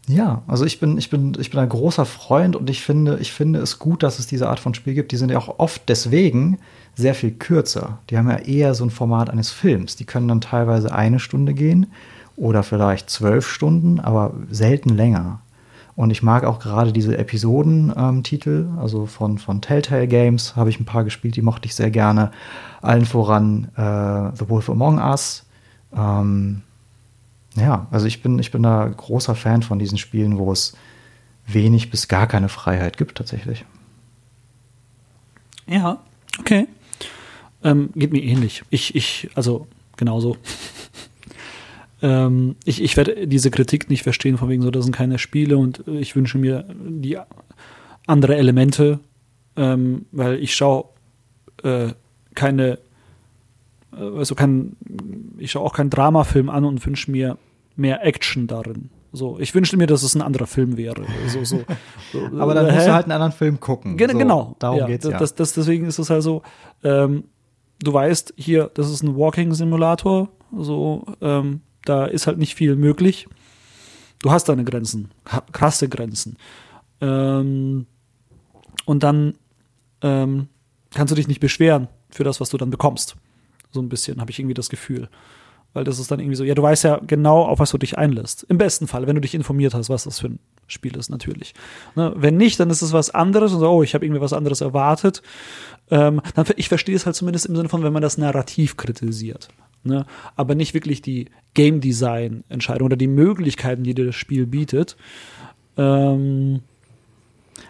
Ja, also ich bin, ich bin, ich bin ein großer Freund und ich finde, ich finde es gut, dass es diese Art von Spiel gibt. Die sind ja auch oft deswegen sehr viel kürzer. Die haben ja eher so ein Format eines Films. Die können dann teilweise eine Stunde gehen oder vielleicht zwölf Stunden, aber selten länger. Und ich mag auch gerade diese Episodentitel, ähm, also von, von Telltale Games habe ich ein paar gespielt, die mochte ich sehr gerne. Allen voran äh, The Wolf Among Us. Ähm, ja, also ich bin, ich bin da großer Fan von diesen Spielen, wo es wenig bis gar keine Freiheit gibt, tatsächlich. Ja, okay. Ähm, geht mir ähnlich. Ich, ich, also genauso. Ähm, ich ich werde diese Kritik nicht verstehen, von wegen so, das sind keine Spiele und ich wünsche mir die andere Elemente, ähm, weil ich schaue äh, keine, äh, also kein, ich schaue auch keinen Dramafilm an und wünsche mir mehr Action darin. So, ich wünschte mir, dass es ein anderer Film wäre. So, so, so, Aber dann musst du halt einen anderen Film gucken. Gen genau. Darum ja, geht's ja. Das, das, deswegen ist es halt so, ähm, du weißt, hier, das ist ein Walking-Simulator, so, ähm, da ist halt nicht viel möglich. Du hast deine Grenzen, krasse Grenzen. Ähm, und dann ähm, kannst du dich nicht beschweren für das, was du dann bekommst. So ein bisschen habe ich irgendwie das Gefühl. Weil das ist dann irgendwie so, ja, du weißt ja genau, auf was du dich einlässt. Im besten Fall, wenn du dich informiert hast, was das für ein Spiel ist, natürlich. Ne? Wenn nicht, dann ist es was anderes und so, oh, ich habe irgendwie was anderes erwartet. Ähm, dann, ich verstehe es halt zumindest im Sinne von, wenn man das Narrativ kritisiert ne? aber nicht wirklich die Game Design Entscheidung oder die Möglichkeiten, die dir das Spiel bietet. Ähm,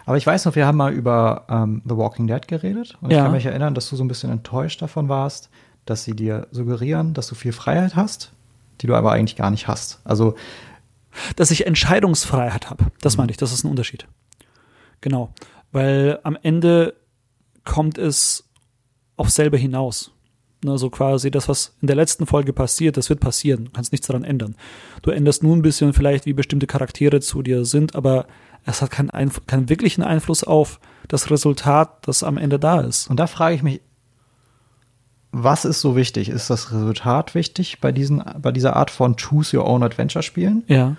aber ich weiß noch, wir haben mal über ähm, The Walking Dead geredet und ja. ich kann mich erinnern, dass du so ein bisschen enttäuscht davon warst, dass sie dir suggerieren, dass du viel Freiheit hast, die du aber eigentlich gar nicht hast. Also dass ich Entscheidungsfreiheit habe, das mhm. meine ich, das ist ein Unterschied. Genau, weil am Ende kommt es auf selber hinaus. Ne, so quasi das, was in der letzten Folge passiert, das wird passieren. Du kannst nichts daran ändern. Du änderst nur ein bisschen vielleicht, wie bestimmte Charaktere zu dir sind, aber es hat keinen, Einf keinen wirklichen Einfluss auf das Resultat, das am Ende da ist. Und da frage ich mich, was ist so wichtig? Ist das Resultat wichtig bei, diesen, bei dieser Art von Choose Your Own Adventure Spielen? Ja.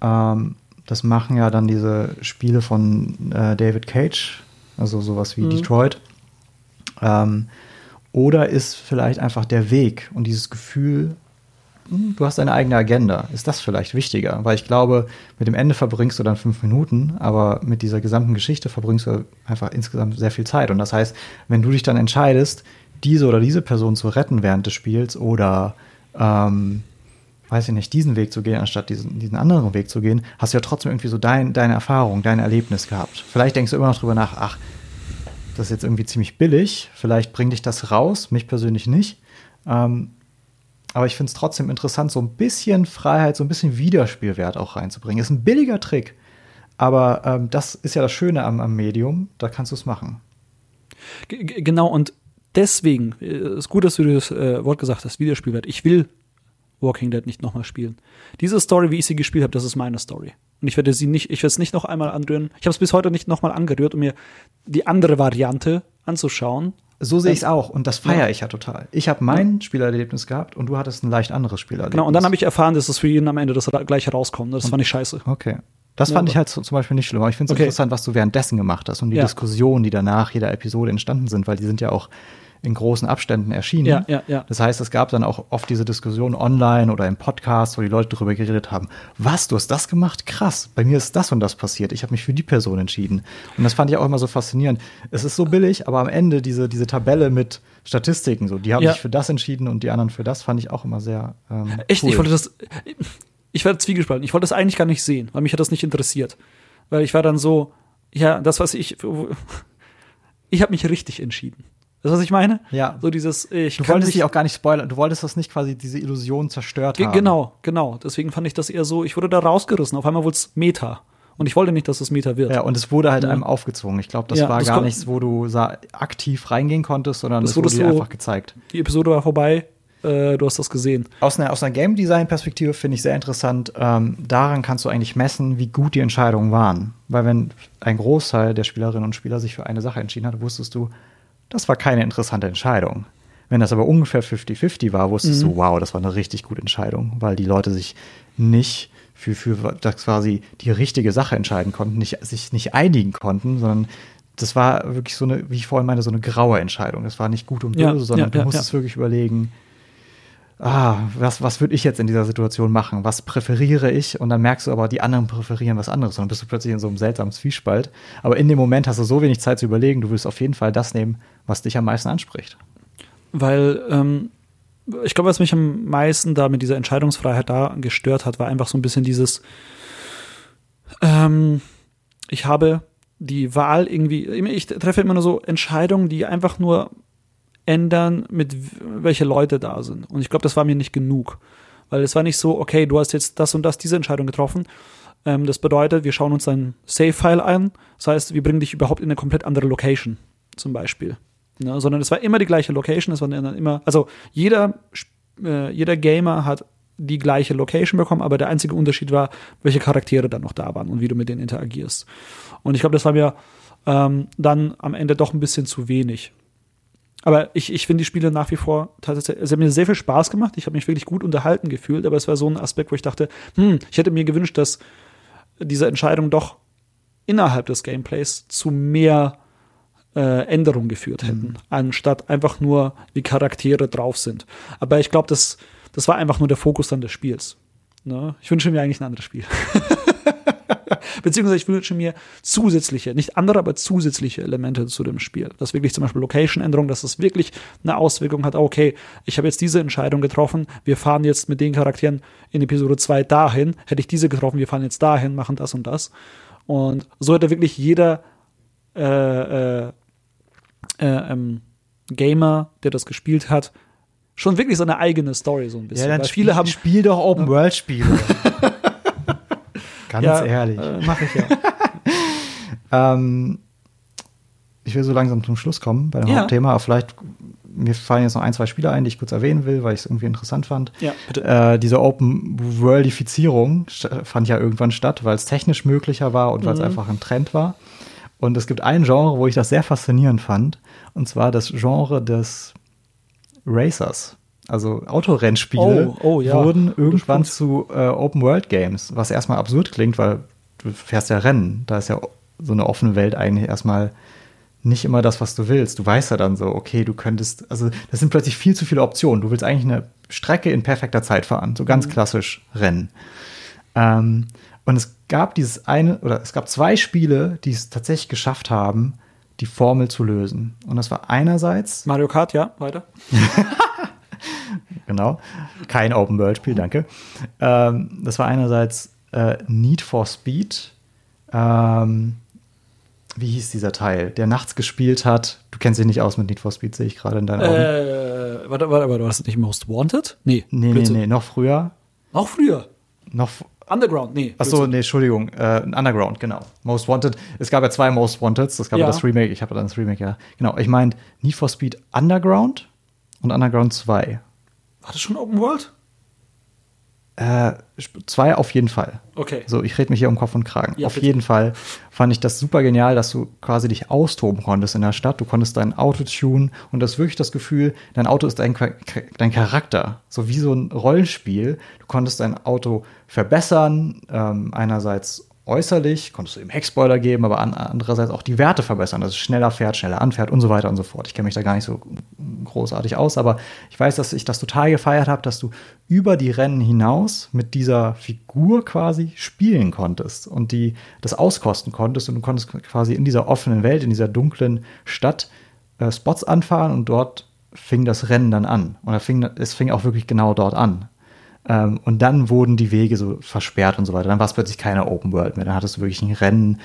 Ähm, das machen ja dann diese Spiele von äh, David Cage, also sowas wie mhm. Detroit. Ähm, oder ist vielleicht einfach der Weg und dieses Gefühl, hm, du hast deine eigene Agenda. Ist das vielleicht wichtiger? Weil ich glaube, mit dem Ende verbringst du dann fünf Minuten, aber mit dieser gesamten Geschichte verbringst du einfach insgesamt sehr viel Zeit. Und das heißt, wenn du dich dann entscheidest, diese oder diese Person zu retten während des Spiels oder ähm, weiß ich nicht, diesen Weg zu gehen, anstatt diesen, diesen anderen Weg zu gehen, hast du ja trotzdem irgendwie so dein, deine Erfahrung, dein Erlebnis gehabt. Vielleicht denkst du immer noch drüber nach, ach, das ist jetzt irgendwie ziemlich billig. Vielleicht bringt dich das raus, mich persönlich nicht. Ähm, aber ich finde es trotzdem interessant, so ein bisschen Freiheit, so ein bisschen Wiederspielwert auch reinzubringen. Ist ein billiger Trick, aber ähm, das ist ja das Schöne am, am Medium, da kannst du es machen. G genau, und deswegen äh, ist gut, dass du das äh, Wort gesagt hast, Wiederspielwert. Ich will Walking Dead nicht nochmal spielen. Diese Story, wie ich sie gespielt habe, das ist meine Story. Und ich werde sie nicht, ich werde es nicht noch einmal anrühren. Ich habe es bis heute nicht nochmal angerührt, um mir die andere Variante anzuschauen. So sehe ich es auch und das feiere ich ja total. Ich habe mein ja. Spielerlebnis gehabt und du hattest ein leicht anderes Spielerlebnis. Genau, und dann habe ich erfahren, dass es für jeden am Ende das gleiche rauskommt. Das und, fand ich scheiße. Okay. Das fand ja, ich halt zum Beispiel nicht schlimm. Aber ich finde es okay. interessant, was du währenddessen gemacht hast und die Diskussionen, die danach jeder Episode entstanden sind, weil die sind ja auch in großen Abständen erschienen. Ja, ja, ja. Das heißt, es gab dann auch oft diese Diskussion online oder im Podcast, wo die Leute darüber geredet haben, was, du hast das gemacht? Krass, bei mir ist das und das passiert. Ich habe mich für die Person entschieden. Und das fand ich auch immer so faszinierend. Es ist so billig, aber am Ende diese, diese Tabelle mit Statistiken, so, die haben Ja. sich für das entschieden und die anderen für das, fand ich auch immer sehr ähm, Echt, cool. ich wollte das. Ich war zwiegespalten. Ich wollte das eigentlich gar nicht sehen, weil mich hat das nicht interessiert. Weil ich war dann so, ja, das, was ich. Ich habe mich richtig entschieden. Das, was ich meine? Ja. So dieses, ich Du wolltest dich auch gar nicht spoilern. Du wolltest das nicht quasi diese Illusion zerstört haben. Genau, genau. Deswegen fand ich das eher so, ich wurde da rausgerissen. Auf einmal wurde es Meta. Und ich wollte nicht, dass es Meta wird. Ja, und es wurde halt Ja. einem aufgezwungen. Ich glaube, das Ja, war das gar nichts, wo du aktiv reingehen konntest, sondern Das es wurde wurde dir so- einfach gezeigt. Die Episode war vorbei. Äh, du hast das gesehen. Aus einer, aus einer Game Design-Perspektive finde ich sehr interessant. Ähm, daran kannst du eigentlich messen, wie gut die Entscheidungen waren. Weil wenn ein Großteil der Spielerinnen und Spieler sich für eine Sache entschieden hat, wusstest du, das war keine interessante Entscheidung. Wenn das aber ungefähr 50-50 war, wusstest du, wow, das war eine richtig gute Entscheidung, weil die Leute sich nicht für, für das quasi die richtige Sache entscheiden konnten, nicht, sich nicht einigen konnten, sondern das war wirklich so eine, wie ich vorhin meinte, so eine graue Entscheidung. Das war nicht gut und böse, Ja, sondern ja, du musstest ja. wirklich überlegen, ah, was, was würde ich jetzt in dieser Situation machen? Was präferiere ich? Und dann merkst du aber, die anderen präferieren was anderes. Und dann bist du plötzlich in so einem seltsamen Zwiespalt. Aber in dem Moment hast du so wenig Zeit zu überlegen, du willst auf jeden Fall das nehmen, was dich am meisten anspricht. Weil ähm, ich glaube, was mich am meisten da mit dieser Entscheidungsfreiheit da gestört hat, war einfach so ein bisschen dieses, ähm, ich habe die Wahl irgendwie, ich treffe immer nur so Entscheidungen, die einfach nur ändern, mit welche Leute da sind. Und ich glaube, das war mir nicht genug. Weil es war nicht so, okay, du hast jetzt das und das, diese Entscheidung getroffen. Ähm, das bedeutet, wir schauen uns dein Save-File an. Das heißt, wir bringen dich überhaupt in eine komplett andere Location, zum Beispiel. Ne? Sondern es war immer die gleiche Location. Es waren dann immer, also jeder, äh, jeder Gamer hat die gleiche Location bekommen, aber der einzige Unterschied war, welche Charaktere dann noch da waren und wie du mit denen interagierst. Und ich glaube, das war mir ähm, dann am Ende doch ein bisschen zu wenig. Aber ich, ich finde die Spiele nach wie vor tatsächlich, es hat mir sehr viel Spaß gemacht. Ich habe mich wirklich gut unterhalten gefühlt, aber es war so ein Aspekt, wo ich dachte, hm, ich hätte mir gewünscht, dass diese Entscheidung doch innerhalb des Gameplays zu mehr äh, Änderungen geführt hätten, anstatt einfach nur, wie Charaktere drauf sind. Aber ich glaube, das, das war einfach nur der Fokus dann des Spiels. Ne? Ich wünsche mir eigentlich ein anderes Spiel. Beziehungsweise ich wünsche mir zusätzliche, nicht andere, aber zusätzliche Elemente zu dem Spiel. Dass wirklich zum Beispiel Location-Änderung, dass es wirklich eine Auswirkung hat, okay, ich habe jetzt diese Entscheidung getroffen, wir fahren jetzt mit den Charakteren in Episode 2 dahin, hätte ich diese getroffen, wir fahren jetzt dahin, machen das und das. Und so hätte wirklich jeder äh, äh, äh, ähm, Gamer, der das gespielt hat, schon wirklich so eine eigene Story so ein bisschen. Weil viele haben spiel doch Open World Spiele. Ganz ehrlich. Äh, Mache ich ja. Ähm, ich will so langsam zum Schluss kommen bei dem Ja. Hauptthema, aber vielleicht mir fallen jetzt noch ein, zwei Spiele ein, die ich kurz erwähnen will, weil ich es irgendwie interessant fand. Ja, bitte. Äh, diese Open Worldifizierung st- fand ja irgendwann statt, weil es technisch möglicher war und weil Mhm. es einfach ein Trend war. Und es gibt ein Genre, wo ich das sehr faszinierend fand, und zwar das Genre des Racers. Also Autorennspiele Oh, oh, ja. wurden irgendwann zu äh, Open World Games, was erstmal absurd klingt, weil du fährst ja Rennen. Da ist ja so eine offene Welt eigentlich erstmal nicht immer das, was du willst. Du weißt ja dann so, okay, du könntest, also das sind plötzlich viel zu viele Optionen. Du willst eigentlich eine Strecke in perfekter Zeit fahren, so ganz klassisch Rennen. Ähm, und es gab dieses eine, oder es gab zwei Spiele, die es tatsächlich geschafft haben, die Formel zu lösen. Und das war einerseits Mario Kart, ja, weiter. genau. Kein Open-World-Spiel, danke. Ähm, das war einerseits äh, Need for Speed. Ähm, wie hieß dieser Teil, der nachts gespielt hat? Du kennst dich nicht aus mit Need for Speed, sehe ich gerade in deinen Augen. Äh, warte, warte, warte, war das nicht Most Wanted? Nee. nee, nee, Blödsinn. nee, noch früher. Noch früher. Noch. Underground, nee. Achso, nee, Entschuldigung. Äh, Underground, genau. Most Wanted. Es gab ja zwei Most Wanteds. Es gab ja. Ja. das Remake. Ich habe dann das Remake, ja. Genau. Ich meine Need for Speed Underground und Underground 2. War das schon Open World? Äh, zwei auf jeden Fall. Okay. So, ich rede mich hier um Kopf und Kragen. Ja, Auf bitte. jeden Fall fand ich das super genial, dass du quasi dich austoben konntest in der Stadt. Du konntest dein Auto tunen und das wirklich das Gefühl, dein Auto ist dein, dein Charakter. So wie so ein Rollenspiel. Du konntest dein Auto verbessern, ähm, einerseits äußerlich, konntest du eben Heckspoiler geben, aber an, andererseits auch die Werte verbessern, dass es schneller fährt, schneller anfährt und so weiter und so fort. Ich kenne mich da gar nicht so großartig aus, aber ich weiß, dass ich das total gefeiert habe, dass du über die Rennen hinaus mit dieser Figur quasi spielen konntest und die das auskosten konntest und du konntest quasi in dieser offenen Welt, in dieser dunklen Stadt äh, Spots anfahren und dort fing das Rennen dann an. Und fing, es fing auch wirklich genau dort an. Ähm, und dann wurden die Wege so versperrt und so weiter. Dann war es plötzlich keine Open World mehr. Dann hattest du wirklich ein Rennen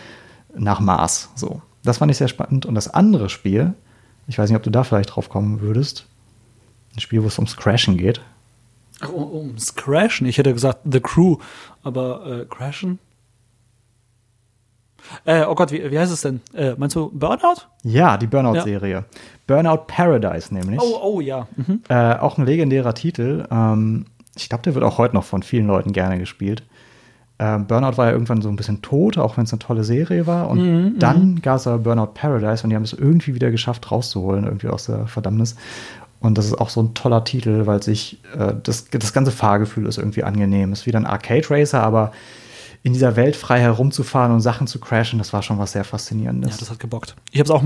nach Mars. So. Das fand ich sehr spannend. Und das andere Spiel, ich weiß nicht, ob du da vielleicht drauf kommen würdest, ein Spiel, wo es ums Crashen geht. Ach, ums Crashen? Ich hätte gesagt The Crew, aber äh, Crashen? Äh, oh Gott, wie, wie heißt es denn? Äh, meinst du Burnout? Ja, die Burnout-Serie. Ja. Burnout Paradise nämlich. Oh, oh ja. Mhm. Äh, auch ein legendärer Titel. Ähm, ich glaube, der wird auch heute noch von vielen Leuten gerne gespielt. Ähm, Burnout war ja irgendwann so ein bisschen tot, auch wenn es eine tolle Serie war. Und mhm, dann gab es aber Burnout Paradise und die haben es irgendwie wieder geschafft, rauszuholen, irgendwie aus der Verdammnis. Und das ist auch so ein toller Titel, weil sich äh, das, das ganze Fahrgefühl ist irgendwie angenehm. Ist wieder ein Arcade Racer, aber in dieser Welt frei herumzufahren und Sachen zu crashen, das war schon was sehr Faszinierendes. Ja, das hat gebockt. Ich habe es auch,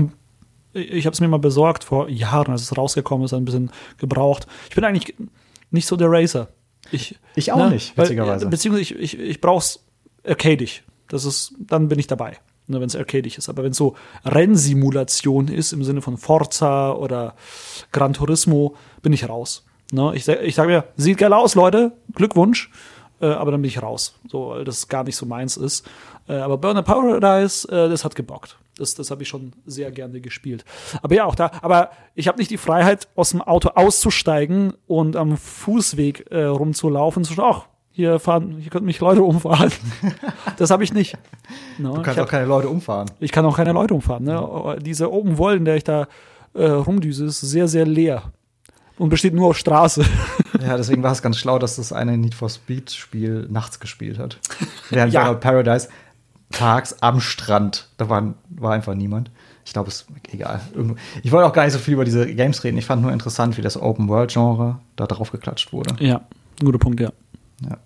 ich habe es mir mal besorgt vor Jahren, als es rausgekommen ist, ein bisschen gebraucht. Ich bin eigentlich nicht so der Racer. Ich, ich auch ne, nicht, witzigerweise. Weil, beziehungsweise ich, ich, ich brauche es arcadig. Das ist, dann bin ich dabei, ne, wenn es arcadig ist. Aber wenn es so Rennsimulation ist, im Sinne von Forza oder Gran Turismo, bin ich raus. Ne? Ich, ich sage mir, sieht geil aus, Leute, Glückwunsch. Äh, aber dann bin ich raus, so, weil das gar nicht so meins ist. Äh, aber Burner Paradise, äh, das hat gebockt. Das, das habe ich schon sehr gerne gespielt. Aber ja, auch da, aber ich habe nicht die Freiheit, aus dem Auto auszusteigen und am Fußweg äh, rumzulaufen und zu sagen, ach, hier fahren, hier könnten mich Leute umfahren. das habe ich nicht. No, du kannst hab, auch keine Leute umfahren. Ich kann auch keine Leute umfahren. Ne? Diese Open World, in der ich da äh, rumdüse, ist sehr, sehr leer und besteht nur aus Straße. Ja, deswegen war es ganz schlau, dass das eine Need for Speed Spiel nachts gespielt hat. Während ja. Paradise tags am Strand, da war, war einfach niemand. Ich glaube, es ist egal. Ich wollte auch gar nicht so viel über diese Games reden. Ich fand nur interessant, wie das Open World Genre da drauf geklatscht wurde. Ja, guter Punkt, ja. ja.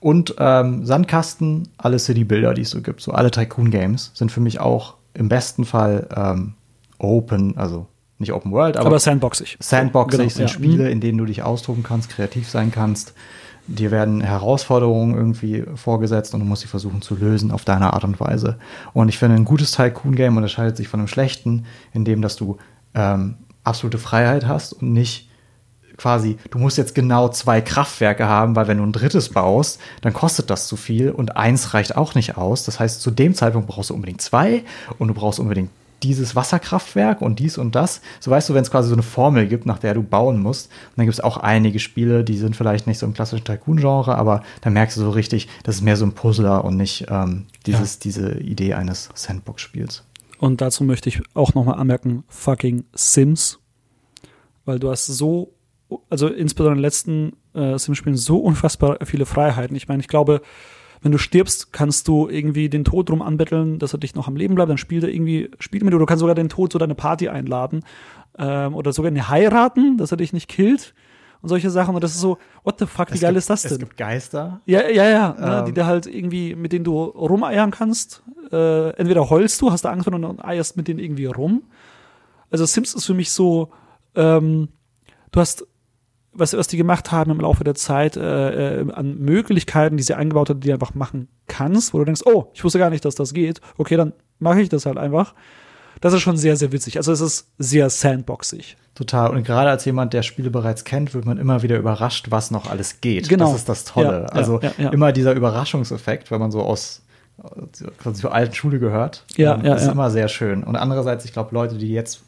Und ähm, Sandkasten, alle City-Bilder, die es so gibt, so alle Tycoon-Games, sind für mich auch im besten Fall ähm, open, also nicht Open World, aber, aber sandboxig. Sandboxig genau, sind ja. Spiele, mhm. in denen du dich austoben kannst, kreativ sein kannst. Dir werden Herausforderungen irgendwie vorgesetzt und du musst sie versuchen zu lösen auf deine Art und Weise. Und ich finde, ein gutes Tycoon-Game unterscheidet sich von einem schlechten, indem dass du ähm, absolute Freiheit hast und nicht quasi, du musst jetzt genau zwei Kraftwerke haben, weil wenn du ein drittes baust, dann kostet das zu viel und eins reicht auch nicht aus. Das heißt, zu dem Zeitpunkt brauchst du unbedingt zwei und du brauchst unbedingt dieses Wasserkraftwerk und dies und das. So weißt du, wenn es quasi so eine Formel gibt, nach der du bauen musst. Und dann gibt es auch einige Spiele, die sind vielleicht nicht so im klassischen Tycoon-Genre, aber da merkst du so richtig, das ist mehr so ein Puzzler und nicht ähm, dieses, ja. diese Idee eines Sandbox-Spiels. Und dazu möchte ich auch nochmal anmerken, fucking Sims. Weil du hast so, also insbesondere in den letzten äh, Sims-Spielen so unfassbar viele Freiheiten. Ich meine, ich glaube, wenn du stirbst, kannst du irgendwie den Tod drum anbetteln, dass er dich noch am Leben bleibt. Dann spielt er irgendwie, spielt mit dir. Du kannst sogar den Tod zu deiner Party einladen. Ähm, oder sogar ihn heiraten, dass er dich nicht killt. Und solche Sachen. Und das ist so, what the fuck, wie es geil gibt, ist das denn? Es gibt Geister. Ja, ja, ja. Ähm. Ne, die da halt irgendwie, mit denen du rumeiern kannst. Äh, entweder heulst du, hast du Angst, du eierst mit denen irgendwie rum. Also Sims ist für mich so, ähm, du hast was, was die gemacht haben im Laufe der Zeit äh, äh, an Möglichkeiten, die sie eingebaut hat, die du einfach machen kannst, wo du denkst, oh, ich wusste gar nicht, dass das geht. Okay, dann mache ich das halt einfach. Das ist schon sehr, sehr witzig. Also es ist sehr sandboxig. Total. Und gerade als jemand, der Spiele bereits kennt, wird man immer wieder überrascht, was noch alles geht. Genau. Das ist das Tolle. Ja, also ja, ja, immer dieser Überraschungseffekt, wenn man so aus quasi zur alten Schule gehört. Ja, ähm, ja, ist immer sehr schön. Und andererseits, ich glaube, Leute, die jetzt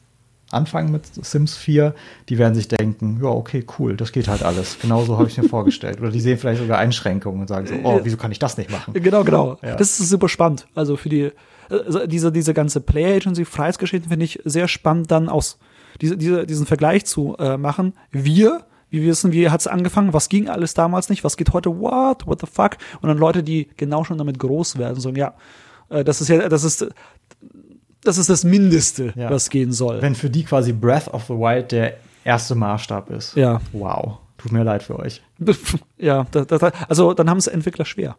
anfangen mit Sims 4, die werden sich denken, ja, okay, cool, das geht halt alles. Genauso habe ich mir vorgestellt. Oder die sehen vielleicht sogar Einschränkungen und sagen so, oh, wieso kann ich das nicht machen? Genau, genau. Ja. Das ist super spannend. Also für die, also diese, diese ganze Play Agency Freiheitsgeschichte finde ich sehr spannend, dann aus diese, diese, diesen Vergleich zu äh, machen. Wir, wie wir wissen, wie hat es angefangen, was ging alles damals nicht, was geht heute, what, what the fuck? Und dann Leute, die genau schon damit groß werden, sagen, ja, äh, das ist ja, das ist, das ist das Mindeste, ja. was gehen soll. Wenn für die quasi Breath of the Wild der erste Maßstab ist. Ja. Wow. Tut mir leid für euch. ja, das, das, also dann haben es Entwickler schwer.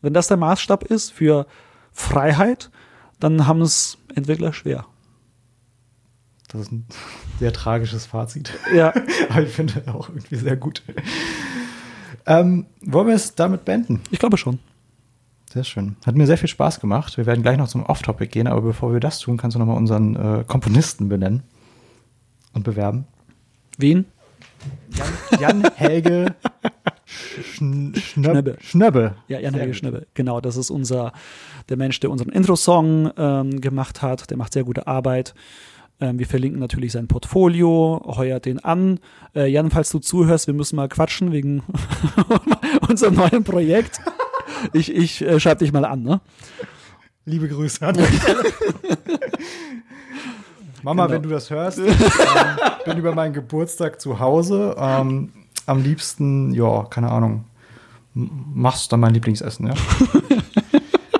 Wenn das der Maßstab ist für Freiheit, dann haben es Entwickler schwer. Das ist ein sehr tragisches Fazit. Ja. Aber ich finde auch irgendwie sehr gut. Ähm, wollen wir es damit beenden? Ich glaube schon. Sehr schön. Hat mir sehr viel Spaß gemacht. Wir werden gleich noch zum Off-Topic gehen, aber bevor wir das tun, kannst du nochmal unseren äh, Komponisten benennen und bewerben. Wen? Jan, Jan Helge Schn Schnöbbe. Schnöbbe. Ja, Jan Helge. Schnöbbe. Genau, das ist unser, der Mensch, der unseren Intro-Song ähm, gemacht hat. Der macht sehr gute Arbeit. Ähm, wir verlinken natürlich sein Portfolio, heuert den an. Äh, Jan, falls du zuhörst, wir müssen mal quatschen wegen unserem neuen Projekt. Ich, ich äh, schreib dich mal an, ne? Liebe Grüße an. Mama, Genau. wenn du das hörst, ähm, bin über meinen Geburtstag zu Hause. Ähm, am liebsten, ja, keine Ahnung, machst dann mein Lieblingsessen, ja?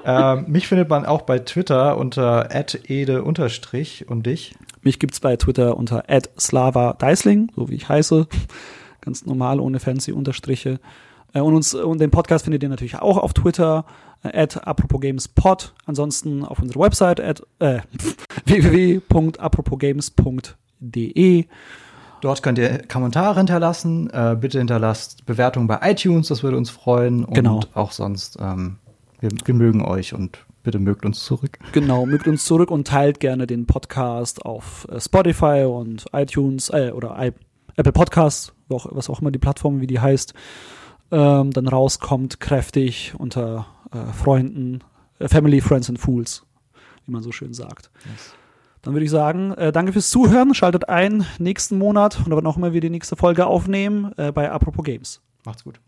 ähm, mich findet man auch bei Twitter unter @ede unterstrich und dich. Mich gibt's bei Twitter unter slava Deisling, so wie ich heiße. Ganz normal, ohne fancy Unterstriche. Äh, Und, uns, und den Podcast findet ihr natürlich auch auf Twitter, äh, at aproposgamespod. Ansonsten auf unserer Website at äh, www.aproposgames.de. Dort könnt ihr Kommentare hinterlassen. Äh, bitte hinterlasst Bewertungen bei iTunes, das würde uns freuen. Und Genau. auch sonst, ähm, wir, wir mögen euch und bitte mögt uns zurück. Genau, mögt uns zurück und teilt gerne den Podcast auf äh, Spotify und iTunes äh, oder Apple Podcasts, was auch immer die Plattform, wie die heißt, ähm, dann rauskommt, kräftig unter äh, Freunden, äh, Family, Friends and Fools, wie man so schön sagt. Dann würde ich sagen, äh, danke fürs Zuhören, schaltet ein nächsten Monat oder wann auch immer wir die nächste Folge aufnehmen äh, bei Apropos Games. Macht's gut.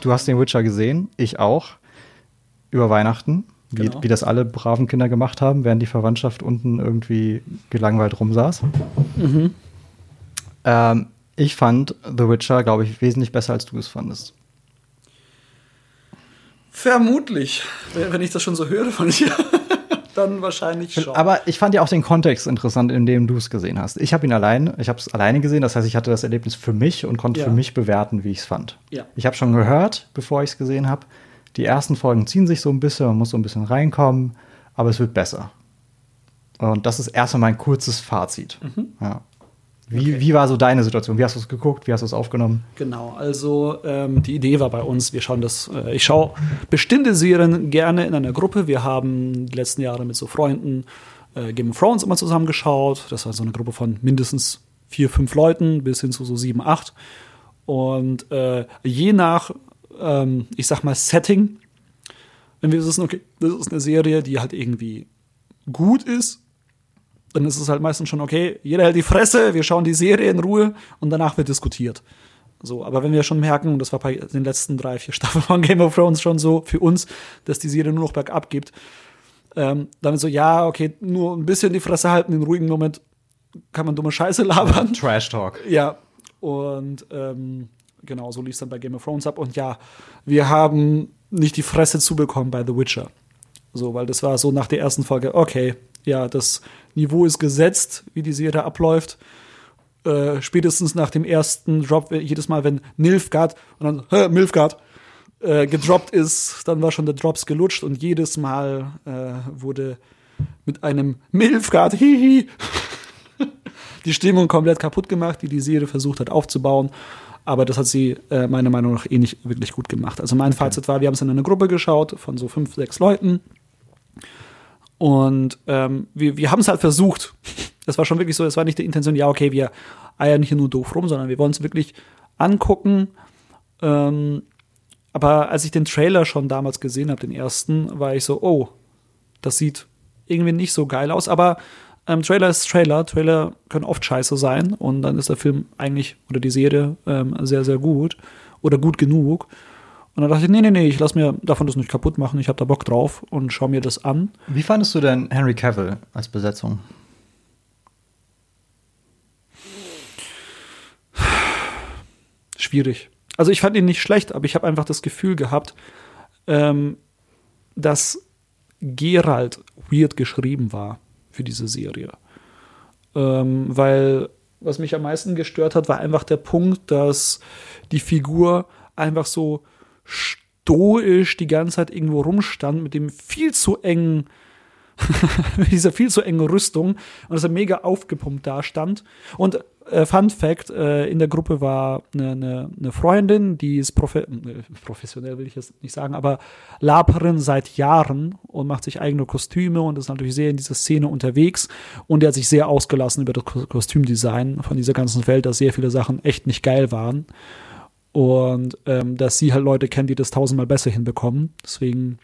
Du hast den Witcher gesehen, ich auch. Über Weihnachten, wie, Genau. wie das alle braven Kinder gemacht haben, während die Verwandtschaft unten irgendwie gelangweilt rumsaß. Ähm, ich fand The Witcher, glaube ich, wesentlich besser, als du es fandest. Vermutlich, wenn ich das schon so höre von dir, dann wahrscheinlich schon. Aber ich fand ja auch den Kontext interessant, in dem du es gesehen hast. Ich habe ihn allein, ich habe es alleine gesehen, das heißt, ich hatte das Erlebnis für mich und konnte Ja. für mich bewerten, wie ich es fand. Ja. Ich habe schon gehört, bevor ich es gesehen habe, die ersten Folgen ziehen sich so ein bisschen, man muss so ein bisschen reinkommen, aber es wird besser. Und das ist erstmal mein kurzes Fazit. Ja. Wie, Mhm. Okay. wie war so deine Situation? Wie hast du es geguckt? Wie hast du es aufgenommen? Genau, also ähm, die Idee war bei uns, wir schauen das, äh, ich schaue bestimmte Serien gerne in einer Gruppe. Wir haben die letzten Jahre mit so Freunden äh, Game of Thrones immer zusammengeschaut. Das war so eine Gruppe von mindestens vier, fünf Leuten bis hin zu so sieben, acht. Und äh, je nach, ähm, ich sag mal, Setting, wenn wir wissen, okay, das ist eine Serie, die halt irgendwie gut ist, dann ist es halt meistens schon okay, jeder hält die Fresse, wir schauen die Serie in Ruhe und danach wird diskutiert. So, aber wenn wir schon merken, und das war bei den letzten drei, vier Staffeln von Game of Thrones schon so für uns, dass die Serie nur noch bergab gibt, ähm, dann ist so, ja, okay, nur ein bisschen die Fresse halten, in ruhigen Moment kann man dumme Scheiße labern. Trash Talk. Ja, und ähm, genau, so lief es dann bei Game of Thrones ab. Und ja, wir haben nicht die Fresse zubekommen bei The Witcher. So, weil das war so nach der ersten Folge, okay, ja, das Niveau ist gesetzt, wie die Serie abläuft. Äh, spätestens nach dem ersten Drop, äh, jedes Mal, wenn Nilfgaard und dann, Milfgaard, äh, gedroppt ist, dann war schon der Drops gelutscht und jedes Mal äh, wurde mit einem Milfgaard, hihi, die Stimmung komplett kaputt gemacht, die die Serie versucht hat aufzubauen. Aber das hat sie äh, meiner Meinung nach eh nicht wirklich gut gemacht. Also mein Fazit war, wir haben es in einer Gruppe geschaut von so fünf, sechs Leuten. Und ähm, wir, wir haben es halt versucht. Das war schon wirklich so, es war nicht die Intention, ja, okay, wir eiern hier nur doof rum, sondern wir wollen es wirklich angucken. Ähm, aber als ich den Trailer schon damals gesehen habe, den ersten, war ich so, oh, das sieht irgendwie nicht so geil aus. Aber ähm, Trailer ist Trailer. Trailer können oft scheiße sein. Und dann ist der Film eigentlich oder die Serie ähm, sehr, sehr gut. Oder gut genug. Und dann dachte ich, nee, nee, nee, ich lass mir davon das nicht kaputt machen. Ich habe da Bock drauf und schau mir das an. Wie fandest du denn Henry Cavill als Besetzung? schwierig. Also ich fand ihn nicht schlecht, aber ich habe einfach das Gefühl gehabt, ähm, dass Gerald weird geschrieben war für diese Serie. Ähm, weil was mich am meisten gestört hat, war einfach der Punkt, dass die Figur einfach so stoisch die ganze Zeit irgendwo rumstand mit dem viel zu engen dieser viel zu engen Rüstung und dass er mega aufgepumpt da stand. Und äh, Fun Fact, äh, in der Gruppe war eine, eine, eine Freundin, die ist profe äh, professionell, will ich jetzt nicht sagen, aber Laperin seit Jahren und macht sich eigene Kostüme und ist natürlich sehr in dieser Szene unterwegs. Und er hat sich sehr ausgelassen über das Kostümdesign von dieser ganzen Welt, dass sehr viele Sachen echt nicht geil waren. Und ähm, dass sie halt Leute kennt, die das tausendmal besser hinbekommen. Deswegen,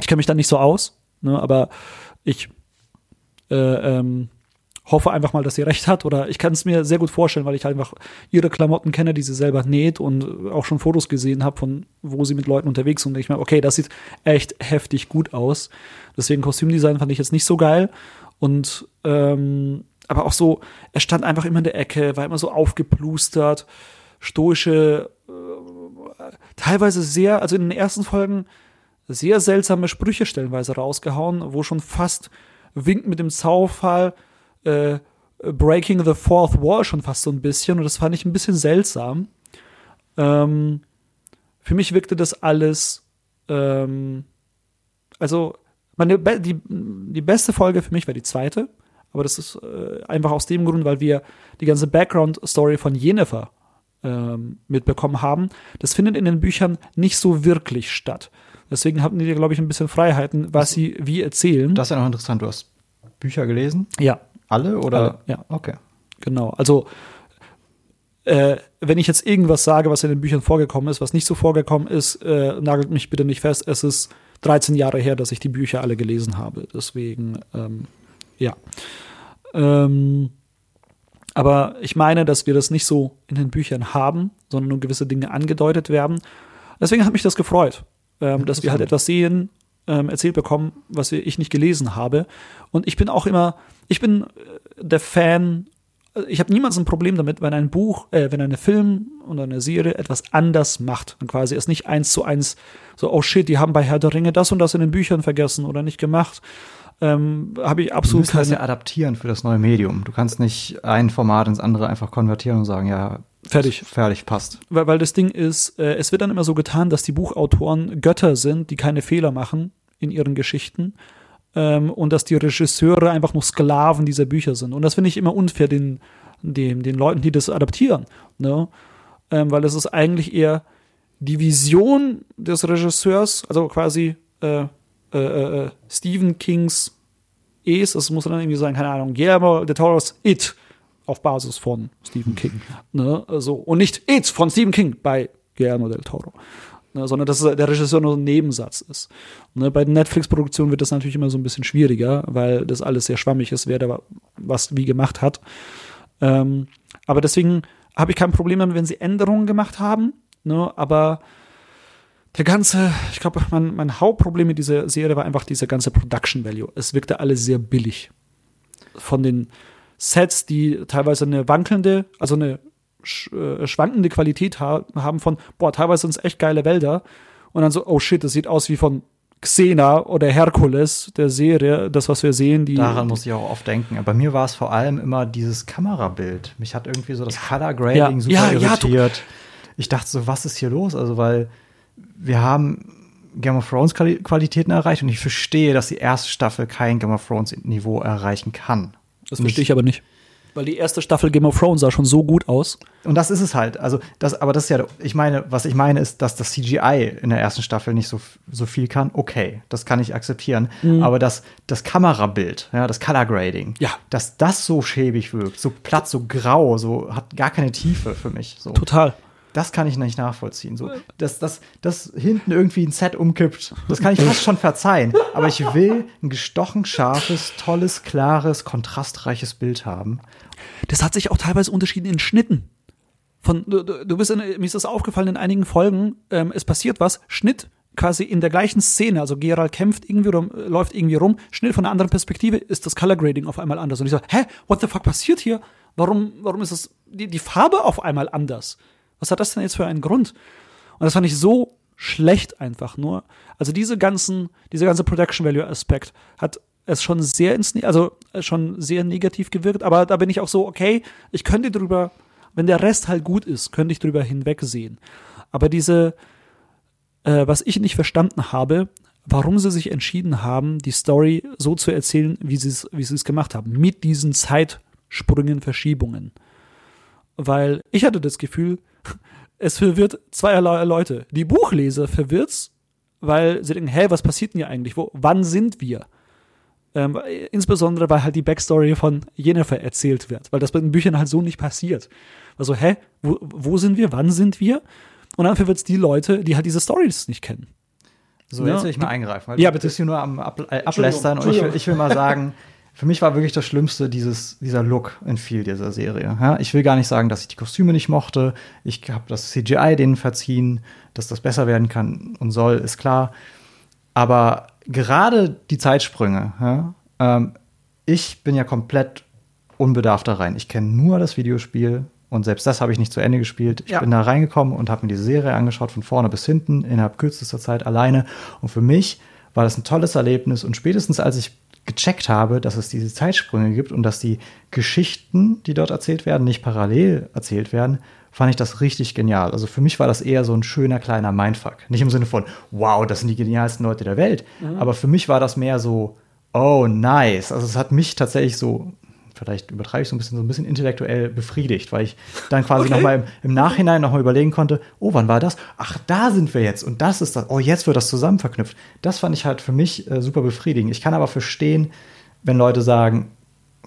ich kenne mich da nicht so aus, ne, aber ich äh, ähm, hoffe einfach mal, dass sie recht hat. Oder ich kann es mir sehr gut vorstellen, weil ich halt einfach ihre Klamotten kenne, die sie selber näht und auch schon Fotos gesehen habe, von wo sie mit Leuten unterwegs sind. Und ich meine, okay, das sieht echt heftig gut aus. Deswegen Kostümdesign fand ich jetzt nicht so geil. Und ähm, aber auch so, er stand einfach immer in der Ecke, war immer so aufgeplustert, stoische, äh, teilweise sehr, also in den ersten Folgen sehr seltsame Sprüche stellenweise rausgehauen, wo schon fast winkt mit dem Zaufall, äh, Breaking the Fourth Wall schon fast so ein bisschen und das fand ich ein bisschen seltsam. Ähm, für mich wirkte das alles, ähm, also meine, die, die beste Folge für mich war die zweite, aber das ist äh, einfach aus dem Grund, weil wir die ganze Background-Story von Jennifer ähm, mitbekommen haben. Das findet in den Büchern nicht so wirklich statt. Deswegen hatten die, glaube ich, ein bisschen Freiheiten, was sie wie erzählen. Das ist ja noch interessant. Du hast Bücher gelesen? Ja. Alle oder? Alle, ja. Okay. Genau. Also, äh, wenn ich jetzt irgendwas sage, was in den Büchern vorgekommen ist, was nicht so vorgekommen ist, äh, nagelt mich bitte nicht fest. Es ist 13 Jahre her, dass ich die Bücher alle gelesen habe. Deswegen, ähm, ja. Ähm, aber ich meine, dass wir das nicht so in den Büchern haben, sondern nur gewisse Dinge angedeutet werden. Deswegen hat mich das gefreut, ähm, dass wir halt etwas sehen, ähm, erzählt bekommen, was ich nicht gelesen habe. Und ich bin auch immer, ich bin äh, der Fan, äh, ich habe niemals ein Problem damit, wenn ein Buch, äh, wenn eine Film oder eine Serie etwas anders macht. Und quasi es nicht eins zu eins so, oh shit, die haben bei Herr der Ringe das und das in den Büchern vergessen oder nicht gemacht. Ähm, habe ich absolut du keine. das ja adaptieren für das neue Medium. Du kannst nicht ein Format ins andere einfach konvertieren und sagen, ja, fertig. Fertig, passt. Weil, weil das Ding ist, äh, es wird dann immer so getan, dass die Buchautoren Götter sind, die keine Fehler machen in ihren Geschichten ähm, und dass die Regisseure einfach nur Sklaven dieser Bücher sind. Und das finde ich immer unfair den, den, den Leuten, die das adaptieren. Ne? Ähm, weil es ist eigentlich eher die Vision des Regisseurs, also quasi äh, äh, äh, Stephen Kings Es, das muss dann irgendwie sein, keine Ahnung, Guillermo de Toro's It auf Basis von Stephen King. Ne? Also, und nicht It von Stephen King bei Guillermo del Toro ne, sondern dass der Regisseur nur ein Nebensatz ist. Ne, bei Netflix-Produktionen wird das natürlich immer so ein bisschen schwieriger, weil das alles sehr schwammig ist, wer da was wie gemacht hat. Ähm, aber deswegen habe ich kein Problem damit, wenn sie Änderungen gemacht haben. Ne, aber der ganze, ich glaube, mein, mein Hauptproblem mit dieser Serie war einfach dieser ganze Production Value. Es wirkte alles sehr billig. Von den Sets, die teilweise eine wankelnde, also eine sch äh, schwankende Qualität ha haben von, boah, teilweise sind es echt geile Wälder. Und dann so, oh shit, das sieht aus wie von Xena oder Herkules der Serie, das, was wir sehen. Die, Daran muss ich auch oft denken. Aber bei mir war es vor allem immer dieses Kamerabild. Mich hat irgendwie so das ja. Color Grading ja. super ja, irritiert. ich dachte so, was ist hier los? Also, weil wir haben Game of Thrones Qualitäten erreicht und ich verstehe, dass die erste Staffel kein Game of Thrones Niveau erreichen kann. Das verstehe ich aber nicht. Weil die erste Staffel Game of Thrones sah schon so gut aus. Und das ist es halt. Also, das, aber das ist ja, ich meine, was ich meine, ist, dass das CGI in der ersten Staffel nicht so, so viel kann. Okay, das kann ich akzeptieren. Mhm. Aber das, das Kamerabild, ja, das Color Grading, ja. dass das so schäbig wirkt, so platt, so grau, so hat gar keine Tiefe für mich. So. Total. Das kann ich nicht nachvollziehen. So, dass, dass, dass hinten irgendwie ein Set umkippt, das kann ich fast schon verzeihen. Aber ich will ein gestochen scharfes, tolles, klares, kontrastreiches Bild haben. Das hat sich auch teilweise unterschieden in Schnitten. Von, du, du bist in, mir ist das aufgefallen in einigen Folgen, ähm, es passiert was, Schnitt quasi in der gleichen Szene, also Gerald kämpft irgendwie rum, läuft irgendwie rum, Schnitt von einer anderen Perspektive, ist das Color Grading auf einmal anders. Und ich so, hä, what the fuck passiert hier? Warum, warum ist das, die, die Farbe auf einmal anders? Was hat das denn jetzt für einen Grund? Und das fand ich so schlecht einfach nur. Also diese ganzen, dieser ganze Production Value Aspekt hat es schon sehr ins, also schon sehr negativ gewirkt, aber da bin ich auch so, okay, ich könnte drüber, wenn der Rest halt gut ist, könnte ich drüber hinwegsehen. Aber diese, äh, was ich nicht verstanden habe, warum sie sich entschieden haben, die Story so zu erzählen, wie sie wie sie es gemacht haben, mit diesen Zeitsprüngen, Verschiebungen. Weil ich hatte das Gefühl, es verwirrt zweierlei Leute. Die Buchleser verwirrt's, weil sie denken, hä, was passiert denn hier eigentlich? Wo, wann sind wir? Ähm, insbesondere, weil halt die Backstory von Jennifer erzählt wird, weil das bei den Büchern halt so nicht passiert. Also, hä, wo, wo sind wir? Wann sind wir? Und dann verwirrt es die Leute, die halt diese Stories nicht kennen. So, jetzt will ich mal eingreifen, weil ja, bitte. du bist hier nur am Ab äh, Ablästern und ich will, ich will mal sagen, für mich war wirklich das Schlimmste dieses, dieser Look in viel dieser Serie. Ja, ich will gar nicht sagen, dass ich die Kostüme nicht mochte. Ich habe das CGI denen verziehen, dass das besser werden kann und soll, ist klar. Aber gerade die Zeitsprünge, ja, ähm, ich bin ja komplett unbedarft da rein. Ich kenne nur das Videospiel und selbst das habe ich nicht zu Ende gespielt. Ich ja. bin da reingekommen und habe mir diese Serie angeschaut, von vorne bis hinten, innerhalb kürzester Zeit alleine. Und für mich war das ein tolles Erlebnis. Und spätestens als ich gecheckt habe, dass es diese Zeitsprünge gibt und dass die Geschichten, die dort erzählt werden, nicht parallel erzählt werden, fand ich das richtig genial. Also für mich war das eher so ein schöner kleiner Mindfuck. Nicht im Sinne von, wow, das sind die genialsten Leute der Welt. Mhm. Aber für mich war das mehr so, oh, nice. Also es hat mich tatsächlich so vielleicht übertreibe ich so ein bisschen, so ein bisschen intellektuell befriedigt, weil ich dann quasi okay. nochmal im, im Nachhinein nochmal überlegen konnte, oh, wann war das? Ach, da sind wir jetzt und das ist das. Oh, jetzt wird das zusammen verknüpft. Das fand ich halt für mich äh, super befriedigend. Ich kann aber verstehen, wenn Leute sagen,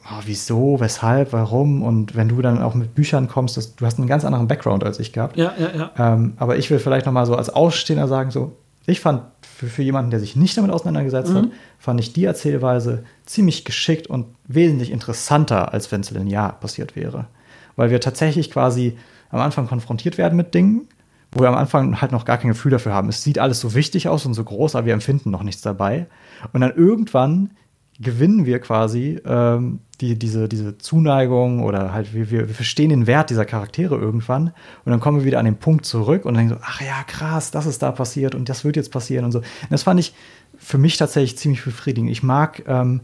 oh, wieso, weshalb, warum und wenn du dann auch mit Büchern kommst, das, du hast einen ganz anderen Background als ich gehabt. Ja, ja, ja. Ähm, aber ich will vielleicht nochmal so als Ausstehender sagen, so, ich fand für, für jemanden, der sich nicht damit auseinandergesetzt mhm. hat, fand ich die Erzählweise ziemlich geschickt und wesentlich interessanter, als wenn es linear passiert wäre. Weil wir tatsächlich quasi am Anfang konfrontiert werden mit Dingen, wo wir am Anfang halt noch gar kein Gefühl dafür haben. Es sieht alles so wichtig aus und so groß, aber wir empfinden noch nichts dabei. Und dann irgendwann gewinnen wir quasi ähm, die, diese, diese Zuneigung oder halt wir, wir, verstehen den Wert dieser Charaktere irgendwann und dann kommen wir wieder an den Punkt zurück und denken so, ach ja, krass, das ist da passiert und das wird jetzt passieren und so. Und das fand ich für mich tatsächlich ziemlich befriedigend. Ich mag ähm,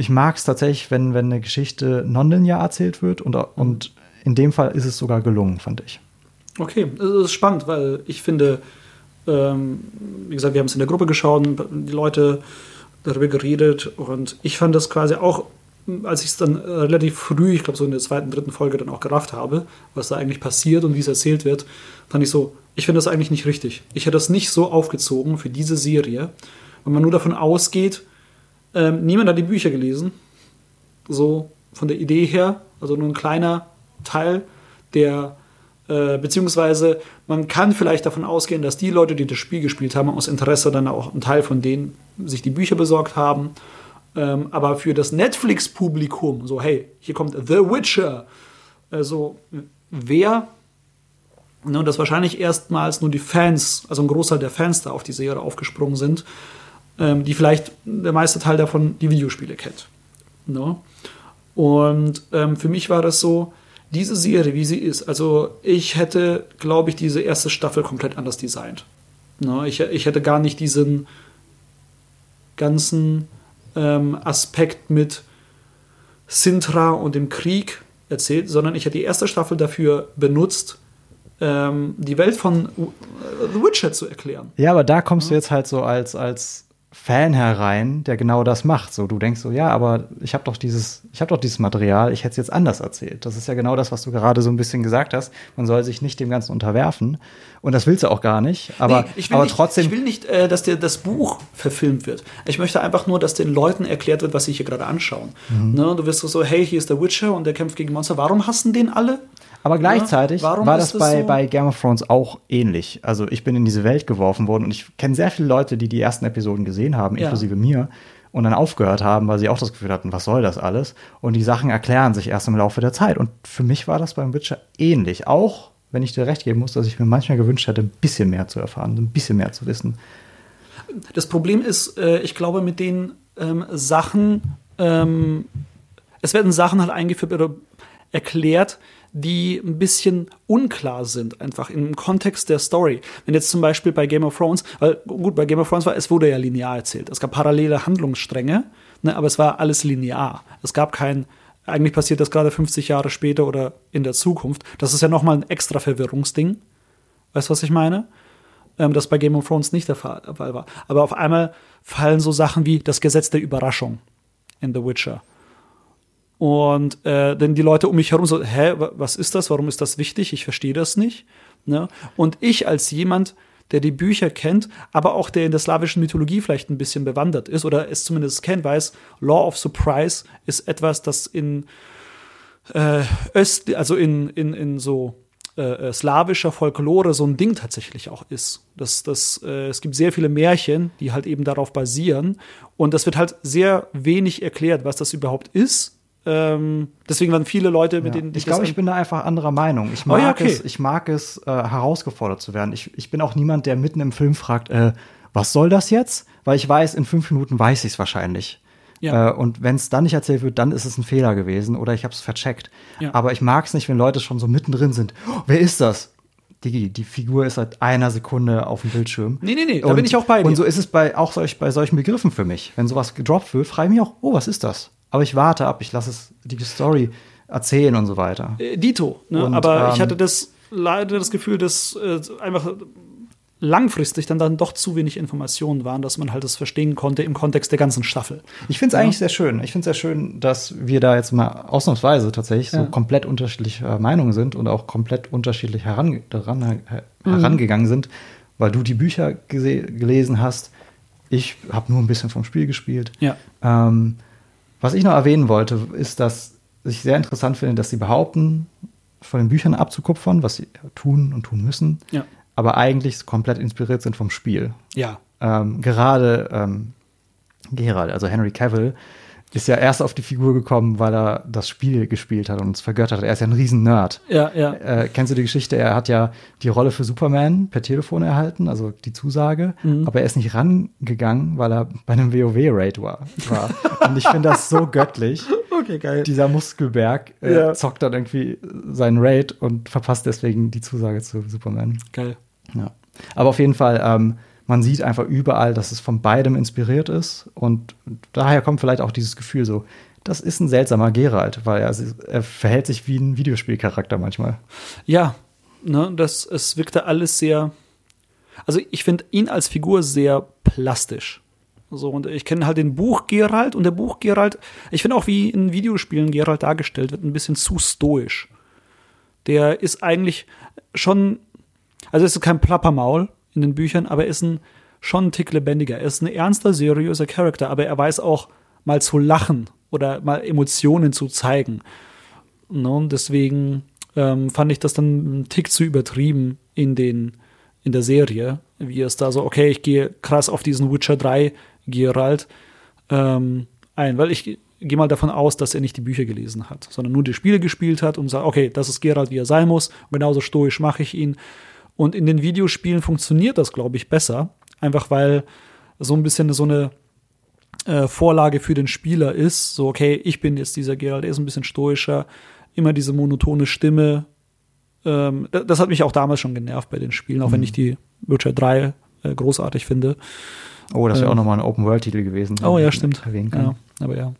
ich mag es tatsächlich, wenn, wenn eine Geschichte nonlinear erzählt wird und, und in dem Fall ist es sogar gelungen, fand ich. Okay, das ist spannend, weil ich finde, ähm, wie gesagt, wir haben es in der Gruppe geschaut, die Leute darüber geredet und ich fand das quasi auch, als ich es dann relativ früh, ich glaube so in der zweiten, dritten Folge dann auch gerafft habe, was da eigentlich passiert und wie es erzählt wird, fand ich so, ich finde das eigentlich nicht richtig. Ich hätte das nicht so aufgezogen für diese Serie, wenn man nur davon ausgeht, ähm, niemand hat die Bücher gelesen, so von der Idee her, also nur ein kleiner Teil der äh, beziehungsweise man kann vielleicht davon ausgehen, dass die Leute, die das Spiel gespielt haben, aus Interesse dann auch ein Teil von denen sich die Bücher besorgt haben. Ähm, aber für das Netflix-Publikum, so hey, hier kommt The Witcher, also wer, ne, und das wahrscheinlich erstmals nur die Fans, also ein Großteil der Fans da auf die Serie aufgesprungen sind, ähm, die vielleicht der meiste Teil davon die Videospiele kennt. Ne? Und ähm, für mich war das so, diese Serie, wie sie ist, also ich hätte, glaube ich, diese erste Staffel komplett anders designt. Ne, ich, ich hätte gar nicht diesen ganzen ähm, Aspekt mit Sintra und dem Krieg erzählt, sondern ich hätte die erste Staffel dafür benutzt, ähm, die Welt von The Witcher zu erklären. Ja, aber da kommst ja. du jetzt halt so als, als Fan herein, der genau das macht. So, du denkst so, ja, aber ich habe doch dieses, ich habe doch dieses Material, ich hätte es jetzt anders erzählt. Das ist ja genau das, was du gerade so ein bisschen gesagt hast. Man soll sich nicht dem Ganzen unterwerfen. Und das willst du auch gar nicht. Aber, nee, aber nicht, trotzdem. Ich will nicht, äh, dass dir das Buch verfilmt wird. Ich möchte einfach nur, dass den Leuten erklärt wird, was sie hier gerade anschauen. Mhm. Ne? Du wirst so, hey, hier ist der Witcher und der kämpft gegen Monster. Warum hassen den alle? Aber gleichzeitig ja, war das, bei, so? bei Game of Thrones auch ähnlich. Also ich bin in diese Welt geworfen worden und ich kenne sehr viele Leute, die die ersten Episoden gesehen haben, ja. inklusive mir, und dann aufgehört haben, weil sie auch das Gefühl hatten, was soll das alles? Und die Sachen erklären sich erst im Laufe der Zeit. Und für mich war das beim Witcher ähnlich. Auch wenn ich dir recht geben muss, dass ich mir manchmal gewünscht hätte, ein bisschen mehr zu erfahren, ein bisschen mehr zu wissen. Das Problem ist, äh, ich glaube, mit den ähm, Sachen, ähm, es werden Sachen halt eingeführt, oder erklärt, die ein bisschen unklar sind, einfach im Kontext der Story. Wenn jetzt zum Beispiel bei Game of Thrones, weil gut, bei Game of Thrones war, es wurde ja linear erzählt. Es gab parallele Handlungsstränge, ne, aber es war alles linear. Es gab kein, eigentlich passiert das gerade 50 Jahre später oder in der Zukunft. Das ist ja nochmal ein extra Verwirrungsding. Weißt du, was ich meine? Ähm, das bei Game of Thrones nicht der Fall war. Aber auf einmal fallen so Sachen wie das Gesetz der Überraschung in The Witcher und äh, denn die Leute um mich herum so, hä, was ist das? Warum ist das wichtig? Ich verstehe das nicht. Ne? Und ich als jemand, der die Bücher kennt, aber auch der in der slawischen Mythologie vielleicht ein bisschen bewandert ist oder es zumindest kennt, weiß, Law of Surprise ist etwas, das in äh, Öst, also in, in, in so äh, äh slawischer Folklore so ein Ding tatsächlich auch ist. Das, das, äh, es gibt sehr viele Märchen, die halt eben darauf basieren. Und das wird halt sehr wenig erklärt, was das überhaupt ist ähm, deswegen waren viele Leute, mit ja. denen ich glaube, ich bin da einfach anderer Meinung. Ich mag oh, ja, okay. es, ich mag es äh, herausgefordert zu werden. Ich, ich bin auch niemand, der mitten im Film fragt, äh, was soll das jetzt? Weil ich weiß, in fünf Minuten weiß ich es wahrscheinlich. Ja. Äh, und wenn es dann nicht erzählt wird, dann ist es ein Fehler gewesen oder ich habe es vercheckt. Ja. Aber ich mag es nicht, wenn Leute schon so mittendrin sind. Oh, wer ist das? Die, die Figur ist seit einer Sekunde auf dem Bildschirm. Nee, nee, nee, da und, bin ich auch bei dir. Und so ist es bei auch solch, bei solchen Begriffen für mich. Wenn sowas gedroppt wird, frage ich mich auch, oh, was ist das? Aber ich warte ab, ich lasse es die Story erzählen und so weiter. Äh, Dito, ne? Und, aber ähm, ich hatte das leider das Gefühl, dass äh, einfach langfristig dann, dann doch zu wenig Informationen waren, dass man halt das verstehen konnte im Kontext der ganzen Staffel. Ich finde es ja. eigentlich sehr schön. Ich finde es sehr schön, dass wir da jetzt mal ausnahmsweise tatsächlich ja. so komplett unterschiedliche äh, Meinungen sind und auch komplett unterschiedlich heran, daran, äh, mhm. herangegangen sind, weil du die Bücher gelesen hast. Ich habe nur ein bisschen vom Spiel gespielt. Ja. Ähm, was ich noch erwähnen wollte, ist, dass ich sehr interessant finde, dass sie behaupten, von den Büchern abzukupfern, was sie tun und tun müssen, ja. aber eigentlich komplett inspiriert sind vom Spiel. Ja. Ähm, gerade ähm, Gerald, also Henry Cavill, ist ja erst auf die Figur gekommen, weil er das Spiel gespielt hat und es vergöttert hat. Er ist ja ein Riesen-Nerd. Ja, ja. Äh, kennst du die Geschichte? Er hat ja die Rolle für Superman per Telefon erhalten, also die Zusage, mhm. aber er ist nicht rangegangen, weil er bei einem WoW-Raid war. war. und ich finde das so göttlich. Okay, geil. Dieser Muskelberg äh, ja. zockt dann irgendwie seinen Raid und verpasst deswegen die Zusage zu Superman. Geil. Ja. Aber auf jeden Fall, ähm, man sieht einfach überall, dass es von beidem inspiriert ist. Und daher kommt vielleicht auch dieses Gefühl so, das ist ein seltsamer Geralt, weil er, er verhält sich wie ein Videospielcharakter manchmal. Ja, ne, das, es wirkte alles sehr. Also ich finde ihn als Figur sehr plastisch. So, und ich kenne halt den Buch Geralt und der Buch Geralt, ich finde auch, wie in Videospielen Geralt dargestellt wird, ein bisschen zu stoisch. Der ist eigentlich schon, also es ist kein Plappermaul, in den Büchern, aber er ist ein, schon ein Tick lebendiger. Er ist ein ernster, seriöser Charakter, aber er weiß auch mal zu lachen oder mal Emotionen zu zeigen. Und deswegen ähm, fand ich das dann ein Tick zu übertrieben in, den, in der Serie, wie es da so, okay, ich gehe krass auf diesen Witcher 3 Geralt ähm, ein, weil ich gehe mal davon aus, dass er nicht die Bücher gelesen hat, sondern nur die Spiele gespielt hat und sagt, okay, das ist Geralt, wie er sein muss, und genauso stoisch mache ich ihn. Und in den Videospielen funktioniert das, glaube ich, besser. Einfach weil so ein bisschen so eine äh, Vorlage für den Spieler ist. So, okay, ich bin jetzt dieser Geralt, der ist ein bisschen stoischer, immer diese monotone Stimme. Ähm, das hat mich auch damals schon genervt bei den Spielen, auch mhm. wenn ich die Witcher 3 äh, großartig finde. Oh, das wäre ähm, auch nochmal ein Open-World-Titel gewesen. Oh ja, stimmt. Ja, aber ja.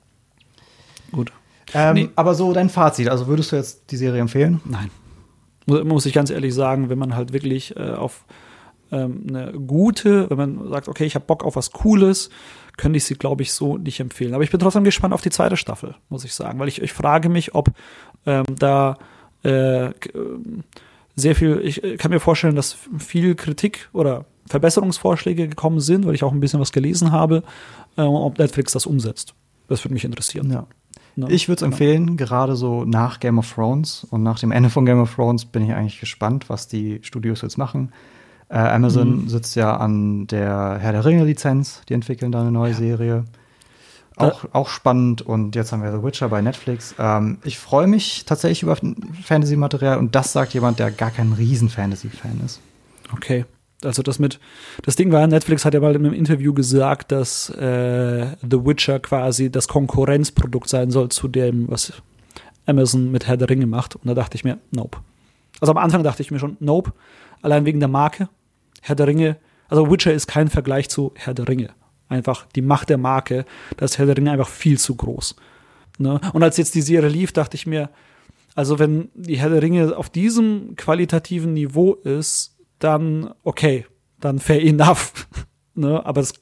Gut. Ähm, nee. Aber so dein Fazit, also würdest du jetzt die Serie empfehlen? Nein muss ich ganz ehrlich sagen, wenn man halt wirklich äh, auf ähm, eine gute, wenn man sagt, okay, ich habe Bock auf was Cooles, könnte ich sie, glaube ich, so nicht empfehlen. Aber ich bin trotzdem gespannt auf die zweite Staffel, muss ich sagen, weil ich, ich frage mich, ob ähm, da äh, sehr viel, ich kann mir vorstellen, dass viel Kritik oder Verbesserungsvorschläge gekommen sind, weil ich auch ein bisschen was gelesen habe, äh, ob Netflix das umsetzt. Das würde mich interessieren. Ja. Ne? Ich würde es empfehlen, gerade so nach Game of Thrones und nach dem Ende von Game of Thrones bin ich eigentlich gespannt, was die Studios jetzt machen. Äh, Amazon mhm. sitzt ja an der Herr der Ringe-Lizenz, die entwickeln da eine neue ja. Serie. Auch, auch spannend und jetzt haben wir The Witcher bei Netflix. Ähm, ich freue mich tatsächlich über Fantasy-Material und das sagt jemand, der gar kein Riesen-Fantasy-Fan ist. Okay. Also das mit, das Ding war, Netflix hat ja mal in einem Interview gesagt, dass äh, The Witcher quasi das Konkurrenzprodukt sein soll zu dem, was Amazon mit Herr der Ringe macht. Und da dachte ich mir, nope. Also am Anfang dachte ich mir schon, nope. Allein wegen der Marke. Herr der Ringe, also Witcher ist kein Vergleich zu Herr der Ringe. Einfach die Macht der Marke, da ist Herr der Ringe einfach viel zu groß. Ne? Und als jetzt die Serie lief, dachte ich mir, also wenn die Herr der Ringe auf diesem qualitativen Niveau ist, dann okay, dann fair enough. ne? Aber das,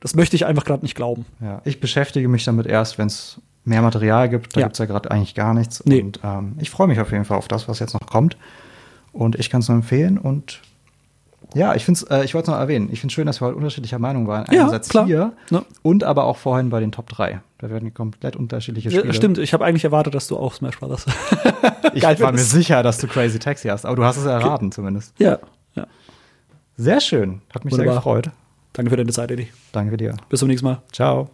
das möchte ich einfach gerade nicht glauben. Ja, ich beschäftige mich damit erst, wenn es mehr Material gibt. Da Ja. gibt es ja gerade eigentlich gar nichts. Nee. Und ähm, ich freue mich auf jeden Fall auf das, was jetzt noch kommt. Und ich kann es nur empfehlen. Und ja, ich finde äh, ich wollte es noch erwähnen, ich finde es schön, dass wir heute unterschiedlicher Meinung waren. Ja, Einerseits klar. hier Ne? und aber auch vorhin bei den Top 3. Da werden komplett unterschiedliche Spiele. Ja, stimmt, ich habe eigentlich erwartet, dass du auch Smash Brothers. Ich war mir sicher, dass du Crazy Taxi hast, aber du hast es erraten zumindest. ja, ja. Sehr schön. Hat mich sehr Wunderbar. gefreut. Danke für deine Zeit, Eddie. Danke dir. Bis zum nächsten Mal. Ciao.